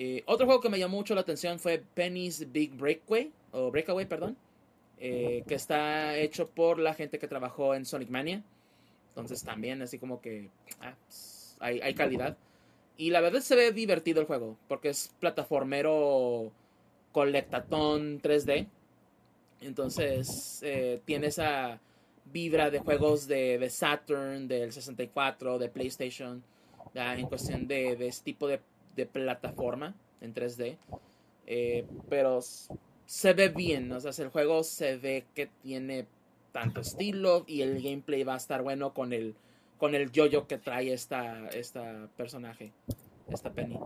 Eh, otro juego que me llamó mucho la atención fue Penny's Big Breakaway, o Breakaway, perdón, eh, que está hecho por la gente que trabajó en Sonic Mania. Entonces también así como que ah, pues, hay, calidad. Y la verdad se ve divertido el juego, porque es plataformero colectatón 3D. Entonces eh, tiene esa vibra de juegos de, Saturn, del 64, de PlayStation, en cuestión de, este tipo de, plataforma en 3D. Eh, pero se ve bien, o sea, el juego se ve que tiene tanto estilo y el gameplay va a estar bueno con el con el yoyo que trae esta, esta personaje, esta Penny.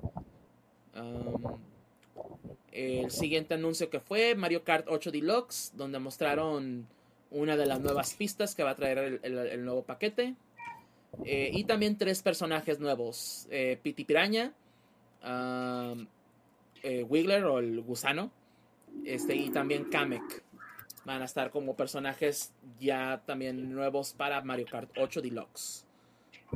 El siguiente anuncio que fue Mario Kart 8 Deluxe, donde mostraron una de las nuevas pistas que va a traer el, nuevo paquete. Eh, y también tres personajes nuevos: eh, Piti Piraña, eh, Wiggler o el gusano, este, y también Kamek van a estar como personajes ya también nuevos para Mario Kart 8 Deluxe.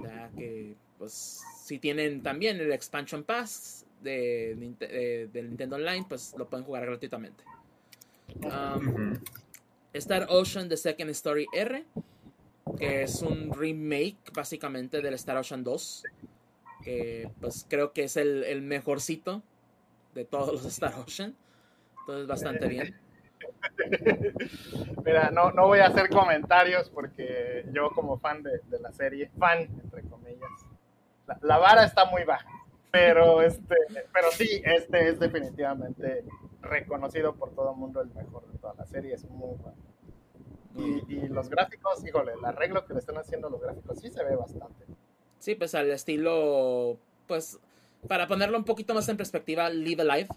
Ya que, pues, si tienen también el Expansion Pass de, Nintendo Online, pues lo pueden jugar gratuitamente. Star Ocean The Second Story R, que es un remake básicamente del Star Ocean 2. Que pues creo que es el, el mejorcito de todos los Star Ocean. Entonces bastante bien. [LAUGHS] Mira, no, no voy a hacer comentarios porque yo como fan de, la serie, fan entre comillas, la, vara está muy baja. Pero [LAUGHS] este, pero sí, este es definitivamente reconocido por todo el mundo el mejor de toda la serie, es muy bueno. Y, los gráficos, híjole, el arreglo que le están haciendo los gráficos sí se ve bastante. Sí, pues al estilo, pues, para ponerlo un poquito más en perspectiva, Live Alive,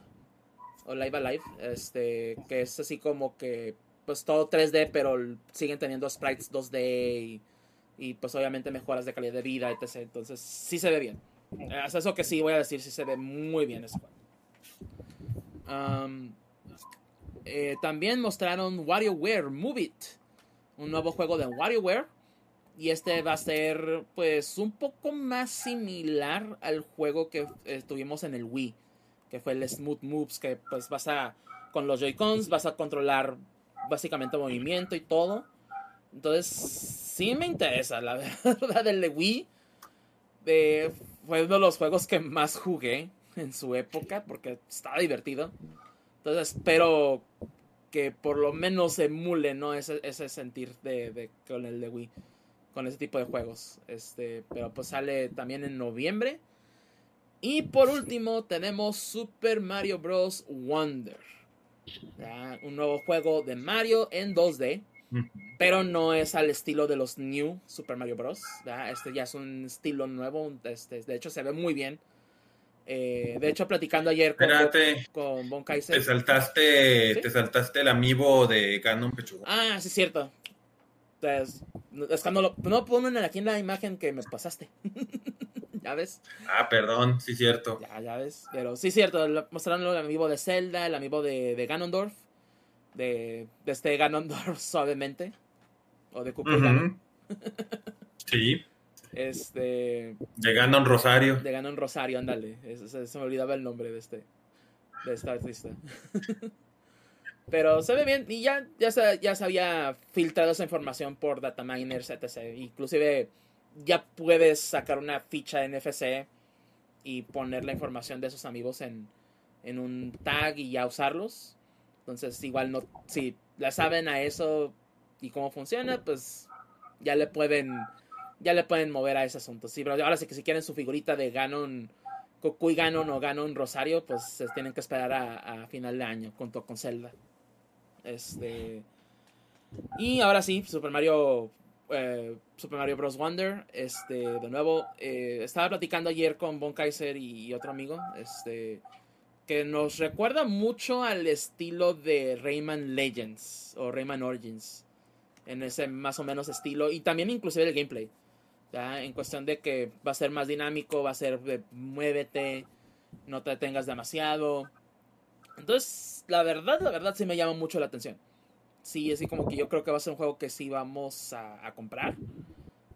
o Live Alive, este, que es así como que pues todo 3D, pero siguen teniendo sprites 2D y, pues obviamente mejoras de calidad de vida, etc. Entonces sí se ve bien. Es eso que sí voy a decir, sí se ve muy bien ese juego. eh, también mostraron WarioWare Move It, un nuevo juego de WarioWare. Y este va a ser, pues, un poco más similar al juego que eh, tuvimos en el Wii, que fue el Smooth Moves, que pues vas a, con los Joy-Cons, vas a controlar básicamente movimiento y todo. Entonces, sí me interesa, la [LAUGHS] verdad, el Wii. Eh, fue uno de los juegos que más jugué en su época, porque estaba divertido. Entonces, espero que por lo menos emule, ¿no? Ese, ese sentir de, de, con el de Wii con ese tipo de juegos. Este, pero pues sale también en noviembre. Y por último tenemos Super Mario Bros. Wonder. Un nuevo juego de Mario en 2D. Pero no es al estilo de los New Super Mario Bros. Este ya es un estilo nuevo. Este, de hecho se ve muy bien. Eh, de hecho, platicando ayer con, con Bon Kaiser. Te saltaste, ¿Sí? te saltaste el amiibo de Ganon Pechuga. Ah, sí, es cierto. Entonces, es cuando lo, no ponen aquí en la imagen que me pasaste. [LAUGHS] ¿Ya ves? Ah, perdón, sí, cierto. Ya, ya ves. Pero sí, cierto. Mostraron el amiibo de Zelda, el amiibo de, de Ganondorf. De, de este Ganondorf, [LAUGHS] suavemente. O de Cooper uh -huh. Sí. Este. De Ganon Rosario. De Ganon Rosario, ándale. Se, se, me olvidaba el nombre de este. De esta artista. [LAUGHS] Pero se ve bien y ya, ya, se, ya se había filtrado esa información por dataminers, etc. Inclusive ya puedes sacar una ficha NFC y poner la información de esos amigos en, en un tag y ya usarlos. Entonces igual no, si la saben a eso y cómo funciona, pues ya le pueden ya le pueden mover a ese asunto. Sí, pero ahora sí que si quieren su figurita de Ganon, Cocuy Ganon o Ganon Rosario, pues se tienen que esperar a, a final de año junto con Zelda. Este. Y ahora sí, Super Mario. Eh, Super Mario Bros. Wonder. Este, de nuevo. Eh, estaba platicando ayer con Bon Kaiser y otro amigo. Este. Que nos recuerda mucho al estilo de Rayman Legends. O Rayman Origins. En ese más o menos estilo. Y también inclusive el gameplay. En cuestión de que va a ser más dinámico. Va a ser de muévete. No te detengas demasiado. Entonces, la verdad, la verdad sí me llama mucho la atención. Sí, así como que yo creo que va a ser un juego que sí vamos a, comprar.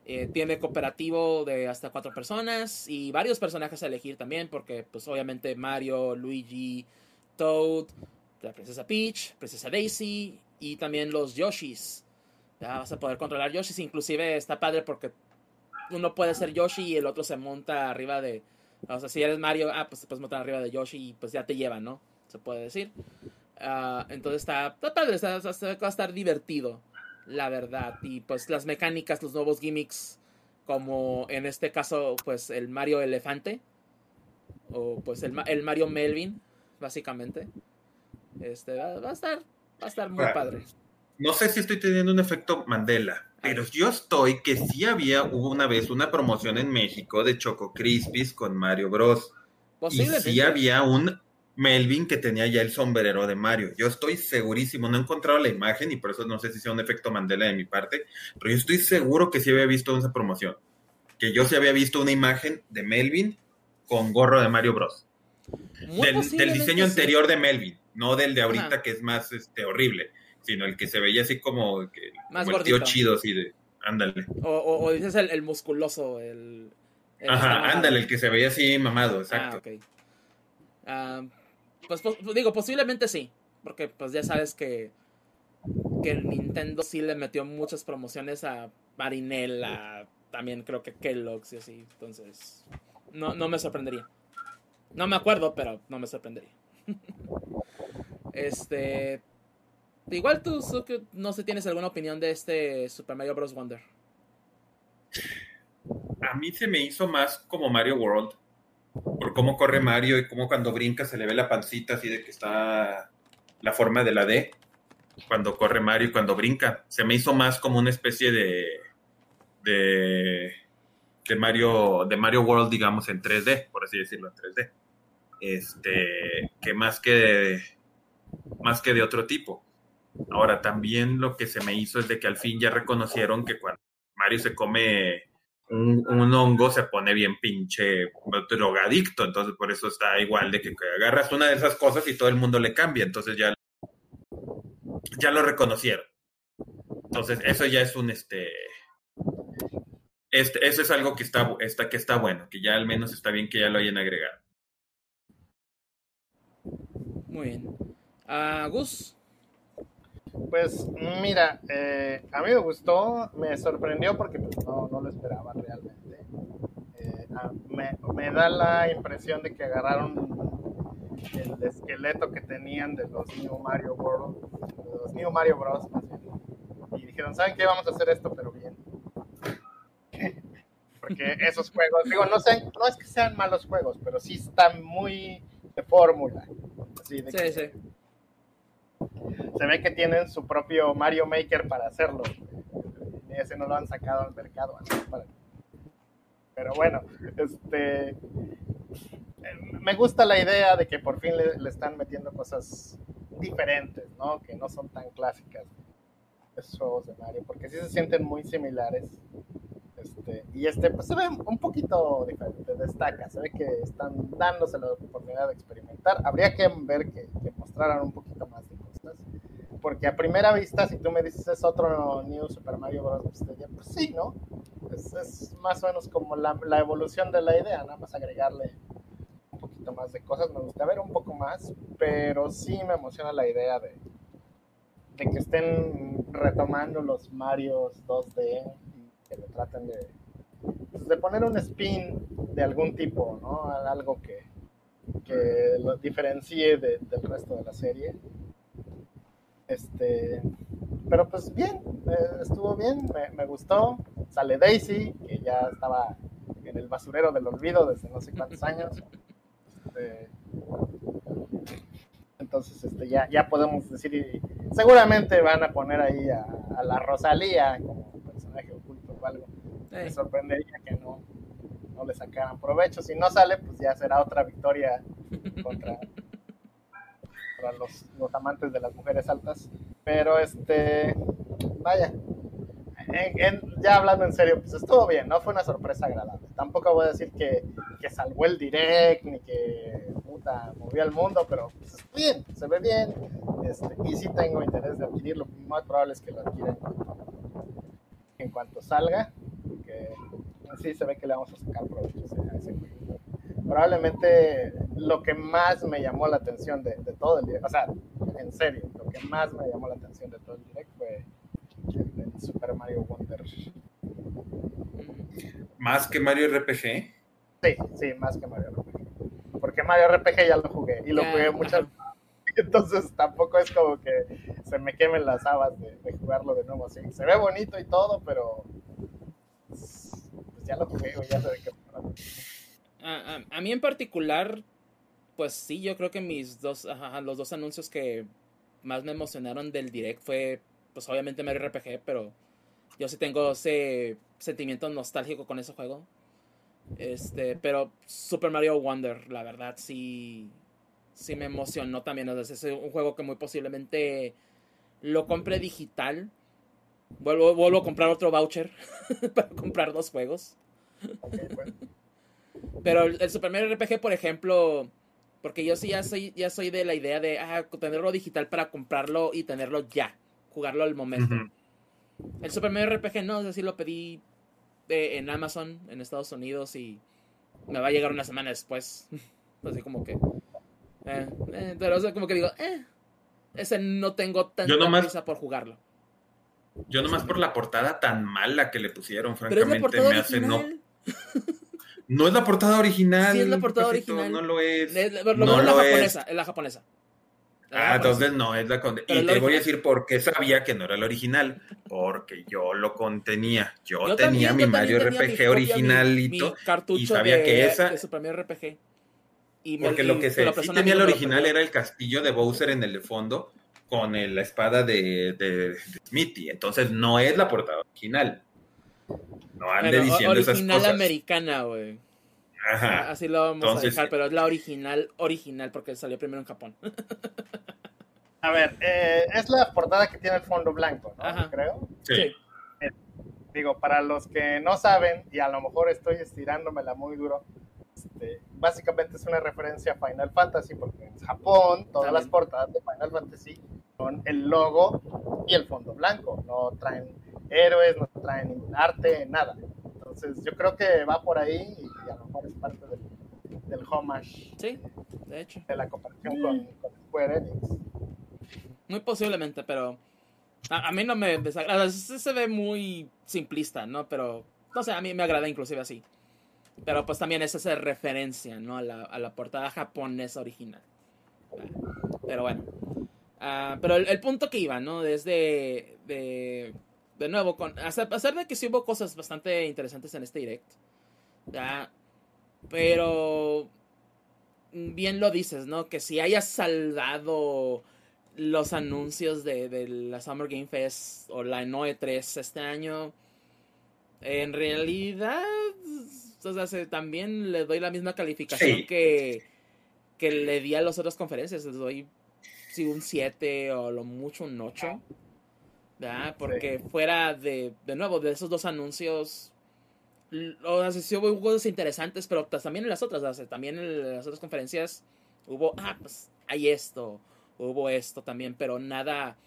Eh, tiene cooperativo de hasta cuatro personas y varios personajes a elegir también, porque pues obviamente Mario, Luigi, Toad, la princesa Peach, princesa Daisy y también los Yoshis. Ya vas a poder controlar Yoshis, inclusive está padre porque uno puede ser Yoshi y el otro se monta arriba de... O sea, si eres Mario, ah, pues te puedes montar arriba de Yoshi y pues ya te llevan, ¿no? Se puede decir. Uh, entonces está, padre, está, va a estar divertido, la verdad. Y pues las mecánicas, los nuevos gimmicks, como en este caso, pues el Mario Elefante, o pues el, el Mario Melvin, básicamente. Este va, va, a estar, va a estar muy padre. No sé si estoy teniendo un efecto Mandela, pero yo estoy que sí había, hubo una vez una promoción en México de Choco Crispies con Mario Bros. Y sí había un Melvin que tenía ya el sombrero de Mario. Yo estoy segurísimo, no he encontrado la imagen y por eso no sé si sea un efecto Mandela de mi parte, pero yo estoy seguro que sí había visto esa promoción. Que yo sí había visto una imagen de Melvin con gorro de Mario Bros. Del, del, diseño anterior de Melvin, no del de ahorita Ajá. que es más este, horrible, sino el que se veía así como, que, más como el tío chido, así de, ándale. O, o, o dices el, el, musculoso, el... el Ajá, ándale, el que se veía así mamado, exacto. Ah, okay. uh, pues, pues, digo, posiblemente sí. Porque pues ya sabes que, que Nintendo sí le metió muchas promociones a Marinela, también creo que Kellogg's y así. Entonces, no, no me sorprendería. No me acuerdo, pero no me sorprendería. [LAUGHS] este. Igual tú, no sé, tienes alguna opinión de este Super Mario Bros. Wonder. A mí se me hizo más como Mario World por cómo corre Mario y cómo cuando brinca se le ve la pancita así de que está la forma de la D cuando corre Mario y cuando brinca. Se me hizo más como una especie de de, de Mario de Mario World, digamos, en 3D, por así decirlo, en 3D. Este, que más que de, más que de otro tipo. Ahora, también lo que se me hizo es de que al fin ya reconocieron que cuando Mario se come un, hongo se pone bien pinche drogadicto, entonces por eso está igual de que, que, agarras una de esas cosas y todo el mundo le cambia, entonces ya ya lo reconocieron. Entonces, eso ya es un este. Este, eso es algo que está, está, que está bueno, que ya al menos está bien que ya lo hayan agregado. Muy bien. Uh, Gus. Pues mira, eh, a mí me gustó, me sorprendió porque pues, no, no lo esperaba realmente. Eh, me, me, da la impresión de que agarraron el esqueleto que tenían de los New Mario Bros. De los New Mario Bros. Y dijeron, ¿saben qué? Vamos a hacer esto, pero bien. [LAUGHS] porque esos juegos, digo, no, sé, no es que sean malos juegos, pero sí están muy de fórmula. sí, sí se ve que tienen su propio Mario Maker para hacerlo. Ese no lo han sacado al mercado. Pero bueno, este me gusta la idea de que por fin le, están metiendo cosas diferentes, ¿no? Que no son tan clásicas esos juegos de Mario, porque sí se sienten muy similares. Este, y este pues se ve un poquito diferente, destaca, se ve que están dándose la oportunidad de experimentar. Habría que ver que, que mostraran un poquito más de porque a primera vista, si tú me dices es otro New Super Mario Bros., pues, pues sí, ¿no? Es, más o menos como la, evolución de la idea, nada más agregarle un poquito más de cosas. Me gusta ver un poco más, pero sí me emociona la idea de, que estén retomando los Marios 2D y que le traten de, pues, de poner un spin de algún tipo, ¿no? Algo que, que lo diferencie del resto de la serie este, pero pues bien, eh, estuvo bien, me, gustó. Sale Daisy, que ya estaba en el basurero del olvido desde no sé cuántos [LAUGHS] años. Este, entonces, este, ya, ya podemos decir, seguramente van a poner ahí a, la Rosalía como personaje oculto o algo. Me sorprendería que no, no le sacaran provecho. Si no sale, pues ya será otra victoria [LAUGHS] contra los, los amantes de las mujeres altas. Pero este, vaya, ya hablando en serio, pues estuvo bien, ¿no? Fue una sorpresa agradable. Tampoco voy a decir que, que salvó el direct, ni que puta movió el mundo, pero pues bien, se ve bien. Este, y sí tengo interés de adquirirlo. Más probable es que lo adquiera en cuanto, salga, porque sí se ve que le vamos a sacar provecho a ese juego probablemente lo que más me llamó la atención de, todo el direct, o sea, en serio, lo que más me llamó la atención de todo el direct fue el, Super Mario Wonder. ¿Más que Mario RPG? Sí, sí, más que Mario RPG. Porque Mario RPG ya lo jugué y lo jugué muchas [LAUGHS] entonces tampoco es como que se me quemen las habas de, jugarlo de nuevo así. Se ve bonito y todo, pero pues, ya lo jugué, ya sé de qué a, mí en particular, pues sí, yo creo que mis dos, los dos anuncios que más me emocionaron del direct fue, pues obviamente Mario RPG, pero yo sí tengo ese sentimiento nostálgico con ese juego. Este, pero Super Mario Wonder, la verdad, sí, sí me emocionó también. es un juego que muy posiblemente lo compre digital. Vuelvo, vuelvo a comprar otro voucher [LAUGHS] para comprar dos juegos. Pero el, Super Mario RPG, por ejemplo, porque yo sí ya soy, ya soy de la idea de ah, tenerlo digital para comprarlo y tenerlo ya, jugarlo al momento. El Super Mario RPG no, es lo pedí eh, en Amazon, en Estados Unidos, y me va a llegar una semana después. [LAUGHS] Así como que. Eh, eh, pero o como que digo, eh, ese no tengo tanta prisa por jugarlo. Yo nomás por la portada tan mala que le pusieron, francamente, me hace no. [LAUGHS] No es la portada original. Sí, es la portada original. No lo es. no es la japonesa, es. la japonesa. ah, entonces no, es la Y te voy a decir por qué sabía que no era la original. Porque yo lo contenía. Yo, tenía mi Mario RPG originalito. y sabía que esa. De Super Mario RPG. Y porque lo que se, sí tenía el original era el castillo de Bowser en el fondo con la espada de, de, Smithy. Entonces no es la portada original. No ande diciendo esas cosas. Original americana, güey. Ajá. Así lo vamos a dejar, pero es la original, original, porque salió primero en Japón. a ver, eh, es la portada que tiene el fondo blanco, ¿no? Creo. Sí. Eh, digo, para los que no saben, y a lo mejor estoy estirándomela muy duro, este, básicamente es una referencia a Final Fantasy, porque en Japón todas También. las portadas de Final Fantasy son el logo y el fondo blanco. No traen héroes, no traen arte, nada. Entonces yo creo que va por ahí y a lo mejor es parte del, del homage Sí, de hecho. de la comparación con, con Square Enix. Muy posiblemente, pero a, a mí no me desagrada. Sí se ve muy simplista, ¿no? Pero, no sé, a mí me agrada inclusive así. Pero pues también es esa referencia, ¿no? A la, a la portada japonesa original. Pero bueno. Ah, pero el, el punto que iba, ¿no? Desde... De, de nuevo, con, a pesar de que sí hubo cosas bastante interesantes en este direct. ¿ya? Pero... Bien lo dices, ¿no? Que si hayas salvado los anuncios de, de la Summer Game Fest o la Noe 3 este año, en realidad, o sea, se- también le doy la misma calificación Sí. que, que le di a las otras conferencias. Les doy sí, un 7 o lo mucho un 8. ¿verdad? Porque fuera de, de nuevo, de esos dos anuncios, o sea, sí hubo cosas interesantes, pero pues también en las otras, o sea, también en las otras conferencias hubo, ah, pues hay esto, hubo esto también, pero nada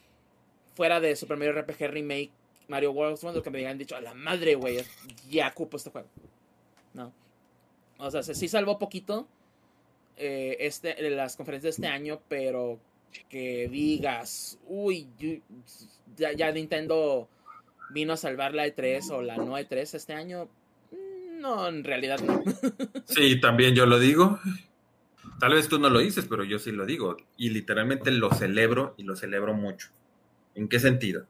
fuera de Super Mario RPG Remake, Mario World, lo que me habían dicho, a la madre, güey, ya ocupo este juego. No. O sea, se- sí salvó poquito eh, este, las conferencias de este año, pero que digas, uy, ya, ya Nintendo vino a salvar la E3 o la no E3 este año. Mm, No, en realidad no. [LAUGHS] Sí, también yo lo digo. Tal vez tú no lo dices, pero yo sí lo digo. Y literalmente lo celebro y lo celebro mucho. ¿En qué sentido?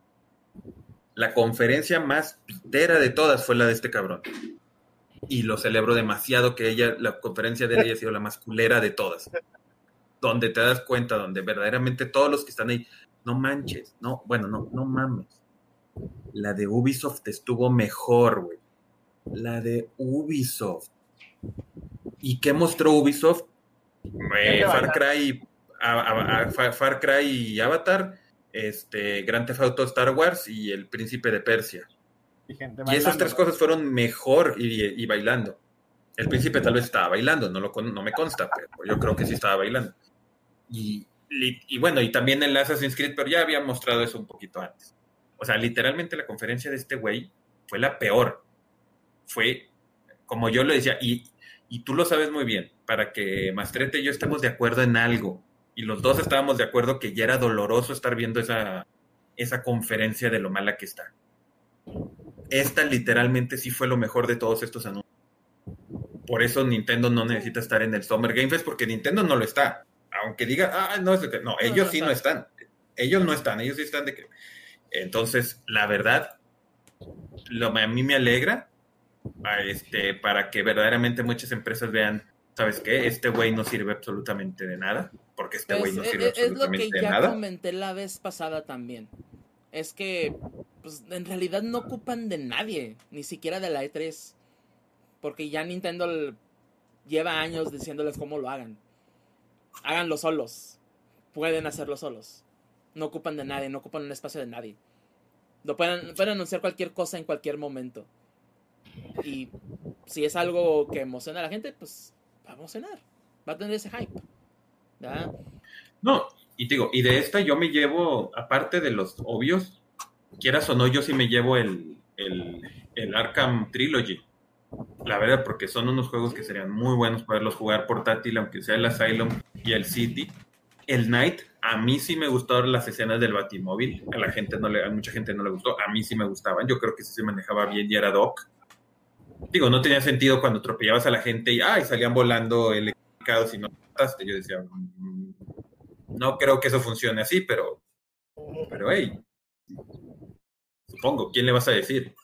La conferencia más pitera de todas fue la de este cabrón. Y lo celebro demasiado que ella, la conferencia de él haya sido la más culera de todas. Donde te das cuenta, donde verdaderamente todos los que están ahí, no manches, no, bueno, no, no mames. La de Ubisoft estuvo mejor, güey. La de Ubisoft. ¿Y qué mostró Ubisoft? Eh, Far Cry, a- a- a- Fa- Far Cry y Avatar, este, Grand Theft Auto Star Wars y El Príncipe de Persia. Y, gente Y esas tres cosas fueron mejor y, y bailando. El príncipe tal vez estaba bailando, no, lo, no me consta, pero yo creo que sí estaba bailando. Y, li- y bueno, y también el Assassin's Creed, pero ya había mostrado eso un poquito antes. O sea, literalmente la conferencia de este güey fue la peor. Fue, como yo lo decía, y, y tú lo sabes muy bien, para que Mastrete y yo estemos de acuerdo en algo, y los dos estábamos de acuerdo que ya era doloroso estar viendo esa, esa conferencia de lo mala que está. Esta literalmente sí fue lo mejor de todos estos anuncios. Por eso Nintendo no necesita estar en el Summer Game Fest, porque Nintendo no lo está. Aunque diga, ah, no, es de que-". no, ellos no sí no están. Ellos no están, ellos sí están de que. Entonces, la verdad, lo, a mí me alegra este, para que verdaderamente muchas empresas vean, ¿sabes qué? Este güey no sirve absolutamente de nada, porque este güey no es, sirve es- es lo que absolutamente de ya nada. comenté la vez pasada también. Es que, pues, en realidad no ocupan de nadie, ni siquiera de la E3. Porque ya Nintendo lleva años diciéndoles cómo lo hagan. Háganlo solos. Pueden hacerlo solos. No ocupan de nadie, no ocupan un espacio de nadie. Lo pueden, pueden anunciar cualquier cosa en cualquier momento. Y si es algo que emociona a la gente, pues va a emocionar. Va a tener ese hype. ¿verdad? No, y digo, y de esta yo me llevo, aparte de los obvios, quieras o no, yo sí me llevo el, el, el Arkham Trilogy. La verdad, porque son unos juegos que serían muy buenos poderlos jugar portátil, aunque sea el Asylum y el City. El Night, a mí sí me gustaron las escenas del Batimóvil. A la gente no le, a mucha gente no le gustó. A mí sí me gustaban. Yo creo que sí se manejaba bien y era Doc. Digo, no tenía sentido cuando atropellabas a la gente y ay, salían volando electrificados y no mataste. Yo decía, "Mm, no creo que eso funcione así, pero, pero hey, supongo, ¿quién le vas a decir?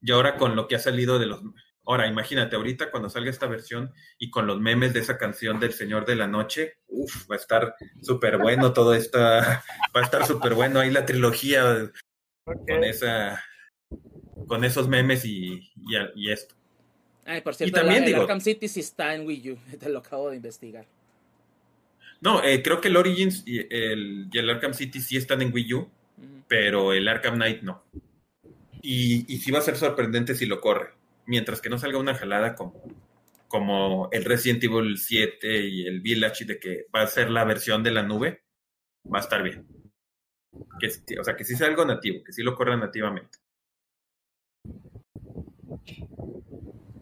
Y ahora con lo que ha salido de los... Ahora, imagínate, ahorita cuando salga esta versión y con los memes de esa canción del Señor de la Noche, uff, va a estar súper bueno todo esto, va a estar súper bueno ahí la trilogía con esa con esos memes y, y, y esto. Ay, por cierto, Y también el, el digo- Arkham City sí está en Wii U. [LAUGHS] Te lo acabo de investigar. No, eh, creo que el Origins y el, y el Arkham City sí están en Wii U, pero el Arkham Knight no. Y, y sí va a ser sorprendente si lo corre. Mientras que no salga una jalada como, como el Resident Evil 7 y el Village, de que va a ser la versión de la nube, va a estar bien. Que, o sea, que sí sea algo nativo, que sí lo corra nativamente.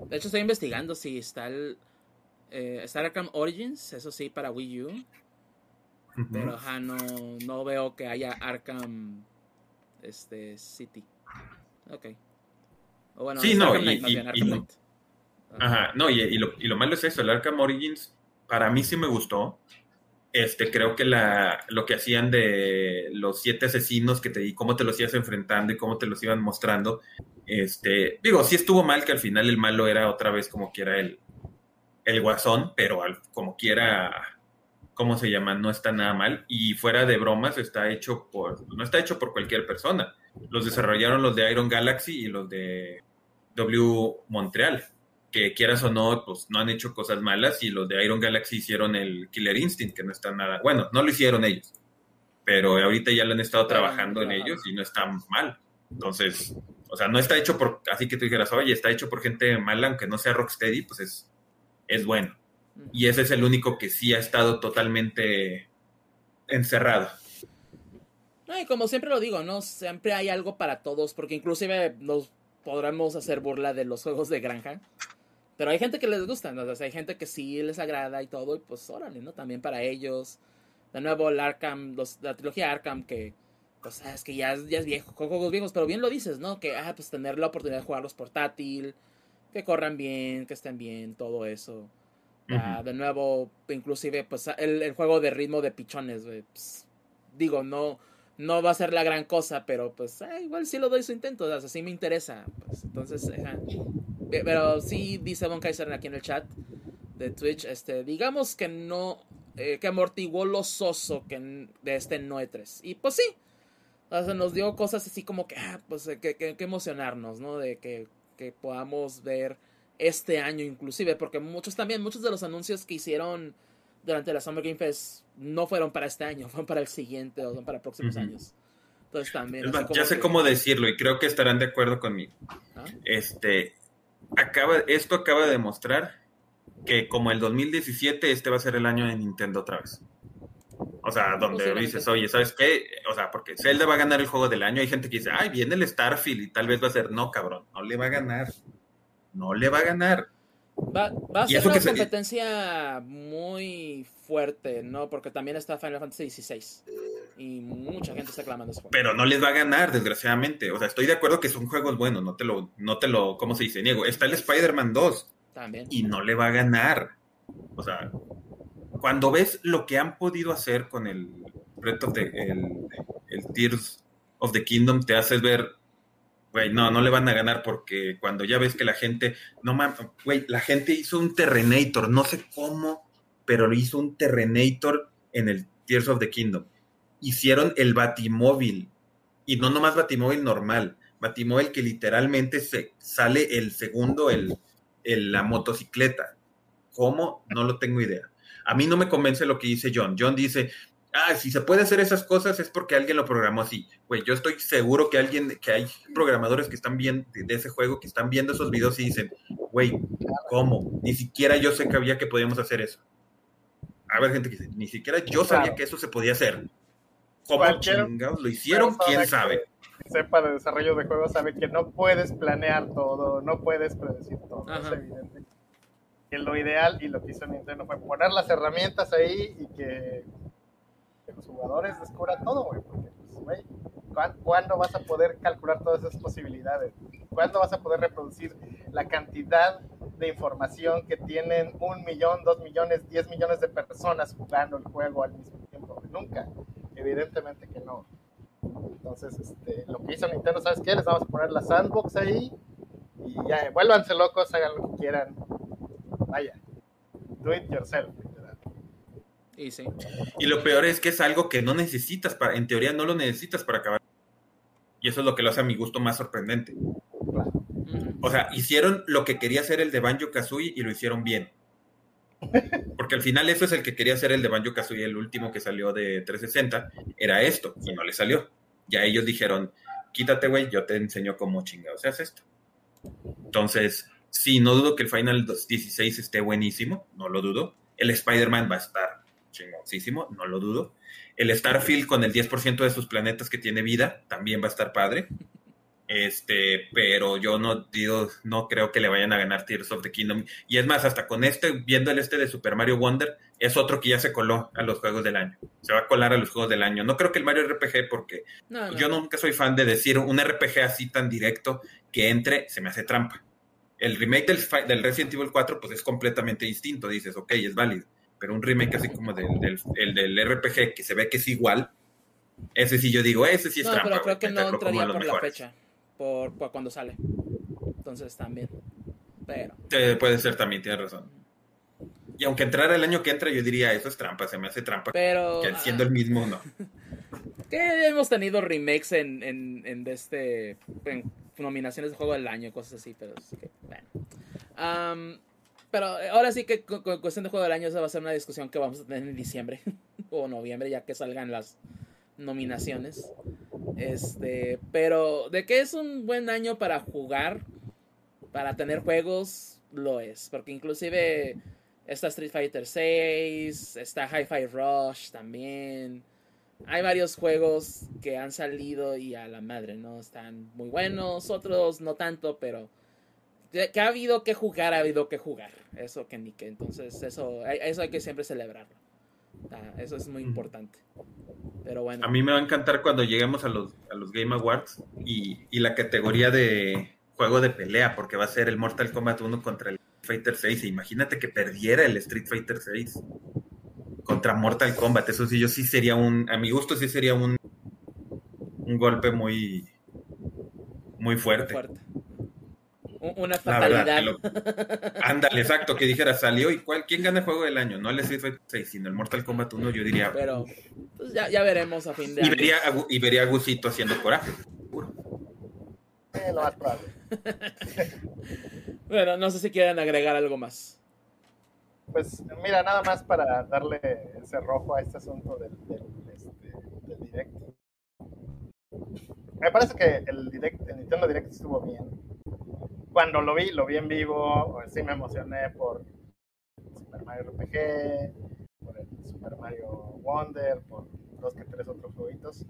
De hecho, estoy investigando si está el. Eh, Arkham Origins, eso sí, para Wii U. Pero ajá, no, no veo que haya Arkham este, City. Ok. O bueno, sí, no, y, no. Ajá, no, y, lo, y lo malo es eso, el Arkham Origins, para mí sí me gustó. Este, creo que la, lo que hacían de los siete asesinos que te di, cómo te los ibas enfrentando y cómo te los iban mostrando, este, digo, sí estuvo mal que al final el malo era otra vez como quiera el, el guasón, pero al, como quiera, ¿cómo se llama? No está nada mal. Y fuera de bromas, está hecho por, no está hecho por cualquier persona. Los desarrollaron los de Iron Galaxy y los de W Montreal que quieras o no, pues no han hecho cosas malas y los de Iron Galaxy hicieron el Killer Instinct, que no está nada, bueno, no lo hicieron ellos, pero ahorita ya lo han estado trabajando en ellos y no está mal. Entonces, o sea, no está hecho por, así que tú dijeras, oye, está hecho por gente mala, aunque no sea Rocksteady, pues es, es bueno. Y ese es el único que sí ha estado totalmente encerrado. No, y como siempre lo digo, ¿no? Siempre hay algo para todos, porque inclusive nos podremos hacer burla de los juegos de granja. Pero hay gente que les gusta, ¿no? hay gente que sí les agrada y todo, y pues órale, ¿no? También para ellos. De nuevo, el Arkham, la trilogía Arkham, que pues ah, es que ya, ya es viejo, con juegos viejos, pero bien lo dices, ¿no? Que, ah, pues tener la oportunidad de jugarlos portátil, que corran bien, que estén bien, todo eso. De nuevo, inclusive, pues el, el, juego de ritmo de pichones, pues, digo, no, no va a ser la gran cosa, pero pues ah, igual sí lo doy su intento, o sea, sí me interesa. Pues, entonces, pero sí dice Von Kaiser aquí en el chat de Twitch, este, digamos que no, eh, que amortiguó lo soso que de este Noe 3. Y pues sí, o sea, nos dio cosas así como que, ah, pues que, que, emocionarnos, ¿no? De que, que podamos ver este año inclusive, porque muchos también, muchos de los anuncios que hicieron durante la Summer Game Fest no fueron para este año, [LAUGHS] fueron para el siguiente o son para próximos años. Entonces también. ya sé cómo decirlo y creo que estarán de acuerdo conmigo. ¿Ah? Este, acaba, esto acaba de demostrar que como el 2017, este va a ser el año de Nintendo otra vez. O sea, donde dices, oye, ¿sabes qué? O sea, porque Zelda va a ganar el juego del año. Hay gente que dice, ay, viene el Starfield y tal vez va a ser, no, cabrón, no le va a ganar. No le va a ganar. Va, va a ser una competencia muy fuerte, ¿no? Porque también está Final Fantasy XVI. Y mucha gente está clamando ese juego. Pero no les va a ganar, desgraciadamente. O sea, estoy de acuerdo que son juegos buenos, no te lo, no te lo, ¿cómo se dice? Niego. Está el Spider-Man 2. También. Y no le va a ganar. O sea, cuando ves lo que han podido hacer con el reto de el, Tears of the Kingdom, te haces ver güey, no, no le van a ganar porque cuando ya ves que la gente, no mames, güey, la gente hizo un Terrenator, no sé cómo, pero hizo un Terrenator en el Tears of the Kingdom. Hicieron el Batimóvil, y no nomás Batimóvil normal, Batimóvil que literalmente se sale el segundo, el, el, la motocicleta. ¿Cómo? No lo tengo idea. A mí no me convence lo que dice John. John dice, ah, si se puede hacer esas cosas es porque alguien lo programó así. Güey, yo estoy seguro que alguien, que hay programadores que están viendo de ese juego, que están viendo esos videos y dicen, güey, ¿cómo? Ni siquiera yo sé que había que podíamos hacer eso. A ver, gente que dice, ni siquiera yo sabía que eso se podía hacer. ¿Cómo chingados lo hicieron? ¿Quién sabe? sepa de desarrollo de juegos sabe que no puedes planear todo, no puedes predecir todo, es evidente. Que lo ideal y lo que hizo Nintendo fue poner las herramientas ahí y que los jugadores descubran todo, güey, porque, pues, güey, ¿cuándo vas a poder calcular todas esas posibilidades? ¿Cuándo vas a poder reproducir la cantidad de información que tienen un millón, dos millones, diez millones de personas jugando el juego al mismo tiempo? Nunca. Evidentemente que no. Entonces, este, lo que hizo Nintendo, ¿sabes qué? Les vamos a poner la sandbox ahí y ya, vuélvanse locos, hagan lo que quieran. Vaya, do it yourself. Y lo peor es que es algo que no necesitas, para, en teoría no lo necesitas para acabar. Y eso es lo que lo hace a mi gusto más sorprendente. O sea, hicieron lo que quería hacer el de Banjo Kazooie y lo hicieron bien. Porque al final eso es el que quería hacer el de Banjo Kazooie, el último que salió de 360, era esto, y no le salió. Ya ellos dijeron, quítate, güey, yo te enseño cómo chingados se hace esto. Entonces, Sí, no dudo que el Final 16 esté buenísimo, no lo dudo. El Spider-Man va a estar chingoncísimo, no lo dudo. El Starfield con el 10% de sus planetas que tiene vida también va a estar padre. Este, pero yo no digo, no creo que le vayan a ganar Tears of the Kingdom. Y es más, hasta con este, viendo el este de Super Mario Wonder, es otro que ya se coló a los juegos del año. Se va a colar a los juegos del año. No creo que el Mario RPG, porque yo nunca soy fan de decir un RPG así tan directo que entre, se me hace trampa. El remake del, del Resident Evil 4, pues es completamente distinto. Dices, ok, es válido. Pero un remake así como del, del, el del RPG, que se ve que es igual, ese sí yo digo, ese sí es trampa. Pero creo que no entraría por la fecha por, cuando sale. Entonces también. Pero. puede ser también, tienes razón. Y aunque entrara el año que entra, yo diría, eso es trampa, se me hace trampa. Pero. Que siendo el mismo, no. [LAUGHS] que hemos tenido remakes en, en, en este. En nominaciones de juego del año, cosas así, pero bueno. pero ahora sí que con, cuestión de juego del año, esa va a ser una discusión que vamos a tener en diciembre [LAUGHS] o noviembre, ya que salgan las nominaciones. Este, pero de que es un buen año para jugar, para tener juegos, lo es. Porque inclusive está Street Fighter 6, está Hi-Fi Rush también. Hay varios juegos que han salido y a la madre, ¿no? Están muy buenos, otros no tanto, pero que ha habido que jugar, ha habido que jugar. Eso que ni que. Entonces, eso, eso hay que siempre celebrarlo. Ah, eso es muy importante. Pero bueno. A mí me va a encantar cuando lleguemos a los, a los Game Awards y, y, la categoría de juego de pelea, porque va a ser el Mortal Kombat 1 contra el Fighter 6. E imagínate que perdiera el Street Fighter 6 contra Mortal Kombat. Eso sí, yo sí sería un, a mi gusto sí sería un, un golpe muy, muy fuerte. Muy fuerte una fatalidad. [LAUGHS] ándale, exacto, que dijera, salió y cuál, ¿quién gana el juego del año? No el Street Fighter 6, sino el Mortal Kombat 1, yo diría. Pero pues ya, ya, veremos a fin de y año. Vería y vería a Gusito haciendo coraje. Eh, lo más probable. [LAUGHS] bueno, no sé si quieren agregar algo más. Pues mira, nada más para darle ese rojo a este asunto del, del, este, del direct. Me parece que el, direct, el Nintendo Direct estuvo bien cuando lo vi, lo vi en vivo, sí me emocioné por Super Mario RPG, por el Super Mario Wonder, por dos que tres otros jueguitos.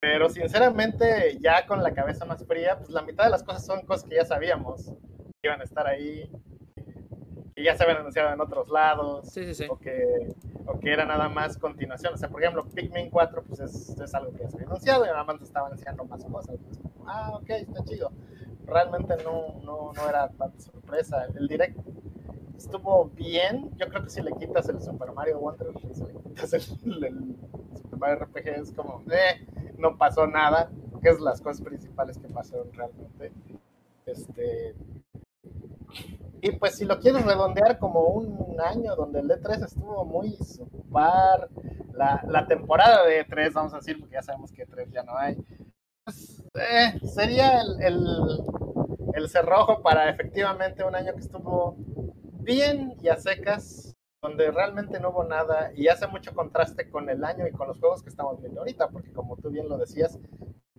Pero sinceramente, ya con la cabeza más fría, pues la mitad de las cosas son cosas que ya sabíamos que iban a estar ahí, que ya se habían anunciado en otros lados, O, que, o que era nada más continuación. O sea, por ejemplo, Pikmin 4, pues es, es algo que ya se había anunciado y nada más estaban anunciando más cosas. Pues, ah, ok, está chido realmente no, no, no era tanta sorpresa. El direct estuvo bien. Yo creo que si le quitas el Super Mario Wonder, si le quitas el, Super Mario RPG, es como, eh, no pasó nada, que es las cosas principales que pasaron realmente. Este. Y pues si lo quieres redondear como un año donde el E3 estuvo muy super, la, la temporada de E3, vamos a decir, porque ya sabemos que E3 ya no hay, eh, sería el, el, cerrojo para efectivamente un año que estuvo bien y a secas, donde realmente no hubo nada y hace mucho contraste con el año y con los juegos que estamos viendo ahorita, porque como tú bien lo decías,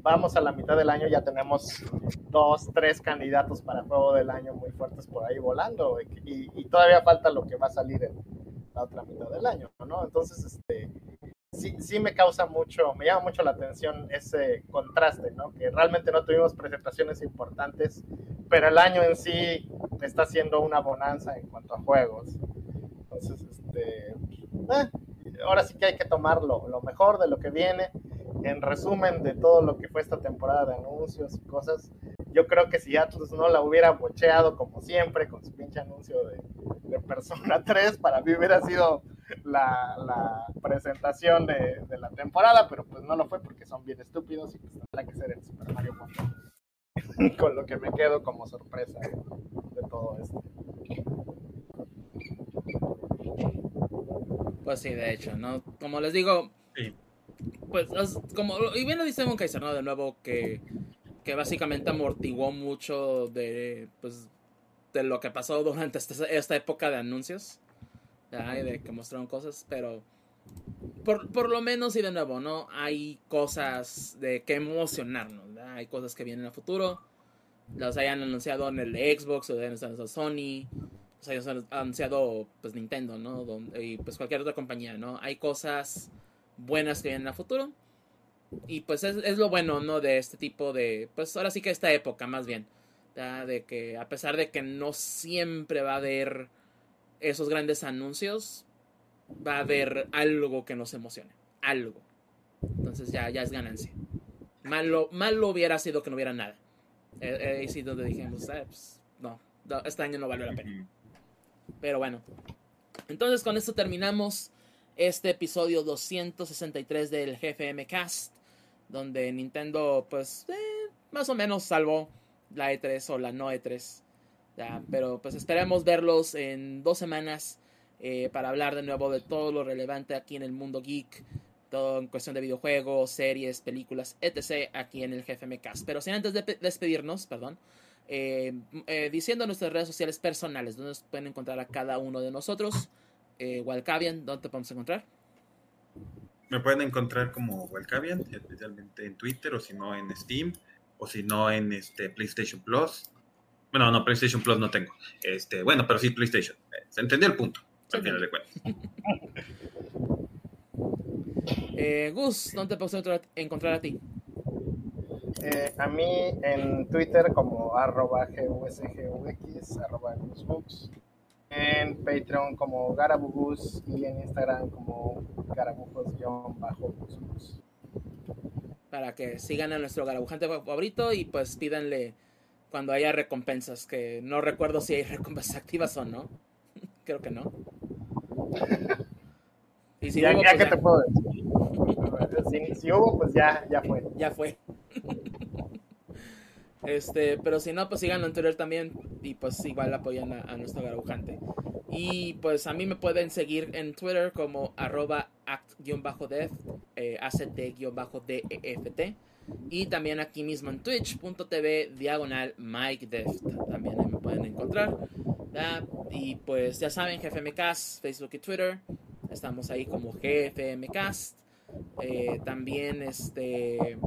vamos a la mitad del año, ya tenemos dos, tres candidatos para juego del año muy fuertes por ahí volando y, todavía falta lo que va a salir en la otra mitad del año, ¿no? Entonces, este, sí, sí me causa mucho, me llama mucho la atención ese contraste, ¿no? Que realmente no tuvimos presentaciones importantes, pero el año en sí está siendo una bonanza en cuanto a juegos. Entonces, este, eh, ahora sí que hay que tomar lo, mejor de lo que viene. En resumen de todo lo que fue esta temporada de anuncios y cosas, yo creo que si Atlas no la hubiera bocheado como siempre con su pinche anuncio de, de Persona [LAUGHS] 3, para mí hubiera sido la, la presentación de, de, la temporada, pero pues no lo fue porque son bien estúpidos y pues tendrá que ser el Super Mario Wonder. [LAUGHS] Con lo que me quedo como sorpresa de todo esto. Pues sí, de hecho, ¿no? Como les digo, pues como, y bien lo dice Mon ¿no? De nuevo, que, que básicamente amortiguó mucho de, pues, de lo que pasó durante esta, esta época de anuncios de que mostraron cosas, pero por, por, lo menos y de nuevo, ¿no? Hay cosas de que emocionarnos, Hay cosas que vienen a futuro. los hayan anunciado en el Xbox o de anunciado Sony, los hayan anunciado pues Nintendo, ¿no? y pues cualquier otra compañía, ¿no? Hay cosas buenas que vienen a futuro. Y pues es, lo bueno, ¿no? De este tipo de, pues ahora sí que esta época más bien. De que a pesar de que no siempre va a haber esos grandes anuncios, va a haber algo que nos emocione. Algo. Entonces ya, ya es ganancia. Malo, malo hubiera sido que no hubiera nada. Eh, ahí sí donde dijimos, eh, pues, no, este año no vale la pena. Pero bueno. Entonces con esto terminamos este episodio 263 del GFM Cast. Donde Nintendo, pues, eh, más o menos salvó la E3 o la no E3. pero pues esperemos verlos en dos semanas para hablar de nuevo de todo lo relevante aquí en el mundo geek todo en cuestión de videojuegos, series, películas, etc. aquí en el GFM Cast. Pero sin antes de despedirnos, perdón, eh, eh, diciendo nuestras redes sociales personales, donde pueden encontrar a cada uno de nosotros. Eh, Walcavian, ¿dónde te podemos encontrar? Me pueden encontrar como Walcavian, especialmente en Twitter, o si no en Steam, o si no en este PlayStation Plus. Bueno, no, PlayStation Plus no tengo. Este, bueno, pero sí PlayStation. Se entendió el punto, al final de cuentas. [LAUGHS] Eh, Gus, ¿dónde te puedo encontrar a ti? Eh, a mí en Twitter como arroba gusgvx, arroba gusbooks, en Patreon como garabugus y en Instagram como garabujos-gusbooks. Para que sigan a nuestro garabujante favorito y pues pídanle cuando haya recompensas, que no recuerdo si hay recompensas [LAUGHS] activas o no. Creo que no. [LAUGHS] Y si ya, hubo, pues que te puedo decir. [LAUGHS] Si, hubo, pues ya, ya fue. Ya fue. Este, pero si no, pues síganlo en Twitter también. Y pues igual apoyan a, nuestro garujante. Y pues a mí me pueden seguir en Twitter como arroba act-def, eh, act-deft. Y también aquí mismo en twitch.tv diagonal Mike. También me pueden encontrar. Y pues ya saben, GFMcast, Facebook y Twitter. Estamos ahí como GFMcast. Eh, también este,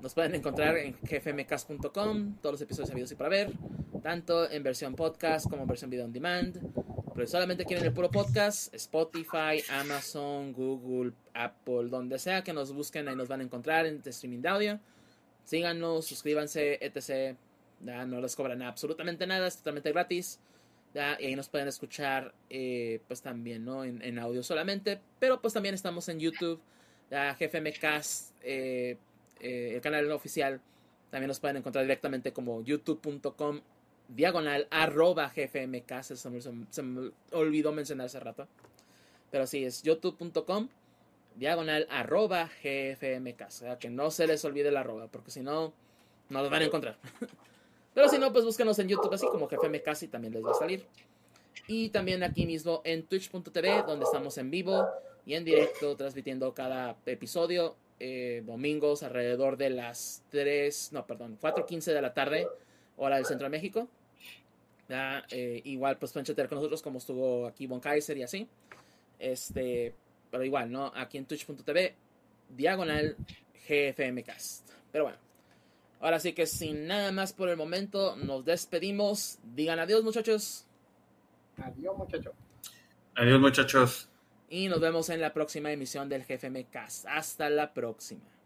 nos pueden encontrar en gfmcast.com, todos los episodios habidos y para ver, tanto en versión podcast como en versión video on demand. Pero si solamente quieren el puro podcast, Spotify, Amazon, Google, Apple, donde sea que nos busquen, ahí nos van a encontrar en streaming de audio. Síganos, suscríbanse, etc. no les cobran absolutamente nada, es totalmente gratis. Y ahí nos pueden escuchar eh, pues también, ¿no? En, audio solamente. Pero pues también estamos en YouTube. Ya, GFMcast, eh, eh, el canal oficial. También nos pueden encontrar directamente como youtube.com diagonal arroba gfmcast. Se me, se me olvidó mencionar hace rato. Pero sí, es youtube.com diagonal arroba gfmcast. O sea, que no se les olvide la arroba, porque si no, no los van a encontrar. [LAUGHS] Pero si no, pues búsquenos en YouTube así como Jefe Casi también les va a salir. Y también aquí mismo en twitch.tv donde estamos en vivo y en directo transmitiendo cada episodio eh, domingos alrededor de las 3, no, perdón, 4.15 de la tarde, hora del centro de México. Eh, igual pues pueden chatear con nosotros como estuvo aquí Von Kaiser y así. Este, pero igual, ¿no? Aquí en twitch.tv, diagonal GFMcast. Pero bueno. Ahora sí que sin nada más por el momento, nos despedimos. Digan adiós, muchachos. Adiós, muchachos. Adiós, muchachos. Y nos vemos en la próxima emisión del GFM Cast. Hasta la próxima.